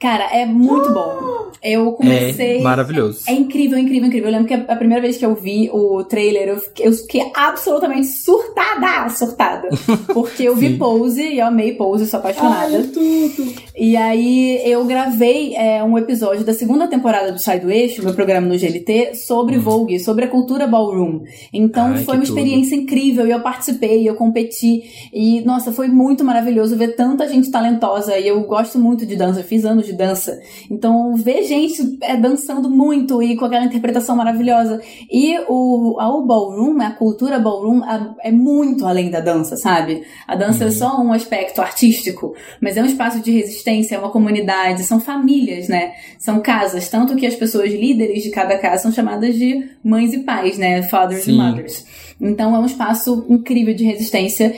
C: Cara, é muito bom. Eu comecei.
A: É maravilhoso.
C: É incrível, incrível, incrível. Eu lembro que a a primeira vez que eu vi o trailer, eu fiquei, eu fiquei absolutamente surtada, surtada. [LAUGHS] Porque eu vi. Pose e eu amei Pose, sou apaixonada.
D: Ai, tudo.
C: E aí eu gravei é, um episódio da segunda temporada do Sai do Eixo, meu programa no GLT, sobre Vogue, sobre a cultura ballroom. Então
A: Hum. Ai,
C: foi uma experiência incrível e eu participei, eu competi. E, nossa, foi muito maravilhoso ver tanta gente talentosa. E eu gosto muito de dança, eu fiz anos de dança. Então ver gente é, dançando muito e com aquela interpretação maravilhosa. E o, a, o ballroom, a cultura ballroom a- é muito além da dança, sabe? A dança é só um aspecto artístico, mas é um espaço de resistência, é uma comunidade, são famílias, né? São casas, tanto que as pessoas líderes de cada casa são chamadas de mães e pais, né? Fathers
A: Sim.
C: e mothers. Então é um espaço incrível de resistência.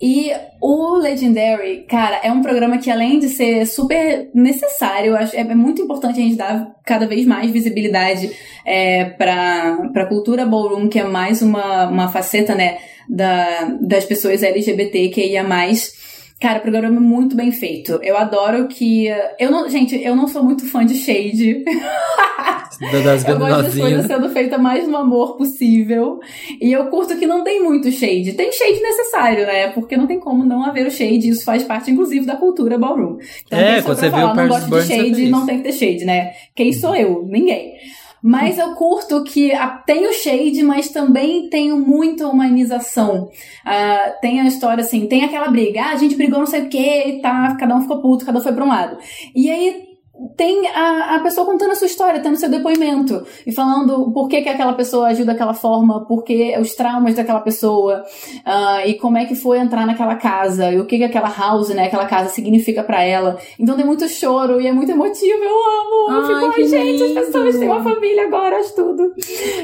C: E o Legendary, cara, é um programa que além de ser super necessário, eu acho é muito importante a gente dar cada vez mais visibilidade é, para a cultura ballroom, que é mais uma, uma faceta, né, da, das pessoas LGBT que ia mais. Cara, o programa é muito bem feito. Eu adoro que. Eu não, gente, eu não sou muito fã de Shade. [LAUGHS]
A: Da- Das
C: Eu gosto das coisas sendo feitas mais no amor possível. E eu curto que não tem muito shade. Tem shade necessário, né? Porque não tem como não haver o shade. Isso faz parte, inclusive, da cultura ballroom. Então,
A: É, quando você
C: pra
A: vê o
C: falar, não gosto de shade, não tem que ter shade, né? Quem sou eu? Ninguém. Mas eu curto que tem o shade, mas também tem muita humanização. Ah, tem a história assim, tem aquela briga, ah, a gente brigou não sei o que e tá, cada um ficou puto, cada um foi pra um lado. E aí tem a, a pessoa contando a sua história, tendo seu depoimento e falando por que, que aquela pessoa agiu daquela forma, por que os traumas daquela pessoa ah, e como é que foi entrar naquela casa e o que, que aquela house, né, aquela casa significa pra ela. Então tem muito choro e é muito emotivo, eu amo. eu
D: Ai,
C: fico,
D: que
C: ai, gente, as
D: lindo."
C: pessoas têm uma família agora, acho tudo.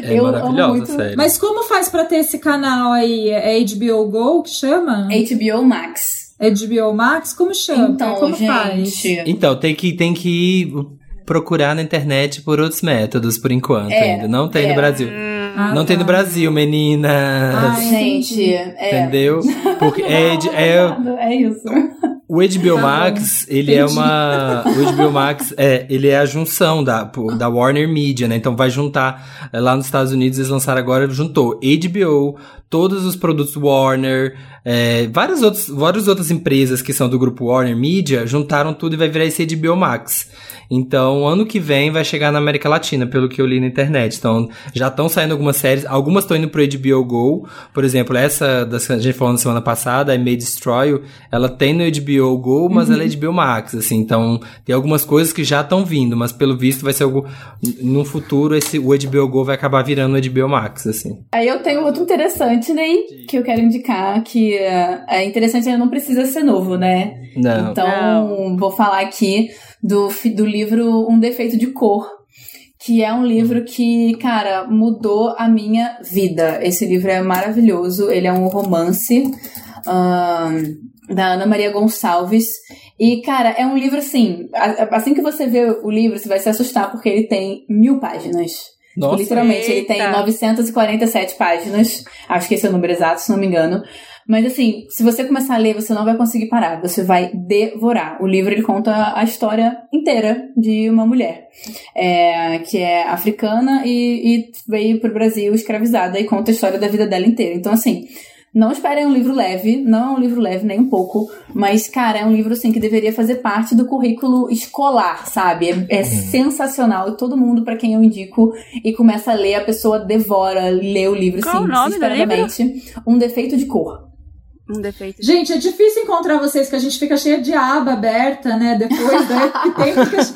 A: É
C: eu amo
A: maravilhosa,
C: muito.
A: sério.
D: Mas como faz pra ter esse canal aí? É HBO Go que chama?
C: HBO Max.
D: HBO Max? Como chama?
C: Então,
D: como faz?
C: gente.
A: Então, tem que, tem que procurar na internet por outros métodos, por enquanto,
C: É,
A: ainda. Não tem
C: é.
A: no Brasil.
D: Ah,
A: não tem no
D: tá.
A: Brasil, meninas.
D: Ai,
C: Gente,
D: entendi.
C: é.
A: Entendeu? Porque [LAUGHS] é, é,
C: É isso.
A: o HBO [LAUGHS]
D: Tá
A: Max, ele é
D: Entendi.
A: uma. O HBO Max é, ele é a junção da, da Warner Media, né? Então vai juntar. é, Lá nos Estados Unidos eles lançaram agora, juntou HBO, todos os produtos Warner, é, várias, outros, várias outras empresas que são do grupo Warner Media, juntaram tudo e vai virar esse HBO Max. Então, ano que vem vai chegar na América Latina, pelo que eu li na internet. Então, já estão saindo algumas séries, algumas estão indo pro HBO Go. Por exemplo, essa das que a gente falou na semana passada, I May Destroy ela tem no HBO Go, mas ela é HBO Max, assim. Então, tem algumas coisas que já estão vindo, mas pelo visto vai ser algo no futuro esse o HBO Go vai acabar virando o HBO Max, assim.
C: Aí eu tenho outro interessante, né? Que eu quero indicar, que é é interessante, ele não precisa ser novo, né?
A: Não.
C: Então, vou falar aqui do, do livro Um Defeito de Cor, que é um livro que, cara, mudou a minha vida. Esse livro é maravilhoso, ele é um romance ahn, da Ana Maria Gonçalves. E, cara, é um livro assim. Assim que você vê o livro, você vai se assustar, porque ele tem mil páginas.
A: Nossa.
C: Literalmente, ele tem
B: Eita.
C: 947 páginas. Acho que esse é o número exato, se não me engano. Mas assim, se você começar a ler, você não vai conseguir parar. Você vai devorar. O livro ele conta a história inteira de uma mulher é, que é africana e, e veio pro Brasil escravizada e conta a história da vida dela inteira. Então, assim, não esperem um livro leve, não é um livro leve nem um pouco, mas, cara, é um livro, assim, que deveria fazer parte do currículo escolar, sabe? É, é sensacional. E todo mundo, pra quem eu indico, e começa a ler, a pessoa devora, lê o livro,
B: Qual
C: assim,
B: o nome do
C: desesperadamente. Um defeito de cor.
B: Um defeito.
D: Gente, é difícil encontrar vocês, que a gente fica cheia de aba aberta, né? Depois, né? Que tempo que a gente,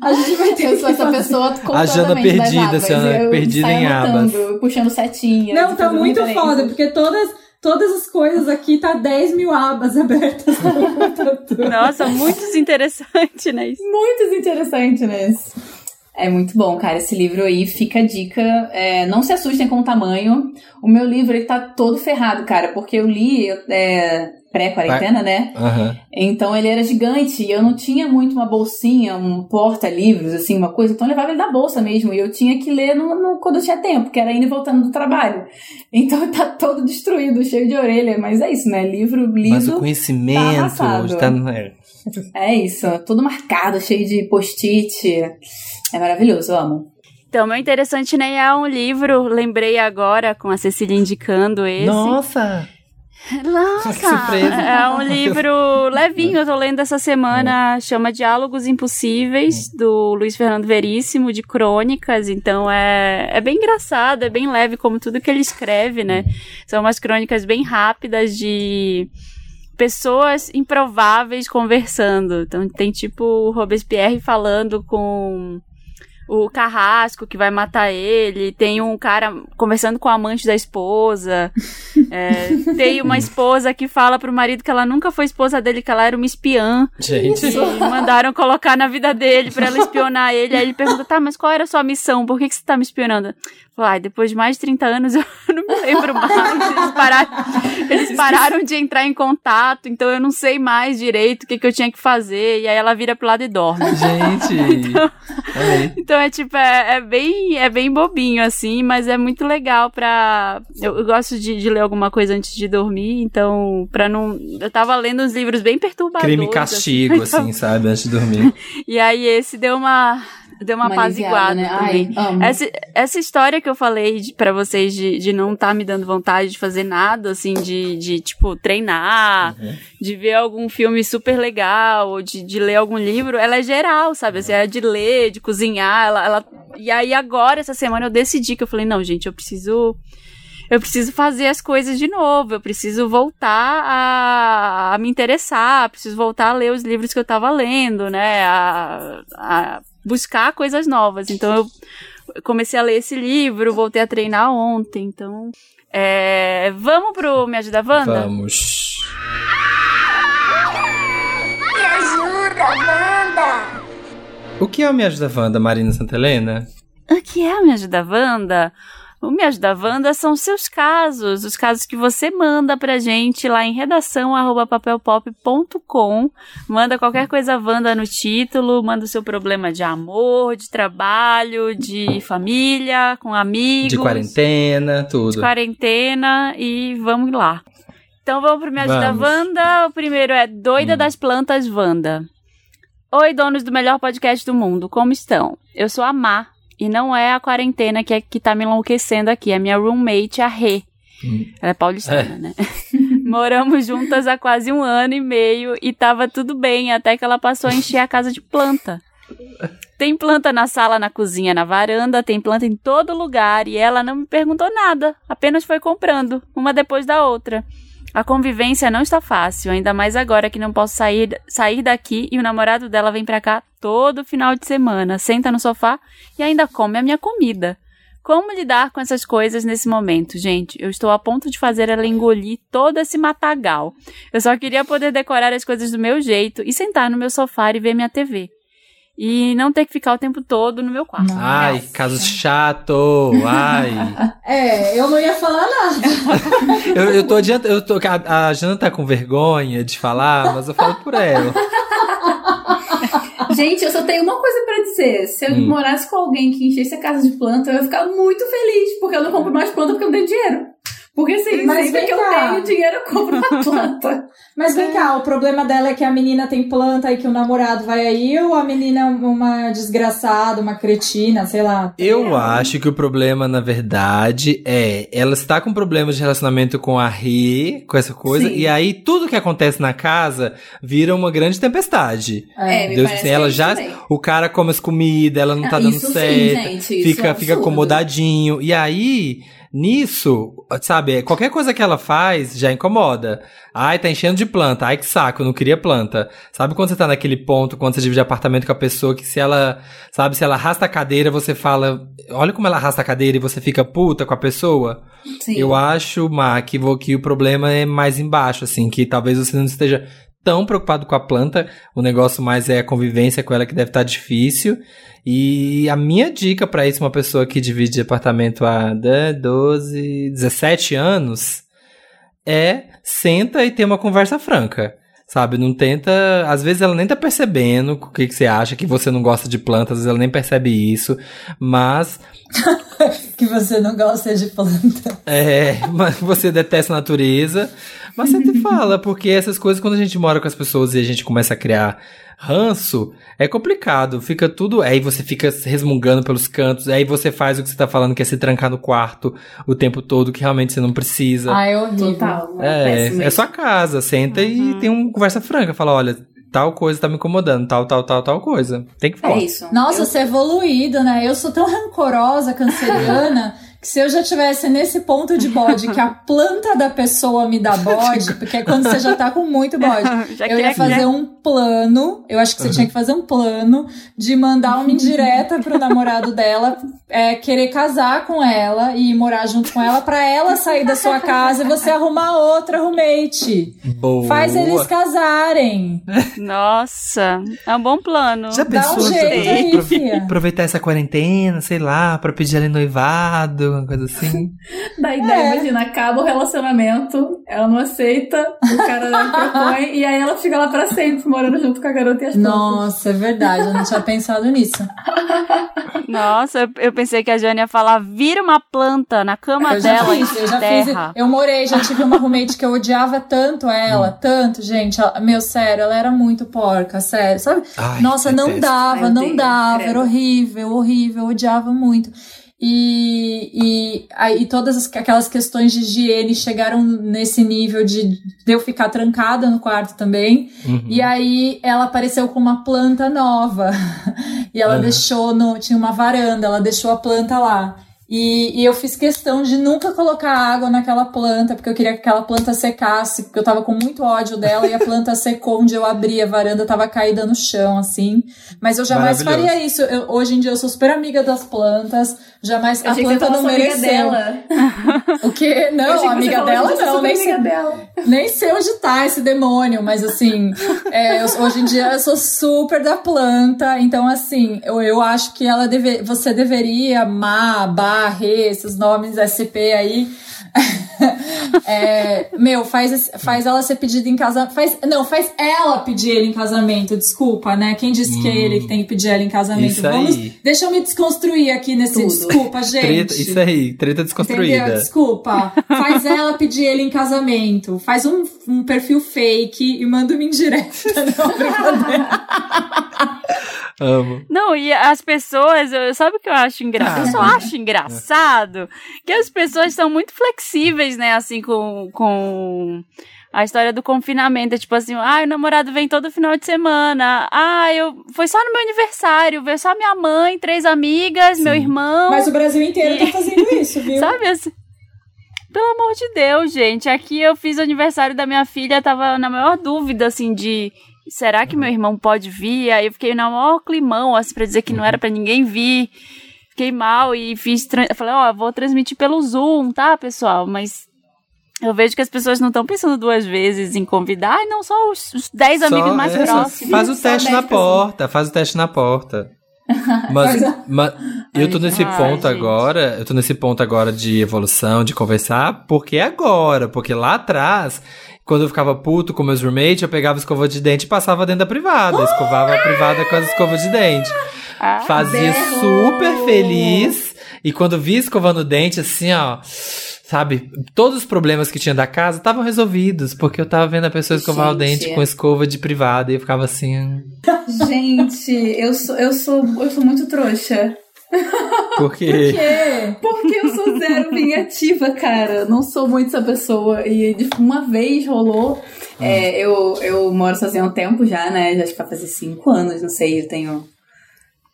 D: a gente vai ter
C: Eu sou essa
D: fazer.
C: pessoa
A: A Jana perdida,
C: abas. Eu
A: perdida em abas.
C: Puxando setinha.
D: Não, tá muito foda, porque todas, todas as coisas aqui tá 10 mil abas abertas no computador.
B: Nossa, muito interessante, né?
C: Muitos interessantes nesse. É muito bom, cara. Esse livro aí fica a dica. É, não se assustem com o tamanho. O meu livro ele tá todo ferrado, cara, porque eu li é, pré-quarentena, né?
A: Aham.
C: Então ele era gigante e eu não tinha muito uma bolsinha, um porta-livros, assim, uma coisa. Então eu levava ele da bolsa mesmo. E eu tinha que ler no, no- quando eu tinha tempo, que era indo e voltando do trabalho. Então [LAUGHS] tá todo destruído, cheio de orelha. Mas é isso, né? Livro
A: Mas o
C: liso.
A: conhecimento no. é.
C: É isso. Tudo marcado, cheio de post-it. É maravilhoso, eu amo.
B: Então, meu interessante nem é um livro, lembrei agora com a Cecília indicando esse.
A: Nossa!
B: Nossa!
A: Que surpresa.
B: É um livro levinho, eu tô lendo essa semana, chama Diálogos Impossíveis, do Luiz Fernando Veríssimo, de crônicas, então é, é bem engraçado, é bem leve, como tudo que ele escreve, né? São umas crônicas bem rápidas de pessoas improváveis conversando. Então tem tipo o Robespierre falando com o carrasco que vai matar ele, tem um cara conversando com a amante da esposa, [LAUGHS] é, tem uma esposa que fala pro marido que ela nunca foi esposa dele, que ela era uma espiã,
A: Gente.
B: e mandaram colocar na vida dele pra ela espionar ele, aí ele pergunta, tá, mas qual era a sua missão, por que, que você tá me espionando? "Ai, depois de mais de 30 anos [LAUGHS] eu não me lembro mais, eles pararam, eles pararam de entrar em contato, então eu não sei mais direito o que, que eu tinha que fazer, e aí ela vira pro lado e dorme.
A: Gente! [LAUGHS] Amei.
B: Então é tipo, é, é bem, é bem bobinho, assim, mas é muito legal pra. Eu, eu gosto de, de ler alguma coisa antes de dormir, então, pra não. Eu tava lendo uns livros bem perturbadores.
A: Crime e castigo, [LAUGHS] assim, sabe? Antes de dormir.
B: E aí esse deu uma. Deu uma,
C: Uma aliviada,
B: apaziguada
C: né?
B: também.
C: Ai.
B: Essa, essa história que eu falei de, pra vocês de, de não tá me dando vontade de fazer nada, assim, de, de tipo, treinar, de ver algum filme super legal, ou de, de ler algum livro, ela é geral, sabe? Assim, é de ler, de cozinhar, ela, ela... E aí agora, essa semana, eu decidi que eu falei, não, gente, eu preciso... Eu preciso fazer as coisas de novo, eu preciso voltar a, a me interessar, preciso voltar a ler os livros que eu tava lendo, né? A, a buscar coisas novas. Então eu comecei a ler esse livro, voltei a treinar ontem, então. É, vamos pro Me Ajuda Wanda?
A: Vamos.
F: Me ajuda, Wanda!
A: O que é o Me Ajuda Wanda, Marina Santelena?
B: O que é o Me Ajuda Wanda? O Me Ajuda Wanda são seus casos, os casos que você manda pra gente lá em redação papelpop.com. Manda qualquer coisa Wanda no título, manda o seu problema de amor, de trabalho, de família, com amigos.
A: De quarentena, tudo.
B: de quarentena e vamos lá. Então vamos pro Me Ajuda
A: Vamos.
B: Wanda. O primeiro é Doida
A: Hum.
B: das Plantas Wanda. Oi, donos do melhor podcast do mundo, como estão? Eu sou a Má, e não é a quarentena que, é, que tá me enlouquecendo aqui, é minha roommate, a Rê.
A: Hum.
B: Ela é paulistana, né? [LAUGHS] Moramos juntas há quase um ano e meio e tava tudo bem, até que ela passou a encher a casa de planta. Tem planta na sala, na cozinha, na varanda, tem planta em todo lugar e ela não me perguntou nada, apenas foi comprando, uma depois da outra. A convivência não está fácil, ainda mais agora que não posso sair, sair daqui e o namorado dela vem pra cá todo final de semana, senta no sofá e ainda come a minha comida. Como lidar com essas coisas nesse momento, gente? Eu estou a ponto de fazer ela engolir todo esse matagal. Eu só queria poder decorar as coisas do meu jeito e sentar no meu sofá e ver minha TV. E não ter que ficar o tempo todo no meu quarto.
A: Ai, caso chato. Ai. [LAUGHS]
D: É, eu não ia falar nada. [LAUGHS]
A: Eu, eu tô adiantando. Eu tô, a, a Jana tá com vergonha de falar, mas eu falo por ela. [LAUGHS]
C: Gente, eu só tenho uma coisa pra dizer. Se eu
A: Hum.
C: morasse com alguém que enchesse a casa de planta, eu ia ficar muito feliz, porque eu não compro mais planta porque eu não tenho dinheiro. Porque assim,
D: Mas
C: sempre
D: vem
C: que eu
D: cá.
C: tenho dinheiro, eu compro uma [LAUGHS] planta.
D: Mas vem cá, o problema dela é que a menina tem planta e que o namorado vai aí, ou a menina é uma desgraçada, uma cretina, sei lá.
A: Eu acho que o problema, na verdade, é ela está com problemas de relacionamento com a Rê, com essa coisa,
C: Sim.
A: e aí tudo que acontece na casa vira uma grande tempestade.
C: É, me
A: Deus, assim, ela já.
C: também.
A: O cara come as comidas, ela não tá
C: Ah,
A: dando
C: isso sim,
A: certo.
C: gente, isso
A: fica,
C: é
A: fica
C: absurdo.
A: acomodadinho. E aí, nisso, sabe, qualquer coisa que ela faz já incomoda. Ai, tá enchendo de planta. Ai, que saco, eu não queria planta. Sabe quando você tá naquele ponto, quando você divide apartamento com a pessoa, que se ela, sabe, se ela arrasta a cadeira, você fala, olha como ela arrasta a cadeira e você fica puta com a pessoa?
C: Sim.
A: Eu acho, Má, que, que o problema é mais embaixo, assim, que talvez você não esteja tão preocupado com a planta, o negócio mais é a convivência com ela que deve estar difícil. E a minha dica pra isso, uma pessoa que divide apartamento há né, 12, 17 anos, é senta e ter uma conversa franca. Sabe, não tenta. Às vezes ela nem tá percebendo o que, que você acha, que você não gosta de plantas, às vezes ela nem percebe isso. Mas [LAUGHS]
D: Que você não gosta de planta.
A: é, [LAUGHS] mas você detesta a natureza, mas sempre fala, porque essas coisas, quando a gente mora com as pessoas e a gente começa a criar ranço, é complicado. Fica tudo. Aí você fica resmungando pelos cantos, aí você faz o que você tá falando, que é se trancar no quarto o tempo todo, que realmente você não precisa.
D: Ah, é horrível.
C: Total.
A: é,
C: péssimo
A: é
C: isso.
A: sua casa, senta e tem uma conversa franca, fala, olha, tal coisa tá me incomodando, tal, tal, tal, tal coisa. Tem que falar.
C: É isso.
D: Nossa,
C: Eu-
D: você é evoluído, né? Eu sou tão rancorosa, canceriana, [LAUGHS] [LAUGHS] se eu já tivesse nesse ponto de bode, que a [LAUGHS] planta da pessoa me dá bode, porque é quando você já tá com muito bode, [LAUGHS] eu ia fazer um plano, eu acho que você tinha que fazer um plano de mandar uma indireta pro namorado dela, é, querer casar com ela e morar junto com ela, pra ela sair da sua casa e você arrumar outra roommate.
A: Boa.
D: Faz eles casarem.
B: Nossa, é um bom plano.
A: Já
D: Dá um
A: pensou
D: jeito aí,
A: aproveitar essa quarentena, sei lá, pra pedir ela em noivado, uma coisa assim? [LAUGHS]
C: Da ideia,
D: É.
C: imagina, acaba o relacionamento, ela não aceita, o cara não propõe, e aí ela fica lá pra sempre, morando junto com a garota e as.
D: Nossa, é verdade, eu não tinha pensado nisso. [LAUGHS]
B: Nossa, eu, eu pensei que a Jane ia falar, vira uma planta na cama
D: Eu já
B: dela
D: fiz,
B: e
D: eu já fiz.
B: terra.
D: Eu morei, já tive uma roommate que eu odiava tanto ela, tanto, gente. ela- meu, sério, ela era muito porca, sério. Sabe?
A: Ai,
D: Nossa, não
A: detesto.
D: dava,
C: Ai,
D: não dava,
C: credo.
D: era horrível, horrível, eu odiava muito. E, e aí todas as- aquelas questões de higiene chegaram nesse nível de, de eu ficar trancada no quarto também.
A: Uhum.
D: E aí ela apareceu com uma planta nova. [LAUGHS] e ela
A: Aham.
D: deixou no. Tinha uma varanda, ela deixou a planta lá. E, e eu fiz questão de nunca colocar água naquela planta, porque eu queria que aquela planta secasse, porque eu tava com muito ódio dela e a planta [LAUGHS] secou onde eu abri, a varanda tava caída no chão, assim. Mas eu jamais faria isso. Eu- hoje em dia eu sou super amiga das plantas, jamais
C: Eu
D: a planta não
C: só amiga
D: mereceu.
C: dela. [LAUGHS]
D: O quê?
C: Eu
D: Não, amiga dela não, nem
C: amiga
D: sei,
C: dela.
D: nem sei onde tá esse demônio, mas assim, é, eu- hoje em dia eu sou super da planta, então assim, eu, eu acho que ela deve, você deveria, Má, Barre, esses nomes SP aí. [LAUGHS] É, meu, faz, faz ela ser pedida em casamento. Faz, não, faz ela pedir ele em casamento, desculpa, né? Quem disse que é ele que tem que pedir ela em casamento?
A: Isso
D: Vamos,
A: aí.
D: deixa eu me desconstruir aqui nesse.
C: Tudo.
D: Desculpa, gente.
A: Treta, isso aí, treta desconstruída.
D: Entendeu? Desculpa. Faz ela pedir ele em casamento. Faz um, um perfil fake e manda uma indireta. [LAUGHS] Não, brincadeira.
A: Amo.
B: Não, e as pessoas, eu- sabe o que eu acho engraçado? Eu só
A: Ah.
B: acho engraçado que as pessoas são muito flexíveis, né, assim, com, com a história do confinamento. É tipo assim, ah, o namorado vem todo final de semana. Ah, eu foi só no meu aniversário, veio só minha mãe, três amigas, meu
A: Sim.
B: irmão.
D: Mas o Brasil inteiro tá fazendo [LAUGHS] isso, viu?
B: Sabe assim? Pelo amor de Deus, gente. Aqui eu fiz o aniversário da minha filha, tava na maior dúvida, assim, de. Será que meu irmão pode vir? Aí eu fiquei na maior climão, assim, pra dizer que não era pra ninguém vir. Fiquei mal e fiz. falei, ó, vou transmitir pelo Zoom, tá, pessoal? Mas eu vejo que as pessoas não estão pensando duas vezes em convidar, e não só os, os 10 amigos
A: Só-
B: mais
A: é,
B: próximos.
A: Faz o teste
C: 10
A: na
C: pessoas.
A: porta, faz o teste na porta. [LAUGHS] Mas, mas eu tô nesse
B: Ai,
A: ponto
B: gente.
A: agora, eu tô nesse ponto agora de evolução, de conversar, porque é agora, porque lá atrás, quando eu ficava puto com meus roommates, eu pegava escova de dente e passava dentro da privada, escovava a privada com as escovas de dente.
B: Ah,
A: Fazia
C: berro!
A: super feliz, e quando via escovando o dente, assim, ó, sabe, todos os problemas que tinha da casa estavam resolvidos, porque eu tava vendo a pessoa escovar o
C: Gente.
A: dente com escova de privada, e eu ficava assim,
C: Gente, eu sou, eu sou, eu sou muito trouxa.
A: porque...
D: quê?
C: Porque eu sou zero vingativa, cara. Não sou muito essa pessoa. E uma vez rolou. é, eu, eu moro sozinha há um tempo já, né? Já acho que vai fazer cinco anos, não sei. Eu tenho.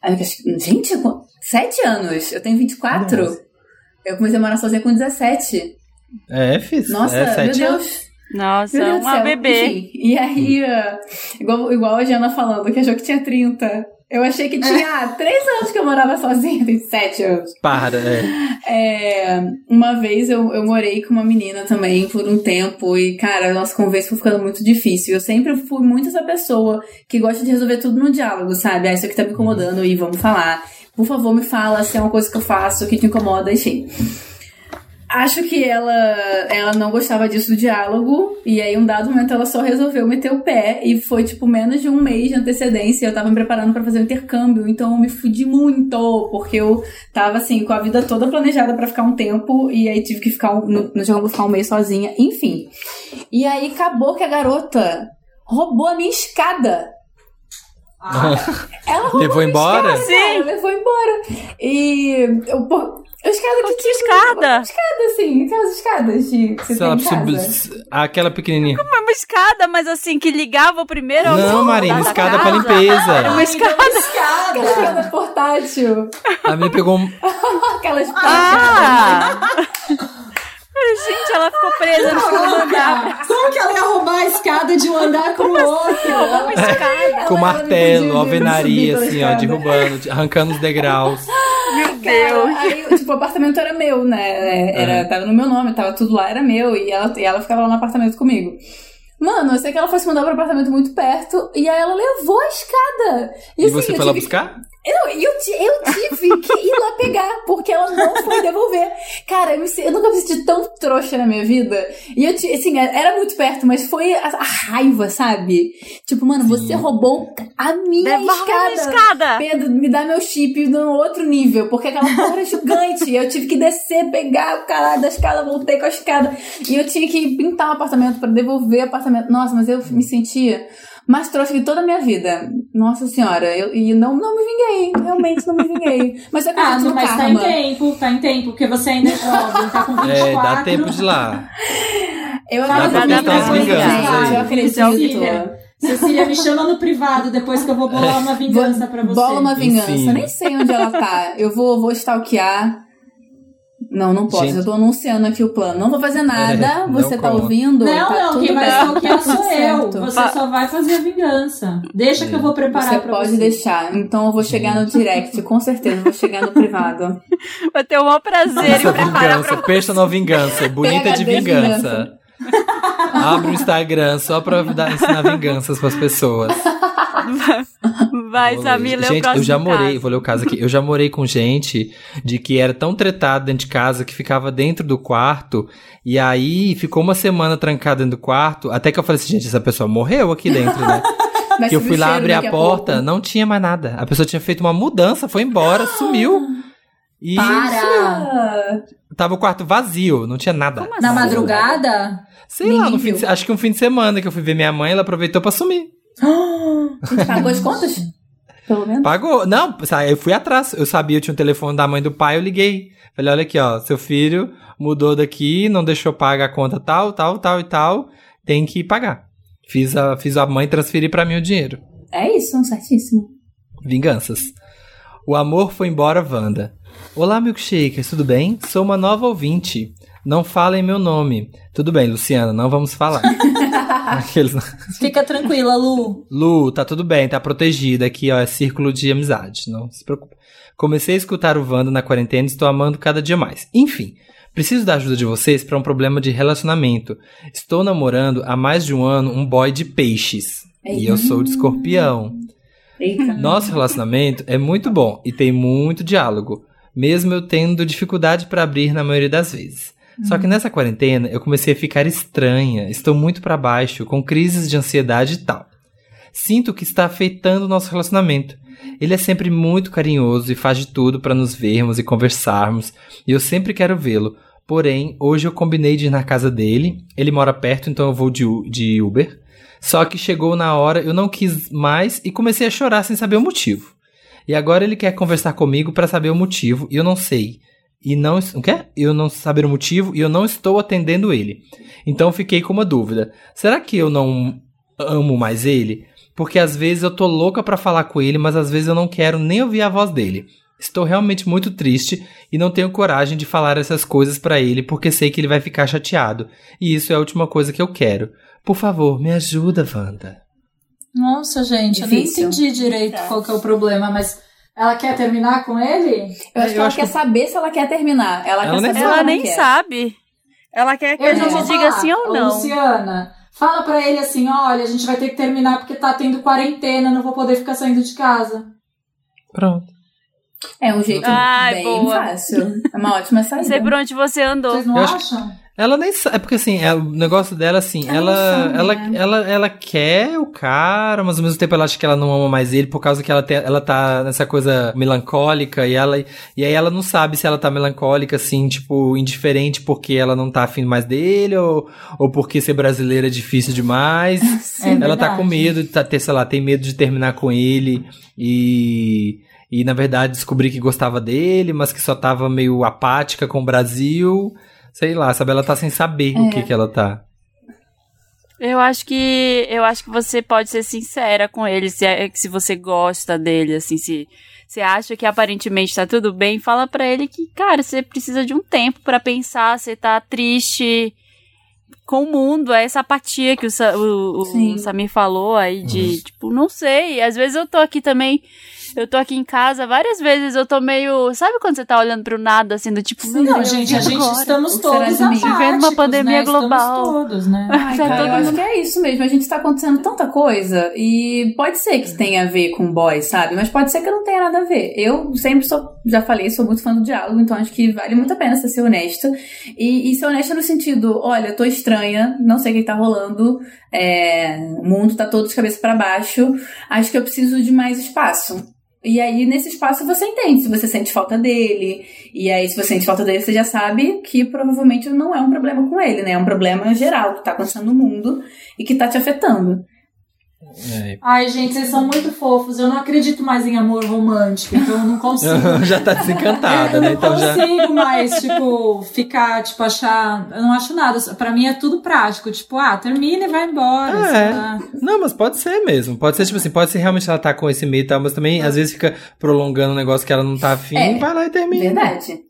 C: Acho que- Gente, sete anos. Eu tenho 24.
A: Nossa.
C: Eu comecei a morar sozinha com 17.
A: É, fiz.
C: Nossa,
A: é,
C: meu. Deus.
B: Nossa,
C: Meu Deus
B: uma
C: céu.
B: bebê.
C: Enfim, e aí, [LAUGHS] igual, igual a Jana falando, que achou que tinha 30. Eu achei que tinha ah, 3 anos que eu morava sozinha, tem 7 anos.
A: Para, é.
C: É, uma vez eu, eu morei com uma menina também por um tempo e, cara, a nossa conversa foi ficando muito difícil. Eu sempre fui muito essa pessoa que gosta de resolver tudo no diálogo, sabe? Ah, isso aqui tá me incomodando e vamos falar. Por favor, me fala se é uma coisa que eu faço que te incomoda, enfim. Acho que ela, ela não gostava disso do diálogo, e aí, um dado momento, ela só resolveu meter o pé, e foi, tipo, menos de um mês de antecedência. Eu tava me preparando pra fazer o intercâmbio, então eu me fudi muito, porque eu tava, assim, com a vida toda planejada pra ficar um tempo, e aí tive que ficar um, no, no intercâmbio ficar um mês sozinha, enfim. E aí acabou que a garota roubou a minha escada. Ela roubou
A: Levou embora?
C: escada, cara, levou embora. E eu, escada que tinha.
B: escada?
C: Escada, assim, aquelas escadas de, que você
A: Se
C: tem
A: ela
C: em casa.
A: sub- Aquela pequenininha.
B: Uma escada, mas assim, que ligava o primeiro ao
A: Não, Marina,
B: da
A: escada
B: casa.
A: pra limpeza.
B: Era uma escada.
C: Aquela escada portátil.
A: A menina pegou um. [LAUGHS]
C: Aquelas
B: Ah! [LAUGHS] Gente, ela ficou presa no segundo andar.
D: Como que ela ia roubar a escada de um andar pro outro?
B: Uma escada.
A: com martelo, alvenaria, assim, ó, derrubando, de- arrancando os degraus.
B: Meu
C: Cara,
B: Deus.
C: aí, tipo, o apartamento era meu, né? Era, Tava no meu nome, tava tudo lá, era meu. E ela, e ela ficava lá no apartamento comigo. Mano, eu sei que ela foi se mudar pro apartamento muito perto e aí ela levou a escada.
A: E,
C: assim,
A: você foi lá buscar?
C: Eu, eu, eu tive que ir lá pegar, porque ela não foi devolver. Cara, eu, me eu nunca me senti tão trouxa na minha vida. E eu, assim, era muito perto, mas foi a, a raiva, sabe? Tipo, mano, você roubou a minha
B: Devolve a minha
C: escada.
B: escada.
C: Pedro, me dá meu chip no outro nível, porque aquela porra era gigante. eu tive que descer, pegar o caralho da escada, voltei com a escada. E eu tinha que pintar um apartamento pra devolver o apartamento. Nossa, mas eu me sentia mais trouxa de toda a minha vida. Nossa senhora, eu, e não, não me vinguei. Realmente não me vinguei. [LAUGHS] Mas eu
D: Ah,
C: acredito
D: não,
C: no
D: mas tá em
C: karma.
D: tempo, tá em tempo, porque você ainda é jovem, tá com 24.
A: É, dá tempo de ir lá.
C: Eu acredito,
B: vinganças
A: aí.
C: Eu acredito.
D: Cecília, Cecília, me chama no privado depois que eu vou bolar [LAUGHS] uma vingança pra você.
C: Bola uma vingança.
A: Enfim.
C: Nem sei onde ela tá. Eu vou, vou stalkear. Não, não posso.
A: Gente.
C: Eu tô anunciando aqui o plano. Não vou fazer nada.
A: É,
C: Você tá
A: conta.
C: ouvindo?
D: Não,
C: tá
D: não,
C: tudo
D: quem vai stalkear
C: Tá
D: sou eu.
C: certo.
D: Você só vai fazer a vingança. Deixa que eu vou preparar
C: Você
D: pra
C: pode
D: você.
C: deixar. Então eu vou chegar no direct, com certeza. Eu vou chegar no privado. [LAUGHS]
B: Vai ter o maior prazer em
A: Essa
B: preparar
A: vingança, personal vingança, bonita de
C: PHD
A: vingança. Abre o Instagram só pra dar, ensinar vinganças pras pessoas.
B: Vai, Samir, lê o
A: Gente,
B: próximo
A: eu já morei,
B: caso.
A: vou ler o caso aqui. Eu já morei com gente de que era tão tretado dentro de casa que ficava dentro do quarto e aí ficou uma semana trancado dentro do quarto, até que eu falei assim, gente, essa pessoa morreu aqui dentro, né? [LAUGHS] Que eu fui lá abrir a porta,
C: pouco.
A: não tinha mais nada. A pessoa tinha feito uma mudança, foi embora, [GASPS] sumiu. E
D: Para!
A: Tava o quarto vazio, não tinha nada.
B: Como
D: Na
B: assim?
D: madrugada?
A: Sei lá, fim acho que um fim de semana que eu fui ver minha mãe, ela aproveitou pra sumir. [GASPS]
C: A gente pagou as contas? Pelo menos.
A: Pagou. Não, eu fui atrás. Eu sabia, eu tinha o telefone da mãe do pai, eu liguei. Falei, olha aqui, ó, seu filho mudou daqui, não deixou pagar a conta tal, tal, tal e tal. Tem que pagar. Fiz a, fiz a mãe transferir pra mim o dinheiro.
C: É isso, certíssimo.
A: Vinganças. O amor foi embora, Wanda. Olá, milkshakers, tudo bem? Sou uma nova ouvinte. Não falem meu nome. Tudo bem, Luciana, não vamos falar. [LAUGHS] [LAUGHS] Aqueles...
D: Fica tranquila, Lu.
A: Lu, tá tudo bem, tá protegida aqui, ó, é círculo de amizade, não se preocupe. Comecei a escutar o Wanda na quarentena e estou amando cada dia mais. Enfim, preciso da ajuda de vocês para um problema de relacionamento. Estou namorando há mais de um ano um boy de peixes. E eu sou de escorpião.
C: Eita.
A: Nosso relacionamento é muito bom e tem muito diálogo, mesmo eu tendo dificuldade para abrir na maioria das vezes. Só que nessa quarentena eu comecei a ficar estranha, estou muito para baixo, com crises de ansiedade e tal. Sinto que está afetando o nosso relacionamento. Ele é sempre muito carinhoso e faz de tudo para nos vermos e conversarmos, e eu sempre quero vê-lo. Porém, hoje eu combinei de ir na casa dele. Ele mora perto, então eu vou de, de Uber. Só que chegou na hora, eu não quis mais e comecei a chorar sem saber o motivo. E agora ele quer conversar comigo para saber o motivo e eu não sei. E não, o quê? Eu não saber o motivo e eu não estou atendendo ele. Então fiquei com uma dúvida. Será que eu não amo mais ele? Porque às vezes eu tô louca pra falar com ele, mas às vezes eu não quero nem ouvir a voz dele. Estou realmente muito triste e não tenho coragem de falar essas coisas pra ele porque sei que ele vai ficar chateado. E isso é a última coisa que eu quero. Por favor, me ajuda, Wanda.
D: Nossa, gente,
C: Difícil.
D: eu nem entendi direito qual que é o problema, mas ela quer terminar com ele?
C: Eu acho
A: Eu
C: que ela
A: acho
C: quer
A: que-
C: saber se ela quer terminar. Ela,
A: Ela
C: quer
A: nem
C: saber se
B: Ela nem
C: quer.
B: sabe. Ela quer que a
D: Eu já
B: gente diga sim ou não.
D: Luciana, fala pra ele assim, olha, a gente vai ter que terminar porque tá tendo quarentena, não vou poder ficar saindo de casa.
A: Pronto.
C: É um jeito
B: Ai,
C: bem
B: boa.
C: fácil. É uma ótima saída.
B: Não sei por onde você andou.
D: Vocês não
A: Eu acho-
D: acham?
A: Ela nem sabe. É porque assim, é, o negócio dela, assim,
C: Ela
A: ela,
C: sabe,
A: ela,
C: né?
A: ela, ela quer o cara, mas ao mesmo tempo ela acha que ela não ama mais ele por causa que ela, tem, ela tá nessa coisa melancólica e ela. E aí ela não sabe se ela tá melancólica, assim, tipo, indiferente porque ela não tá afim mais dele ou, ou porque ser brasileira é difícil demais. [LAUGHS]
D: É
A: ela tá com medo de tá, ter, sei lá, tem medo de terminar com ele e. E na verdade descobrir que gostava dele, mas que só tava meio apática com o Brasil. Sei lá, sabe? Ela tá sem saber o que que ela tá.
B: Eu acho que eu acho que você pode ser sincera com ele, se é se você gosta dele, assim, se você acha que aparentemente tá tudo bem, fala pra ele que, cara, você precisa de um tempo pra pensar, você tá triste com o mundo, é essa apatia que o, Sa- o, o. Samir falou aí de, tipo, não sei, às vezes eu tô aqui também, [LAUGHS] eu tô aqui em casa, várias vezes eu tô meio, sabe quando você tá olhando pro nada, assim, do tipo, meu
D: Não,
B: Deus,
D: gente, a gente
B: agora?
D: estamos todos
B: Vivendo uma pandemia
D: né? Estamos
B: global.
D: todos, né?
C: Ai,
B: Tá
C: cara,
B: todo
C: eu acho
B: mundo-
C: que é isso mesmo. A gente tá acontecendo tanta coisa e pode ser que tenha a ver com boy, sabe? Mas pode ser que não tenha nada a ver. Eu sempre sou, já falei, sou muito fã do diálogo, então acho que vale muito a pena você ser honesta. E, e ser honesta no sentido, olha, eu tô estranha, não sei o que tá rolando, é, o mundo tá todo de cabeça pra baixo, acho que eu preciso de mais espaço. E aí, nesse espaço, você entende se você sente falta dele. E aí, se você sente falta dele, você já sabe que provavelmente não é um problema com ele, né? É um problema geral que tá acontecendo no mundo e que tá te afetando.
A: É.
D: Ai, gente, vocês são muito fofos. Eu não acredito mais em amor romântico, então eu não consigo. [LAUGHS]
A: já tá desencantada,
D: eu
A: né?
D: não
A: Então já.
D: consigo mais, tipo, ficar, tipo, achar. Eu não acho nada. Pra mim é tudo prático. Tipo, ah, termina e vai embora.
A: É.
D: lá.
A: Não, mas pode ser mesmo. Pode ser, tipo assim, pode ser realmente ela tá com esse medo e tal, mas também às vezes fica prolongando um negócio que ela não tá afim,
C: É,
A: vai lá e termina.
C: Verdade.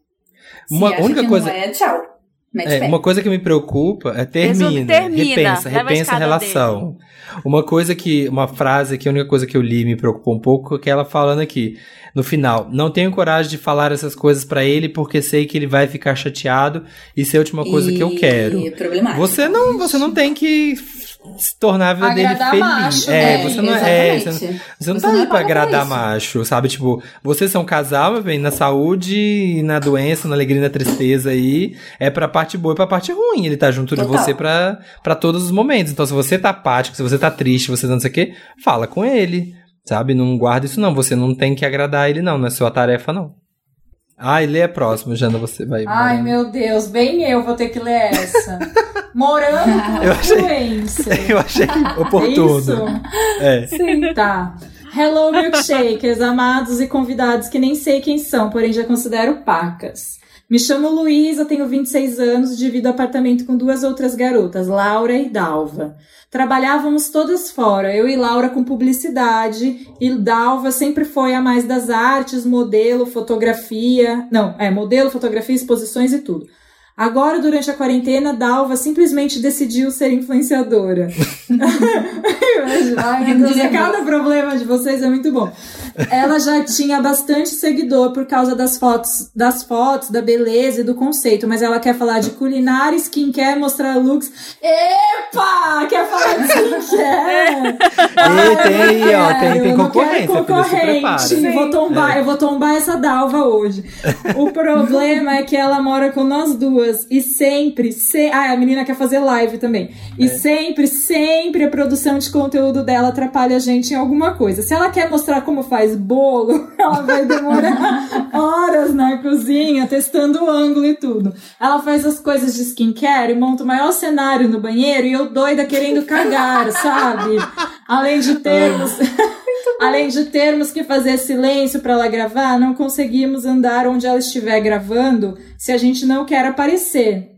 A: Uma
C: Se
A: única coisa-
C: Não é, tchau.
A: É, uma coisa que me preocupa é termina,
B: termina,
A: repensa, repensa a relação. Uma coisa que, uma frase que a única coisa que eu li me preocupou um pouco é que ela falando aqui, no final, não tenho coragem de falar essas coisas pra ele porque sei que ele vai ficar chateado e isso é a última coisa que eu
C: E
A: quero. Você não, você não tem que se tornar a vida
D: Agradar
A: dele feliz.
D: macho,
A: é,
D: né?
A: você não é, é, você não, você não
C: Você
A: tá
C: não
A: aí
C: é
A: pra agradar macho, sabe? Tipo, vocês são um casal, meu bem, na saúde, e na doença, na alegria e na tristeza aí. É pra parte boa e pra parte ruim. Ele tá junto de
C: Total.
A: você pra, pra todos os momentos. Então, se você tá apático, se você tá triste, você não sei o quê, fala com ele. Sabe? Não guarda isso, não. Você não tem que agradar ele, não. Não é sua tarefa, não. Ai, lê a próxima, Jana, você vai.
D: Ai,
A: Mariana.
D: meu Deus, bem eu vou ter que ler essa. [LAUGHS] Morando [LAUGHS] com
A: Eu achei-
D: influencer. [LAUGHS]
A: Eu achei
D: É
A: oportuno.
D: isso?
A: É.
D: Sim, tá. Hello, milkshakers, amados e convidados que nem sei quem são, porém já considero pacas. Me chamo Luísa, tenho 26 anos, divido apartamento com duas outras garotas, Laura e Dalva. Trabalhávamos todas fora, eu e Laura com publicidade, e Dalva sempre foi a mais das artes, modelo, fotografia. Não, é modelo, fotografia, exposições e tudo. Agora, durante a quarentena, Dalva simplesmente decidiu ser influenciadora. [LAUGHS] Ai, meu Deus, cada problema de vocês é muito bom. Ela já tinha bastante seguidor por causa das fotos, das fotos, da beleza e do conceito, mas ela quer falar de culinária, skincare, mostrar looks. Epa! Quer falar de skincare?
A: E tem aí, ó, tem, tem
D: eu não
A: concorrência,
D: quero
A: filha, se prepara.
D: concorrente. Vou tombar,
A: É.
D: Eu vou tombar essa dalva hoje. O problema é que ela mora com nós duas e sempre, se... ah, a menina quer fazer live também.
A: É.
D: E sempre, sempre a produção de conteúdo dela atrapalha a gente em alguma coisa. Se ela quer mostrar como faz bolo, [LAUGHS] ela vai demorar [LAUGHS] horas na cozinha testando o ângulo e tudo. Ela faz as coisas de skincare e monta o maior cenário no banheiro e eu doida querendo cagar, sabe? Além de termos [LAUGHS] Além de termos que fazer silêncio para ela gravar, não conseguimos andar onde ela estiver gravando se a gente não quer aparecer.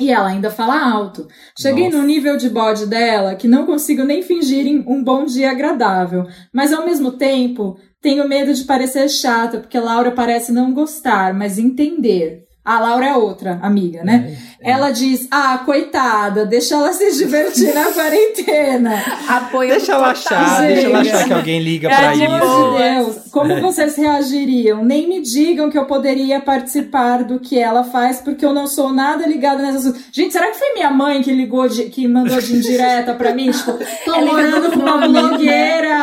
D: E ela ainda fala alto. Cheguei
A: Nossa.
D: no nível de bode dela que não consigo nem fingir um bom dia agradável. Mas ao mesmo tempo, tenho medo de parecer chata, porque Laura parece não gostar, mas entender. A Laura é outra amiga, né? Ela diz: Ah, coitada, deixa ela se divertir na quarentena.
B: Apoio
A: Deixa ela achar, deixa ela achar que alguém liga
B: É
A: pra isso.
D: Meu Deus, como vocês reagiriam? Nem me digam que eu poderia participar do que ela faz, porque eu não sou nada ligada nessas coisas. Gente, será que foi minha mãe que ligou, de, que mandou de indireta pra mim? Tipo, tô
C: Ela
D: morando com uma
C: nome,
D: blogueira.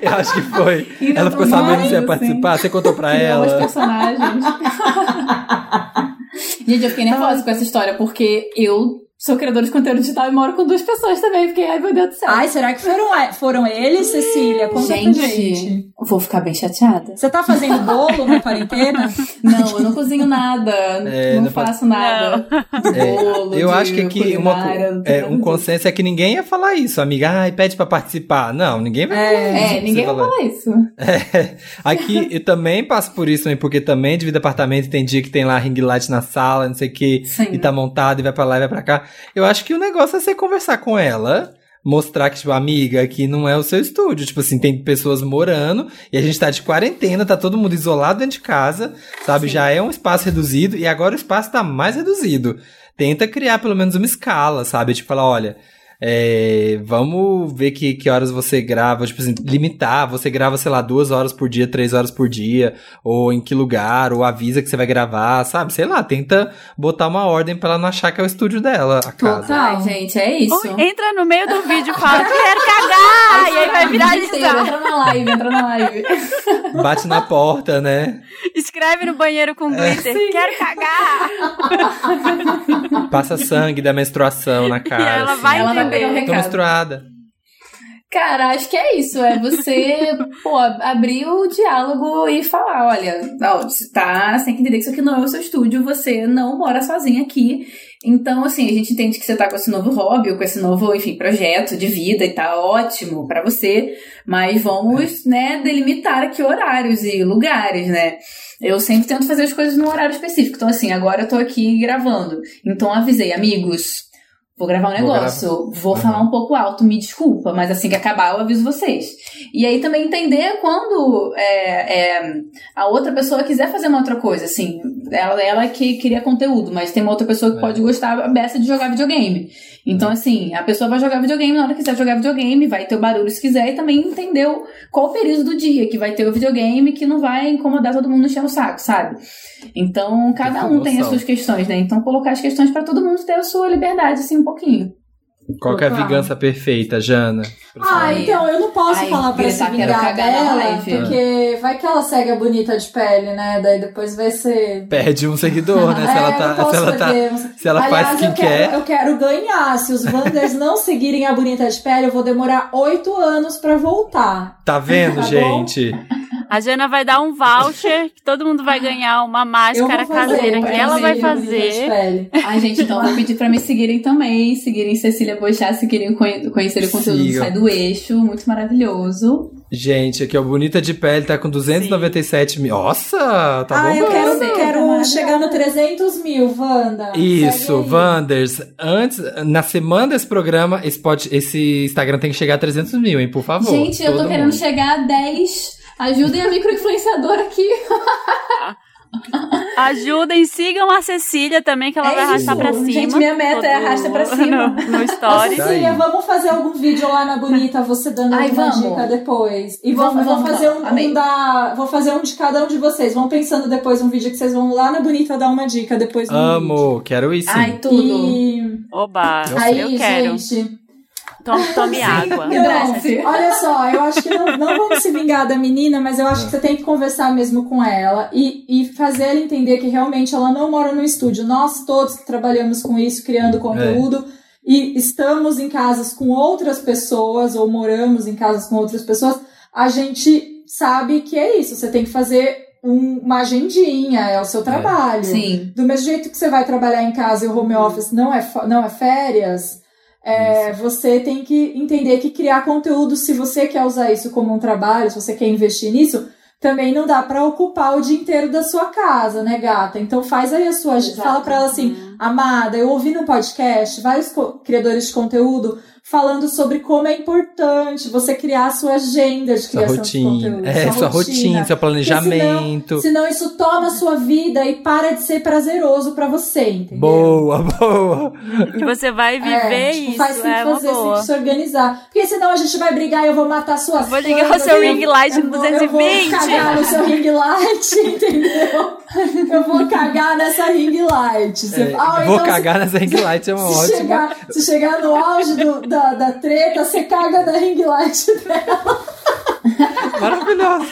A: Eu acho que foi. Ela ficou sabendo que você ia participar, você contou pra
C: Criou os
A: ela.
C: personagens. [LAUGHS] Gente, eu fiquei nervosa com essa história, porque eu sou criadora de conteúdo digital e moro com duas pessoas também. Fiquei, ai meu Deus do céu.
D: Ai, será que foram, foram eles, Cecília? Conta
C: gente,
D: gente.
C: vou ficar bem chateada.
D: Você tá fazendo bolo na quarentena? [LAUGHS]
C: Não, eu não cozinho nada,
A: É,
C: não,
A: não
C: faço nada. Bolo,
A: Eu
C: de
A: acho que aqui uma, é, um consenso é que ninguém ia falar isso, amiga. Ai, pede pra participar. Não, ninguém vai falar
C: disso.
A: isso.
C: É, ninguém vai
A: Você
C: falar isso.
A: É, [LAUGHS] aqui eu também passo por isso, né? Porque também divide apartamento tem dia que tem lá ring light na sala, não sei o que, e tá montado e vai pra lá e vai pra cá. Eu acho que o negócio é você conversar com ela, mostrar que, tipo, amiga, aqui não é o seu estúdio. Tipo assim, tem pessoas morando e a gente tá de quarentena, tá todo mundo isolado dentro de casa, sabe? Já é um espaço reduzido e agora o espaço tá mais reduzido. Tenta criar pelo menos uma escala, sabe? Tipo, falar, olha. É, vamos ver que, que horas você grava, tipo assim, limitar, você grava, sei lá, duas horas por dia, três horas por dia, ou em que lugar, ou avisa que você vai gravar, sabe? Sei lá, tenta botar uma ordem pra ela não achar que é o estúdio dela, a casa.
D: Total.
C: Ai, gente, é isso.
B: Ou entra no meio do vídeo e fala, [LAUGHS] quero cagar! e aí vai
C: Inteiro,
B: viralizar.
C: Entra na live, entra na live. [LAUGHS]
A: Bate na porta, né?
B: Escreve no banheiro com glitter, quero cagar!
A: Passa sangue da menstruação na cara.
B: E ela
A: assim.
B: vai
C: Ela
B: entender.
A: Tô menstruada.
C: Cara, acho que é isso. É você, [LAUGHS] pô, abrir o diálogo e falar: olha, você tá, você tem que entender que isso aqui não é o seu estúdio, você não mora sozinha aqui. Então, assim, a gente entende que você tá com esse novo hobby, ou com esse novo, enfim, projeto de vida e tá ótimo pra você, mas vamos, né, delimitar aqui horários e lugares, né? Eu sempre tento fazer as coisas num horário específico. Então, assim, agora eu tô aqui gravando. Então, avisei, amigos, vou gravar um
A: Vou
C: negócio, vou,
A: Aham.
C: falar um pouco alto, me desculpa, mas assim que acabar eu aviso vocês. E aí também entender quando é, é, a outra pessoa quiser fazer uma outra coisa, assim, ela, ela que queria conteúdo, mas tem uma outra pessoa que
A: É.
C: pode gostar a beça de jogar videogame. Então, assim, a pessoa vai jogar videogame na hora que quiser jogar videogame, vai ter o barulho se quiser, e também entendeu qual o período do dia que vai ter o videogame que não vai incomodar todo mundo encher o saco, sabe? Então, cada
A: Tem
C: um tem as suas questões, né? Então, colocar as questões pra todo mundo ter a sua liberdade, assim, um pouquinho.
A: Qual que é a vingança perfeita, Jana?
D: Ah, então, eu não posso
C: Ai,
D: falar pra se
C: quero
D: vingar dela, porque vai que ela segue a bonita de pele, né? Daí depois vai ser...
A: Perde um seguidor, né? Se ela
D: É,
A: tá.
D: não posso
A: Se ela tá. Se ela
D: Aliás,
A: faz
D: eu
A: skincare.
D: quero, eu quero ganhar. Se os Wanders não seguirem a bonita de pele, eu vou demorar oito anos pra voltar.
A: Tá vendo,
D: Tá
A: gente?
B: A Jana vai dar um voucher que todo mundo vai ganhar uma
D: Eu
B: máscara
D: fazer,
B: caseira
D: eu
B: que ela vai fazer.
D: pele.
C: Ai, gente, então vou pedir pra me seguirem também. Seguirem Cecília Boixá, se querem conhe- conhecer o conteúdo do
A: Sigam.
C: Sai do Eixo. Muito maravilhoso.
A: Gente, aqui, ó, Bonita de Pele tá com 297 mil. Nossa, tá
D: ah,
A: bom.
D: eu quero,
C: tá
D: quero chegar no 300 mil, Wanda.
A: Isso. Wanders. Antes, na semana desse programa, esse, pod- esse Instagram tem que chegar a 300 mil, hein? Por favor.
C: gente, eu tô querendo
A: mundo.
C: chegar a 10. Ajudem a microinfluenciadora aqui. [LAUGHS]
B: Ajudem, sigam a Cecília também, que ela
C: É
B: vai arrastar
C: isso.
B: pra cima.
C: Gente, minha meta é
B: Todo-
C: arrasta pra [LAUGHS] cima.
B: No, no
D: Ô,
B: story.
D: Cecília,
A: Daí.
D: vamos fazer algum vídeo lá na Bonita, você dando
C: Ai, vamos.
D: dica depois. E
C: Vamos,
D: vou
C: vamos,
D: fazer
C: vamos.
D: um, um da. Vou fazer um de cada um de vocês. Vão pensando depois um vídeo que vocês vão lá na Bonita dar uma dica depois no vídeo.
A: Amo, quero sim.
C: Ai, tudo.
D: E
B: Oba,
D: aí,
B: eu quero.
D: gente,
B: Tome, tome água.
C: Hidrate-se.
D: Não, olha só, eu acho que não, não vamos se vingar da menina, mas eu acho que você tem que conversar mesmo com ela e, e fazer ela entender que realmente ela não mora no estúdio. Nós todos que trabalhamos com isso, criando conteúdo, e estamos em casas com outras pessoas, ou moramos em casas com outras pessoas, a gente sabe que é isso. Você tem que fazer um- uma agendinha, é o seu trabalho.
C: Sim.
D: Do mesmo jeito que você vai trabalhar em casa e o home office não é, não é férias, é, você tem que entender que criar conteúdo, se você quer usar isso como um trabalho, se você quer investir nisso, também não dá pra ocupar o dia inteiro da sua casa, né, gata? Então faz aí a sua.
C: Exato.
D: Fala pra ela assim, amada, eu ouvi no podcast vários criadores de conteúdo falando sobre como é importante você criar a sua agenda de
A: Sua
D: criação de
A: rotina.
D: conteúdo.
A: É, sua rotina, seu planejamento.
D: Senão isso toma a sua vida e para de ser prazeroso pra você, entendeu?
A: Boa, [LAUGHS] boa.
B: E você vai viver
D: É, tipo,
B: isso,
D: faz
B: é uma
D: fazer, tem
B: boa.
D: que se organizar. Porque senão a gente vai brigar e eu vou matar suas
B: Vou ligar o seu
D: eu
B: ring light no
D: vou- Eu vou
B: 220.
D: cagar no seu ring light, [LAUGHS] entendeu? Eu vou cagar nessa ring light. Você-
A: É, vou
D: então
A: cagar nessa ring [LAUGHS] light, é uma
D: se,
A: ótima.
D: chegar, se chegar no auge do- da, da treta, você caga na ring light [LAUGHS] dela.
A: Maravilhosa.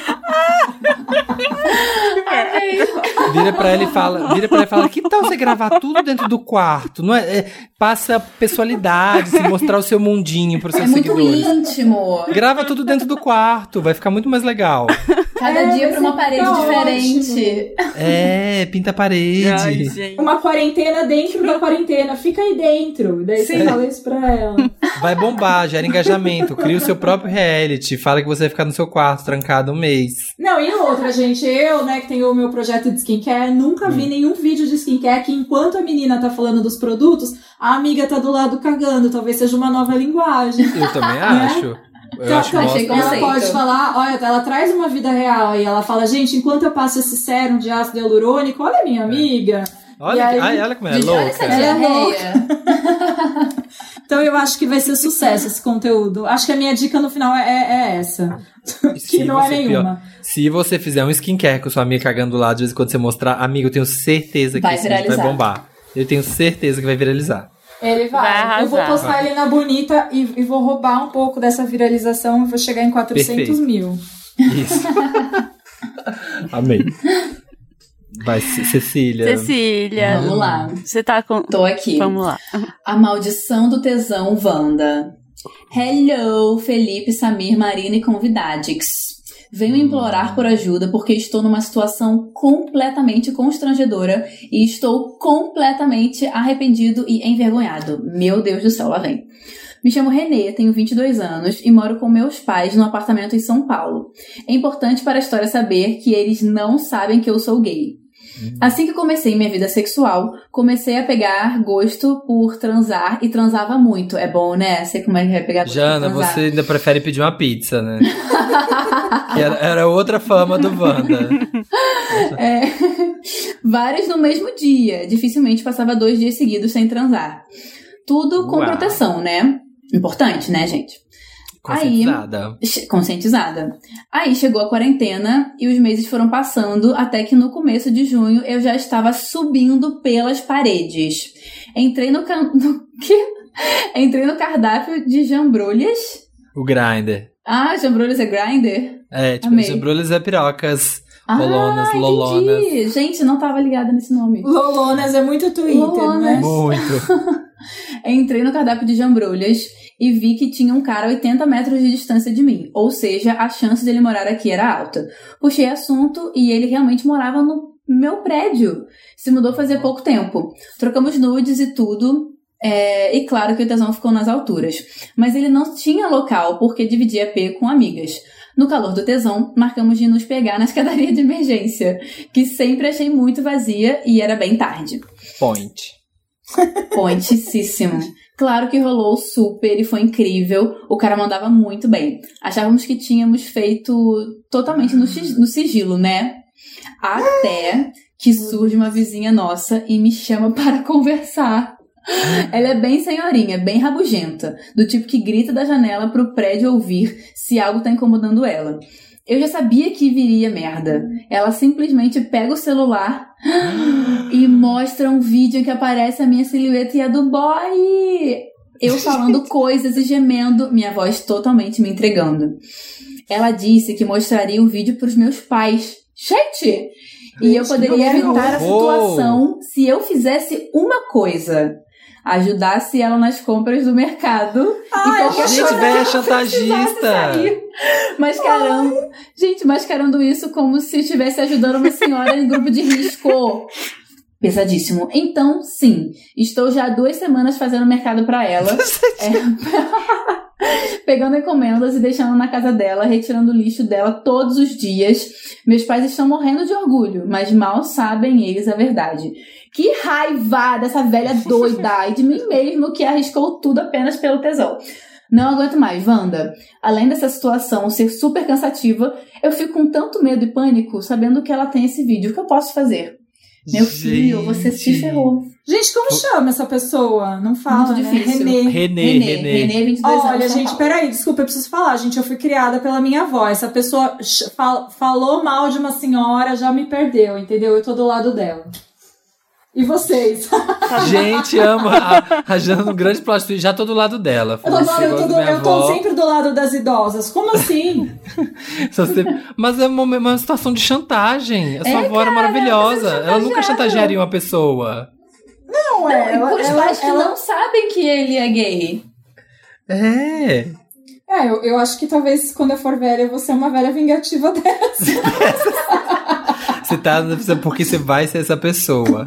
A: Vira pra ela e fala, vira pra ela e fala, que tal você gravar tudo dentro do quarto? Não é, é, passa personalidade, se mostrar o seu mundinho pros
C: É
A: seus
C: muito
A: seguidores.
C: íntimo.
A: Grava tudo dentro do quarto, vai ficar muito mais legal.
C: Cada
D: É,
C: dia pra uma
D: ser
C: parede
D: tão
C: diferente.
A: É, pinta a parede.
B: Ai.
D: Uma quarentena dentro da quarentena. Fica aí dentro. Daí você fala isso pra ela.
A: Vai bombar, gera engajamento, cria o seu próprio reality, fala que você vai ficar no seu quarto trancado um mês.
D: Não, e outra, gente, eu, né, que tenho o meu projeto de skincare, nunca
A: Hum.
D: vi nenhum vídeo de skincare que enquanto a menina tá falando dos produtos, a amiga tá do lado cagando. Talvez seja uma nova linguagem.
A: Eu também acho. Eu
D: Então,
A: acho
C: achei
A: mostra-
D: ela
C: conceito.
D: pode falar, olha, ela traz uma vida real e ela fala, gente, enquanto eu passo esse sérum de ácido hialurônico, olha a minha amiga.
A: Olha,
D: aí-
A: ai, olha como é
C: Gente, olha essa
A: louca.
D: Ela é
C: diarreia. [LAUGHS]
D: Então eu acho que vai ser sucesso esse conteúdo. Acho que a minha dica no final é, é essa. [LAUGHS]
A: E
D: que
A: se
D: não é
A: você-
D: nenhuma.
A: Se você fizer um skincare com sua amiga cagando do lado, de vez em quando você mostrar, amigo, eu tenho certeza que
C: Vai
A: esse vídeo vai
C: viralizar.
A: bombar. Eu tenho certeza que vai viralizar.
D: Ele vai.
B: Vai
D: eu vou postar ele na bonita e, e vou roubar um pouco dessa viralização e vou chegar em 400
A: Perfeito.
D: mil.
A: Isso. [LAUGHS] Amei. Vai, Cecília.
B: Cecília.
C: Vamos lá.
B: Você tá com.
C: Tô aqui.
B: Vamos lá.
C: A maldição do tesão Wanda. Hello, Felipe, Samir, Marina e convidadix. Venho implorar por ajuda porque estou numa situação completamente constrangedora e estou completamente arrependido e envergonhado. Meu Deus do céu, lá vem. Me chamo Renê, tenho 22 anos e moro com meus pais num apartamento em São Paulo. É importante para a história saber que eles não sabem que eu sou gay. Assim que comecei minha vida sexual, comecei a pegar gosto por transar e transava muito. É bom, né? Sei como é que vai pegar gosto
A: Jana,
C: por transar.
A: você ainda prefere pedir uma pizza, né? [LAUGHS] era, era outra fama do Wanda.
C: É, vários no mesmo dia. Dificilmente passava dois dias seguidos sem transar. Tudo com
A: Uau.
C: proteção, né? Importante, né, gente?
A: Conscientizada.
C: Che- Conscientizada. Aí chegou a quarentena e os meses foram passando até que no começo de junho eu já estava subindo pelas paredes. Entrei no, can... [LAUGHS] no... Entrei no cardápio de jambrolhas.
A: O grinder.
C: Ah, jambrolhas é grinder?
A: É, tipo,
C: Amei.
A: jambrulhas é pirocas.
C: Ah,
A: Lolonas,
C: entendi.
A: lolonas.
C: Gente, não tava ligada nesse nome.
D: Lolonas é muito Twitter,
C: Lolonas.
D: né?
A: Muito. [LAUGHS]
C: Entrei no cardápio de jambrolhas e vi que tinha um cara a 80 metros de distância de mim. Ou seja, a chance dele morar aqui era alta. Puxei assunto e ele realmente morava no meu prédio. Se mudou fazia pouco tempo. Trocamos nudes e tudo. é, e claro que o tesão ficou nas alturas. Mas ele não tinha local porque dividia P com amigas. No calor do tesão, marcamos de nos pegar na escadaria de emergência, que sempre achei muito vazia e era bem tarde.
A: Point.
C: Pontíssimo. Claro que rolou super e foi incrível. O cara mandava muito bem. Achávamos que tínhamos feito totalmente no, no sigilo, né? Até que surge uma vizinha nossa e me chama [LAUGHS] para conversar. Ela é bem senhorinha, bem rabugenta, do tipo que grita da janela pro prédio ouvir se algo tá incomodando ela. Eu já sabia que viria merda. Ela simplesmente pega o celular [GASPS] e mostra um vídeo em que aparece a minha silhueta e a do boy. Eu falando [LAUGHS] coisas e gemendo, minha voz totalmente me entregando. Ela disse que mostraria o vídeo pros meus pais. Gente! E eu poderia evitar a situação se eu fizesse uma coisa. Ajudasse ela nas compras do mercado.
D: Ai,
C: e qualquer
A: Gente,
C: precisasse
A: chantagista.
C: Mascarando. Gente, mascarando isso como se estivesse ajudando uma senhora em grupo de risco. Pesadíssimo. Então, sim, estou já há duas semanas fazendo mercado pra ela. [LAUGHS] É. [LAUGHS] Pegando encomendas e deixando na casa dela, retirando o lixo dela todos os dias. Meus pais estão morrendo de orgulho, mas mal sabem eles a verdade. Que raiva dessa velha [LAUGHS] doida e de mim mesmo que arriscou tudo apenas pelo tesão. Não aguento mais, Wanda. Além dessa situação ser super cansativa, eu fico com tanto medo e pânico sabendo que ela tem esse vídeo. O que eu posso fazer? Meu filho, você se
A: Gente.
C: ferrou.
D: Gente, como chama essa pessoa? Não fala,
C: Muito
D: né?
C: difícil.
D: Renê.
A: Renê, Renê.
C: Renê, 22 anos.
D: Olha, gente, peraí, desculpa, eu preciso falar. Gente, eu fui criada pela minha avó. Essa pessoa fal- falou mal de uma senhora, já me perdeu, entendeu? Eu tô do lado dela. E vocês? [LAUGHS]
A: Gente, ama a, a Jana no grande plot twist. Já tô do lado dela.
D: Eu,
A: Você
D: eu, tô, do- eu tô sempre do lado das idosas. Como assim? [LAUGHS]
A: você- Mas é uma, uma situação de chantagem. A sua
C: É,
A: avó era maravilhosa.
C: ela
A: Ela nunca chantagearia uma pessoa.
D: Não, é. Ela,
C: por os
D: ela-
C: pais que
D: ela-
C: não sabem que ele é gay.
A: É.
D: É, eu, eu acho que talvez quando eu for velha, eu vou ser uma velha vingativa [LAUGHS] dessa.
A: Você tá. Porque você vai ser essa pessoa.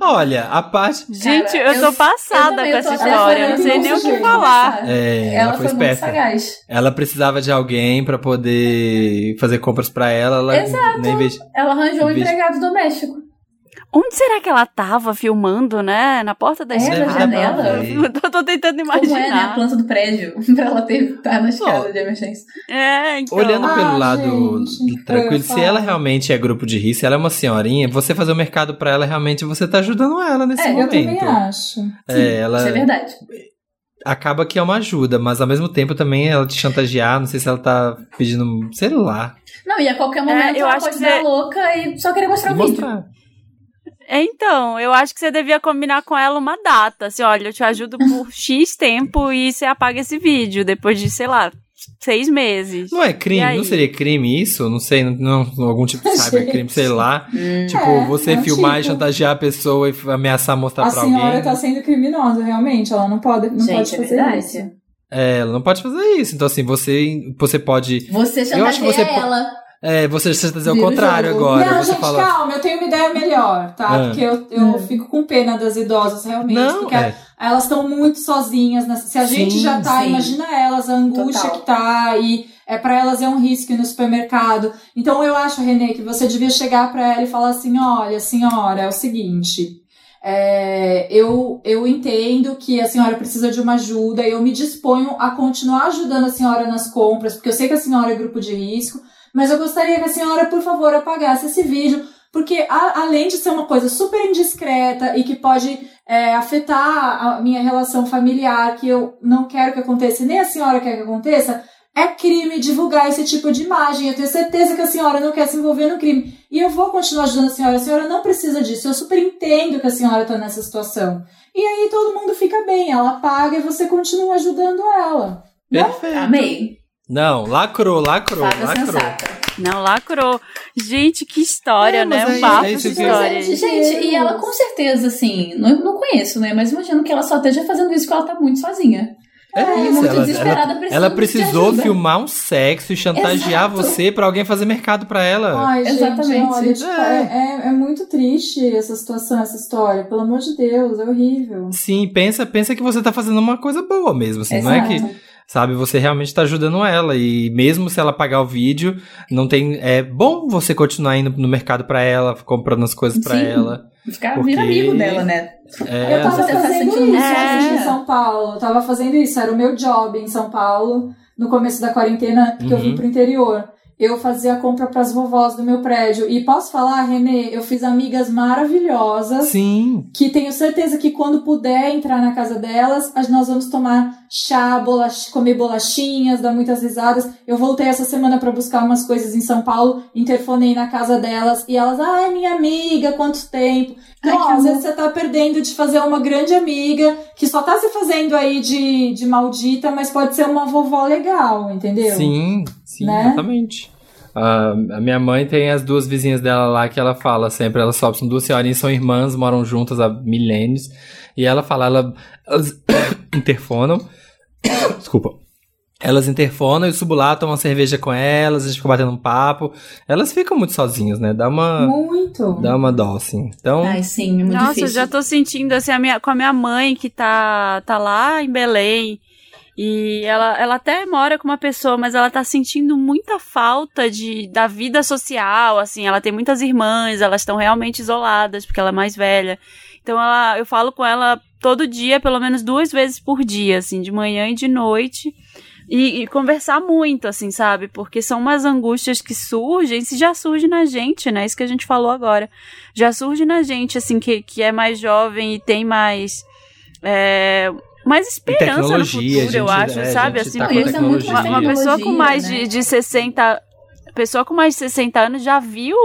A: Olha, a parte.
B: Gente,
C: Cara,
B: eu tô
C: eu-
B: passada
C: também
B: com essa história. Eu não sei nem o que falar.
C: sabe?
A: É,
C: ela,
A: ela foi
C: foi,
A: esperta.
C: sagaz.
A: Ela precisava de alguém pra poder fazer compras pra ela. ela
C: Exato.
A: Nem vez...
C: Ela arranjou um
A: vez-
C: empregado doméstico.
B: Onde será que ela tava filmando, né? Na porta da
C: É, na
B: escada.
C: janela.
B: Eu [LAUGHS] tô, tô tentando
C: Como é, né? A
B: imaginar.
C: planta do prédio. [LAUGHS] pra ela ter, estar na escada de emergência.
B: É, então.
A: Olhando
D: Ah,
A: pelo lado
D: gente.
A: tranquilo,
D: Eu
A: se ela realmente é grupo de risco, se ela é uma senhorinha, você fazer o mercado pra ela, realmente você tá ajudando ela nesse
C: É, eu
D: Eu
A: momento.
D: também acho.
A: É, ela
C: Isso é verdade.
A: acaba que é uma ajuda, mas ao mesmo tempo também ela te chantagear, não sei se ela tá pedindo, sei lá,
C: Não, e a qualquer momento
B: eu
C: ela
B: acho
C: pode
B: que
C: dar
B: você-
C: louca e só querer mostrar
A: e
C: o vídeo.
A: mostrar.
B: É, então, eu acho que você devia combinar com ela uma data. Assim, olha, eu te ajudo por [LAUGHS] X tempo e você apaga esse vídeo depois de, sei lá, seis meses.
A: Não é
B: E
A: crime, não seria crime isso? Não sei, não, não- algum tipo de [LAUGHS] cybercrime, sei lá. Tipo,
D: É,
A: você
D: é
A: filmar e
D: tipo.
A: chantagear a pessoa e ameaçar mostrar
D: A
A: pra
D: senhora
A: alguém.
D: tá sendo criminosa, realmente. Ela não pode, não
C: Gente,
D: pode
C: é
D: fazer
C: verdade.
D: isso.
A: É, ela não pode fazer isso. Então, assim, você, você pode.
C: Você
A: Eu acho que
C: chantageia
A: você po-
C: ela.
A: É, você você fazer o
C: Vira o
A: contrário
C: jogo.
A: agora.
D: não,
A: você
D: gente,
A: fala.
D: calma, eu tenho uma ideia melhor, tá?
A: Ah.
D: Porque eu, eu fico com pena das idosas, realmente.
A: Não,
D: porque
A: é.
D: elas estão muito sozinhas. Nessa... Se a
A: Sim,
D: gente já tá,
C: sim.
D: imagina elas, a angústia
C: Total.
D: que tá, e é para elas é um risco ir no supermercado. Então eu acho, Renê, que você devia chegar pra ela e falar assim: olha, senhora, é o seguinte. é, eu, eu entendo que a senhora precisa de uma ajuda e eu me disponho a continuar ajudando a senhora nas compras, porque eu sei que a senhora é grupo de risco, mas eu gostaria que a senhora, por favor, apagasse esse vídeo, porque a- além de ser uma coisa super indiscreta e que pode é, afetar a minha relação familiar, que eu não quero que aconteça, e nem a senhora quer que aconteça, é crime divulgar esse tipo de imagem. Eu tenho certeza que a senhora não quer se envolver no crime. E eu vou continuar ajudando a senhora. A senhora não precisa disso. Eu super entendo que a senhora está nessa situação. E aí todo mundo fica bem. Ela paga e você continua ajudando ela.
A: Perfeito.
C: Amei.
A: Não, lacrou, lacrou, lacrou.
C: sensata.
B: Não, lacrou. Gente, que história,
A: É,
B: né? Um
A: é-
B: bafo
A: é
B: de história.
C: Gente, gente, e ela com certeza, assim, não, não conheço, né? Mas imagino que ela só esteja fazendo isso porque ela tá muito sozinha.
A: É
C: E
A: isso,
C: muito
A: ela,
C: desesperada,
A: ela, ela precisou filmar um sexo e chantagear
C: Exato.
A: você pra alguém fazer mercado pra ela.
D: Ai, gente,
C: Exatamente.
D: olha, tipo,
A: É.
D: é. é, é muito triste essa situação, essa história. Pelo amor de Deus, é horrível.
A: Sim, pensa, pensa que você tá fazendo uma coisa boa mesmo, assim, não é que,
C: Exato.
A: Sabe, você realmente tá ajudando ela e mesmo se ela pagar o vídeo, não tem, é bom você continuar indo no mercado pra ela, comprando as coisas pra
C: Sim.
A: ela.
C: Ficar
A: Porque-
C: vira amigo dela, né?
A: É,
D: eu tava
C: você tá
D: fazendo isso
C: sozinha.
D: em São Paulo. Eu tava fazendo isso, era o meu job em São Paulo, no começo da quarentena, porque eu vim
A: Uhum.
D: pro interior. Eu fazia a compra pras vovós do meu prédio. E posso falar, Renê, eu fiz amigas maravilhosas.
A: Sim.
D: Que tenho certeza que quando puder entrar na casa delas, as- nós vamos tomar chá, bolach, comer bolachinhas, dar muitas risadas. Eu voltei essa semana pra buscar umas coisas em São Paulo, interfonei na casa delas e elas, ai, minha amiga, quanto tempo. Então,
C: Ai,
D: às vezes você tá perdendo de fazer uma grande amiga que só tá se fazendo aí de, de maldita, mas pode ser uma vovó legal, entendeu?
A: Sim, sim,
D: Né?
A: exatamente. Ah, a minha mãe tem as duas vizinhas dela lá que ela fala sempre, elas só são duas senhorinhas, são irmãs, moram juntas há milênios. E ela fala, ela, elas [COUGHS] interfonam. [COUGHS] Desculpa. Elas interfonam e eu subo lá, tomo uma cerveja com elas, a gente fica batendo um papo. Elas ficam muito sozinhas, né? Dá uma,
D: Muito.
A: dá uma dó, assim. Então,
C: Ai, sim, é muito
B: Nossa,
C: difícil.
B: eu já tô sentindo assim a minha, com a minha mãe que tá, tá lá em Belém. E ela, ela até mora com uma pessoa, mas ela tá sentindo muita falta de, da vida social, assim, ela tem muitas irmãs, elas estão realmente isoladas, porque ela é mais velha. Então ela, eu falo com ela todo dia, pelo menos duas vezes por dia, assim, de manhã e de noite. E, e conversar muito, assim, sabe? Porque são umas angústias que surgem, se já surge na gente, né? Isso que a gente falou agora. Já surge na gente, assim, que, que é mais jovem e tem mais. é, mais esperança no futuro, eu
A: gente-
B: acho,
A: é,
B: sabe? Assim,
A: tá
B: porque uma,
C: mais
B: uma pessoa com mais
C: né?
B: de, de 60. Pessoa com mais de 60 anos já viu,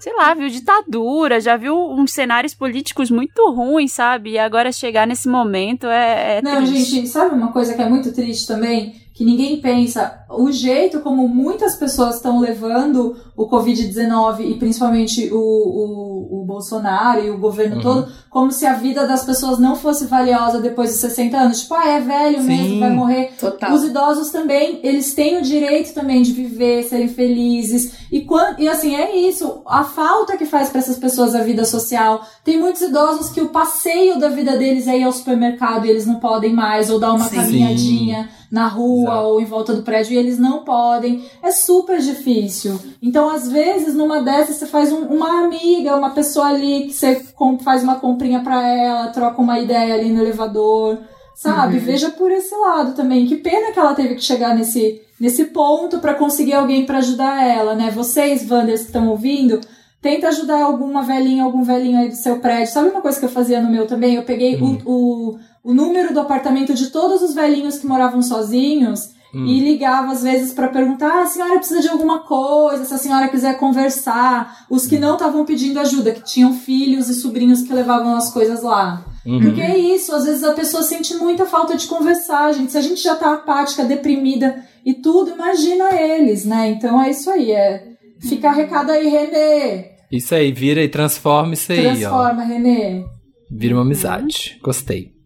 B: sei lá, viu ditadura, já viu uns cenários políticos muito ruins, sabe? E agora chegar nesse momento é, é
D: Não,
B: triste.
D: gente, sabe uma coisa que é muito triste também? Que ninguém pensa. O jeito como muitas pessoas estão levando o Covid-19 e principalmente o, o, o Bolsonaro e o governo
A: Uhum.
D: todo, como se a vida das pessoas não fosse valiosa depois dos 60 anos. Tipo, ah, é velho mesmo,
A: Sim.
D: vai morrer.
C: Total.
D: Os idosos também, eles têm o direito também de viver, serem felizes. E, quando, e assim, é isso. A falta que faz para essas pessoas a vida social. Tem muitos idosos que o passeio da vida deles é ir ao supermercado e eles não podem mais, ou dar uma
C: Sim.
D: caminhadinha na rua
A: Exato.
D: ou em volta do prédio e eles não podem. É super difícil. Então, às vezes, numa dessas, você faz um- uma amiga, uma pessoa ali que você faz uma comprinha pra ela, troca uma ideia ali no elevador. Sabe?
C: Uhum.
D: Veja por esse lado também. Que pena que ela teve que chegar nesse, nesse ponto pra conseguir alguém pra ajudar ela, né? Vocês, Wanders, que estão ouvindo, tenta ajudar alguma velhinha, algum velhinho aí do seu prédio. Sabe uma coisa que eu fazia no meu também? Eu peguei
A: Hum.
D: o, o, o número do apartamento de todos os velhinhos que moravam sozinhos
A: Hum.
D: e ligava às vezes pra perguntar: ah, a senhora precisa de alguma coisa, se a senhora quiser conversar. Os que não estavam pedindo ajuda, que tinham filhos e sobrinhos que levavam as coisas lá.
A: Uhum.
D: Porque é isso, às vezes a pessoa sente muita falta de conversar, gente. Se a gente já tá apática, deprimida e tudo, imagina eles, né? Então é isso aí, é. Fica recado aí, Renê.
A: Isso aí, vira e transforma isso aí, ó.
D: Transforma, Renê.
A: Vira uma amizade. Gostei.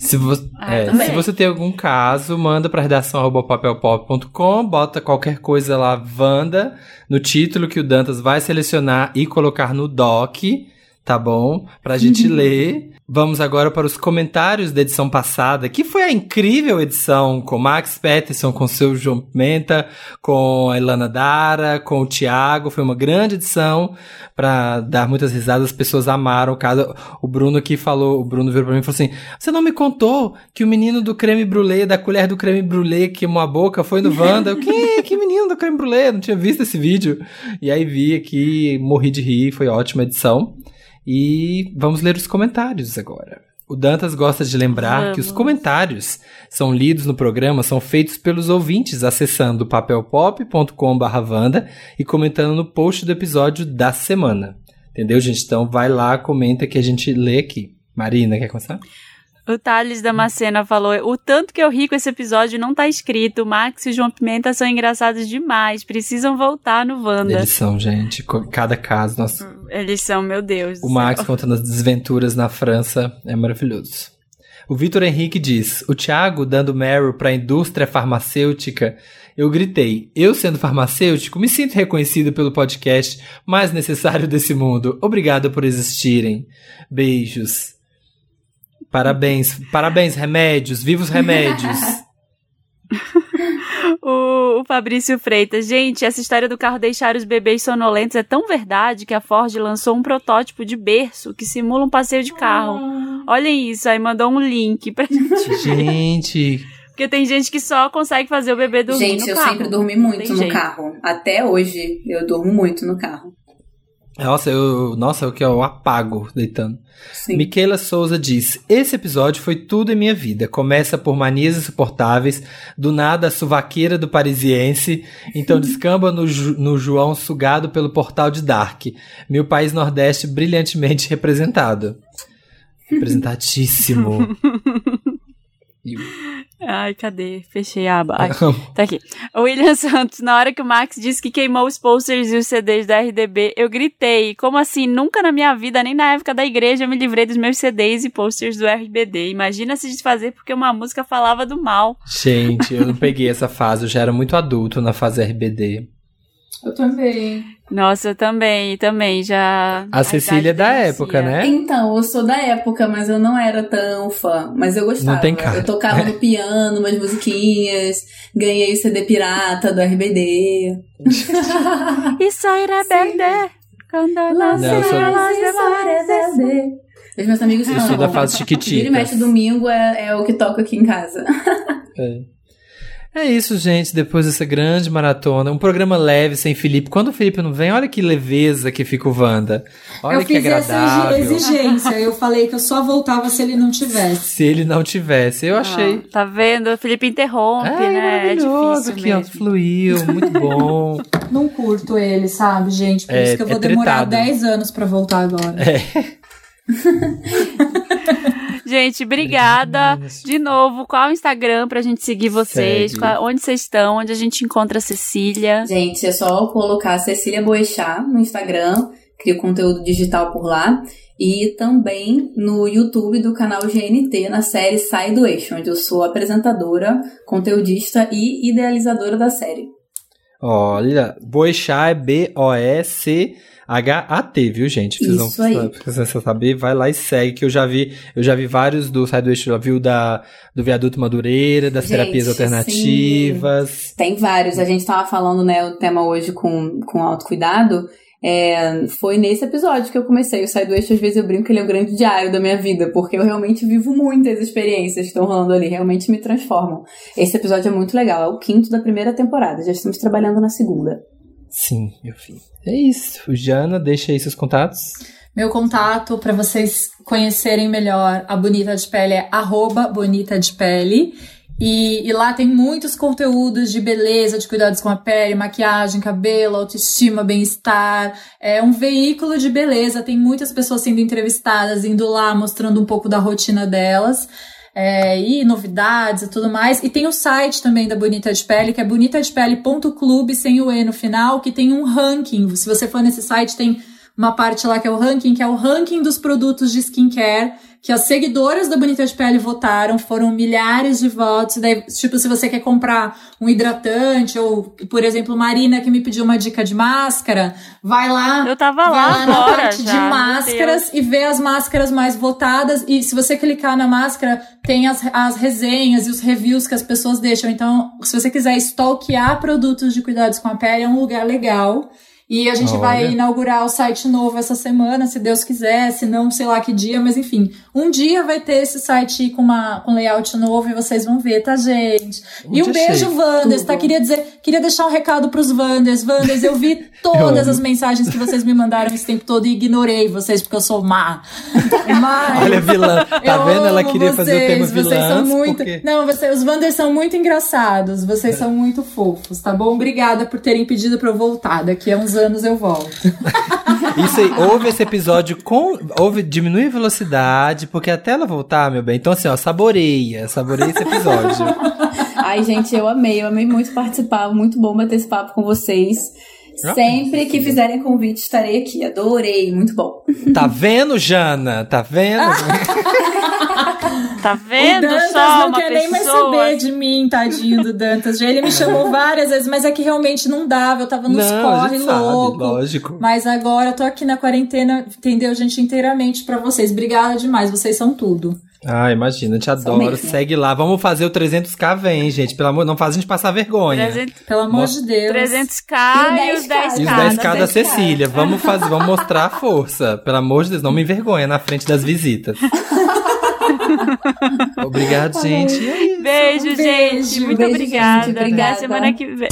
A: Se, vo
B: Ah,
A: é, se você tem algum caso, manda pra redação arroba papelpop.com, bota qualquer coisa lá, Wanda, no título que o Dantas vai selecionar e colocar no doc, tá bom? Pra gente [LAUGHS] ler. Vamos agora para os comentários da edição passada, que foi a incrível edição com Max Peterson, com seu João Pimenta, com a Ilana Dara, com o Thiago. Foi uma grande edição para dar muitas risadas. As pessoas amaram o caso. O Bruno aqui falou, o Bruno virou pra mim e falou assim: Você não me contou que o menino do creme brulee, da colher do creme brulee que queimou a boca, foi no Wanda? Que, que menino do creme brulee? Não tinha visto esse vídeo. E aí vi aqui, morri de rir, foi ótima edição. E vamos ler os comentários agora. O Dantas gosta de lembrar que os
B: Vamos.
A: comentários são lidos no programa, são feitos pelos ouvintes acessando papelpop.com/vanda e comentando no post do episódio da semana. Entendeu, gente? Então vai lá, comenta que a gente lê aqui. Marina, quer começar?
B: O Thales Damascena falou: o tanto que eu ri com esse episódio não tá escrito. O Max e o João Pimenta são engraçados demais. Precisam voltar no Wanda.
A: Eles são, gente, cada caso, nossa,
B: Eles são, meu Deus.
A: O Max contando as desventuras na França é maravilhoso. O Vitor Henrique diz: O Thiago dando Meryl pra indústria farmacêutica. Eu gritei: Eu, sendo farmacêutico, me sinto reconhecido pelo podcast mais necessário desse mundo. Obrigado por existirem. Beijos. Parabéns, parabéns, remédios, vivos remédios. [LAUGHS]
B: O, o Fabrício Freitas. Gente, essa história do carro deixar os bebês sonolentos é tão verdade que a Ford lançou um protótipo de berço que simula um passeio de carro. Olhem isso, aí mandou um link pra gente. [LAUGHS]
A: Gente,
B: Porque tem gente que só consegue fazer o bebê dormir
C: Gente,
B: no
C: eu
B: carro.
C: sempre dormi muito no
B: jeito.
C: carro. Até hoje, eu durmo muito no carro.
A: Nossa, eu, nossa, o que eu apago deitando.
C: Sim.
A: Miquela Souza diz: Esse episódio foi tudo em minha vida. Começa por manias insuportáveis, do nada a suvaqueira do parisiense, então [LAUGHS] descamba no, no João sugado pelo portal de Dark. Meu país Nordeste brilhantemente representado. [LAUGHS] Representatíssimo. [LAUGHS]
B: Ai, cadê? Fechei a aba. Ai, tá aqui. O William [LAUGHS] Santos, na hora que o Max disse que queimou os posters e os CDs da RDB, eu gritei. Como assim? Nunca na minha vida, nem na época da igreja, eu me livrei dos meus CDs e posters do RBD. Imagina se desfazer porque uma música falava do mal.
A: Gente, eu não peguei essa fase, eu já era muito adulto na fase RBD.
D: Eu também.
B: Nossa, eu também, também, já...
A: A Cecília é da época, né?
C: Então, eu sou da época, mas eu não era tão fã. Mas eu gostava.
A: Não tem cara.
C: Eu tocava no piano, umas musiquinhas. Ganhei o CD pirata do RBD.
B: E soy rebelde. Quando nasce
A: Não, eu sou-
B: las demás.
C: Os meus amigos
A: Eu
C: falam.
A: sou da fase
C: Vira e mexe domingo é, é o que toca aqui em casa.
A: É. É isso, gente. Depois dessa grande maratona, um programa leve sem Felipe. Quando o Felipe não vem, olha que leveza que fica o Wanda. Olha
D: eu
A: que
D: fiz essa
A: agradável.
D: exigência. Eu falei que eu só voltava se ele não tivesse.
A: Se ele não tivesse, eu achei.
B: Ah, tá vendo? O Felipe interrompe,
A: É,
B: né? É difícil
A: ó.
B: mesmo.
A: Fluiu, muito bom. [LAUGHS]
D: Não curto ele, sabe, gente? Por
A: É,
D: isso que eu vou
A: é
D: demorar
A: tretado.
D: 10 anos pra voltar agora. [LAUGHS] [LAUGHS]
B: Gente, obrigada. De novo, qual o Instagram pra gente seguir vocês? Qual- onde vocês estão? Onde a gente encontra a Cecília?
C: Gente, é só colocar Cecília Boechat no Instagram, cria conteúdo digital por lá. E também no YouTube do canal GNT, na série Sai do Eixo, onde eu sou apresentadora, conteudista e idealizadora da série.
A: Olha, Boechat é B-O-E-C-H-A-T, viu, gente? Precisam,
C: Isso aí.
A: precisam saber, vai lá e segue, que eu já vi, eu já vi vários do Sai do Eixo, já vi o da, do Viaduto Madureira, das
C: Gente,
A: terapias alternativas.
C: Tem vários. A gente tava falando, né, o tema hoje com, com autocuidado. É, foi nesse episódio que eu comecei. O Sai do Eixo, às vezes eu brinco que ele é o grande diário da minha vida, porque eu realmente vivo muitas experiências que estão rolando ali, realmente me transformam. Esse episódio é muito legal, é o quinto da primeira temporada, já estamos trabalhando na segunda.
A: Sim, meu filho. É isso. Jana, deixa aí seus contatos.
D: Meu contato para vocês conhecerem melhor a Bonita de Pele é arroba Bonita de Pele. E, e lá tem muitos conteúdos de beleza, de cuidados com a pele, maquiagem, cabelo, autoestima, bem-estar. É um veículo de beleza. Tem muitas pessoas sendo entrevistadas, indo lá, mostrando um pouco da rotina delas. É, e novidades e tudo mais. E tem o site também da Bonita de Pele, que é bonitadepele.clube, sem o E no final, que tem um ranking. Se você for nesse site, tem uma parte lá que é o ranking, que é o ranking dos produtos de skincare que as seguidoras da Bonita de Pele votaram, foram milhares de votos. Daí, tipo, se você quer comprar um hidratante, ou, por exemplo, Marina, que me pediu uma dica de máscara, vai lá.
B: Eu tava
D: vai
B: lá
D: lá na parte
B: já,
D: de máscaras e vê as máscaras mais votadas. E se você clicar na máscara, tem as, as resenhas e os reviews que as pessoas deixam. Então, se você quiser stalkear produtos de cuidados com a pele, é um lugar legal. E a gente
A: Olha.
D: vai inaugurar o site novo essa semana, se Deus quiser, se não, sei lá que dia, mas enfim. Um dia vai ter esse site com, uma, com layout novo e vocês vão ver, tá, gente? e um beijo. Wanders, tá? Queria dizer, queria deixar um recado pros Wanders. Wanders, eu vi [LAUGHS] todas
A: amo.
D: as mensagens que vocês me mandaram esse tempo todo e ignorei vocês porque eu sou má. Mas...
A: Olha, vilã. Tá
D: Eu
A: vendo? Ela queria fazer o tema
D: vocês, Vocês são muito.
A: porque-
D: Não, você, os Wanders são muito engraçados. Vocês são muito fofos, tá bom? Obrigada por terem pedido pra eu voltar. Daqui a uns anos eu volto.
A: Isso aí, ouve esse episódio com. Ouve, diminui a velocidade, porque até ela voltar, meu bem. Então, assim, ó, saboreia, saboreia esse episódio. [LAUGHS]
C: Ai, gente, eu amei, eu amei muito participar, muito bom bater esse papo com vocês.
A: Ah,
C: Sempre que fizerem convite, estarei aqui. Adorei, muito bom.
A: Tá vendo, Jana? Tá vendo? [LAUGHS]
B: Tá
D: o
B: vendo
D: Dantas
B: só
D: não
B: uma
D: quer nem mais
B: pessoa?
D: saber de mim, tadinho do Dantas. Já ele me chamou várias vezes, mas é que realmente não dava. Eu tava nos
A: Não, a
D: corre
A: gente sabe,
D: louco.
A: lógico.
D: Mas agora eu tô aqui na quarentena, entendeu, gente, inteiramente pra vocês. Obrigada demais, vocês são tudo.
A: Ah, imagina, te adoro.
C: mesmo.
A: Segue lá. Vamos fazer o 300k, vem, gente. Pelo amor, não faz a gente passar vergonha.
B: 300,
D: Pelo amor de Deus.
B: 300k e os 10k.
A: E os
C: Cada
A: 10k da
C: 10K.
A: Cecília. Vamos fazer, vamos mostrar a força. Pelo amor de Deus, não me envergonha na frente das visitas. [LAUGHS] Obrigado, gente. E aí?
B: Beijo,
D: Um
B: gente.
D: beijo.
B: Muito
C: Beijo,
B: obrigada.
C: gente.
B: Até
C: Obrigada.
B: semana que vem.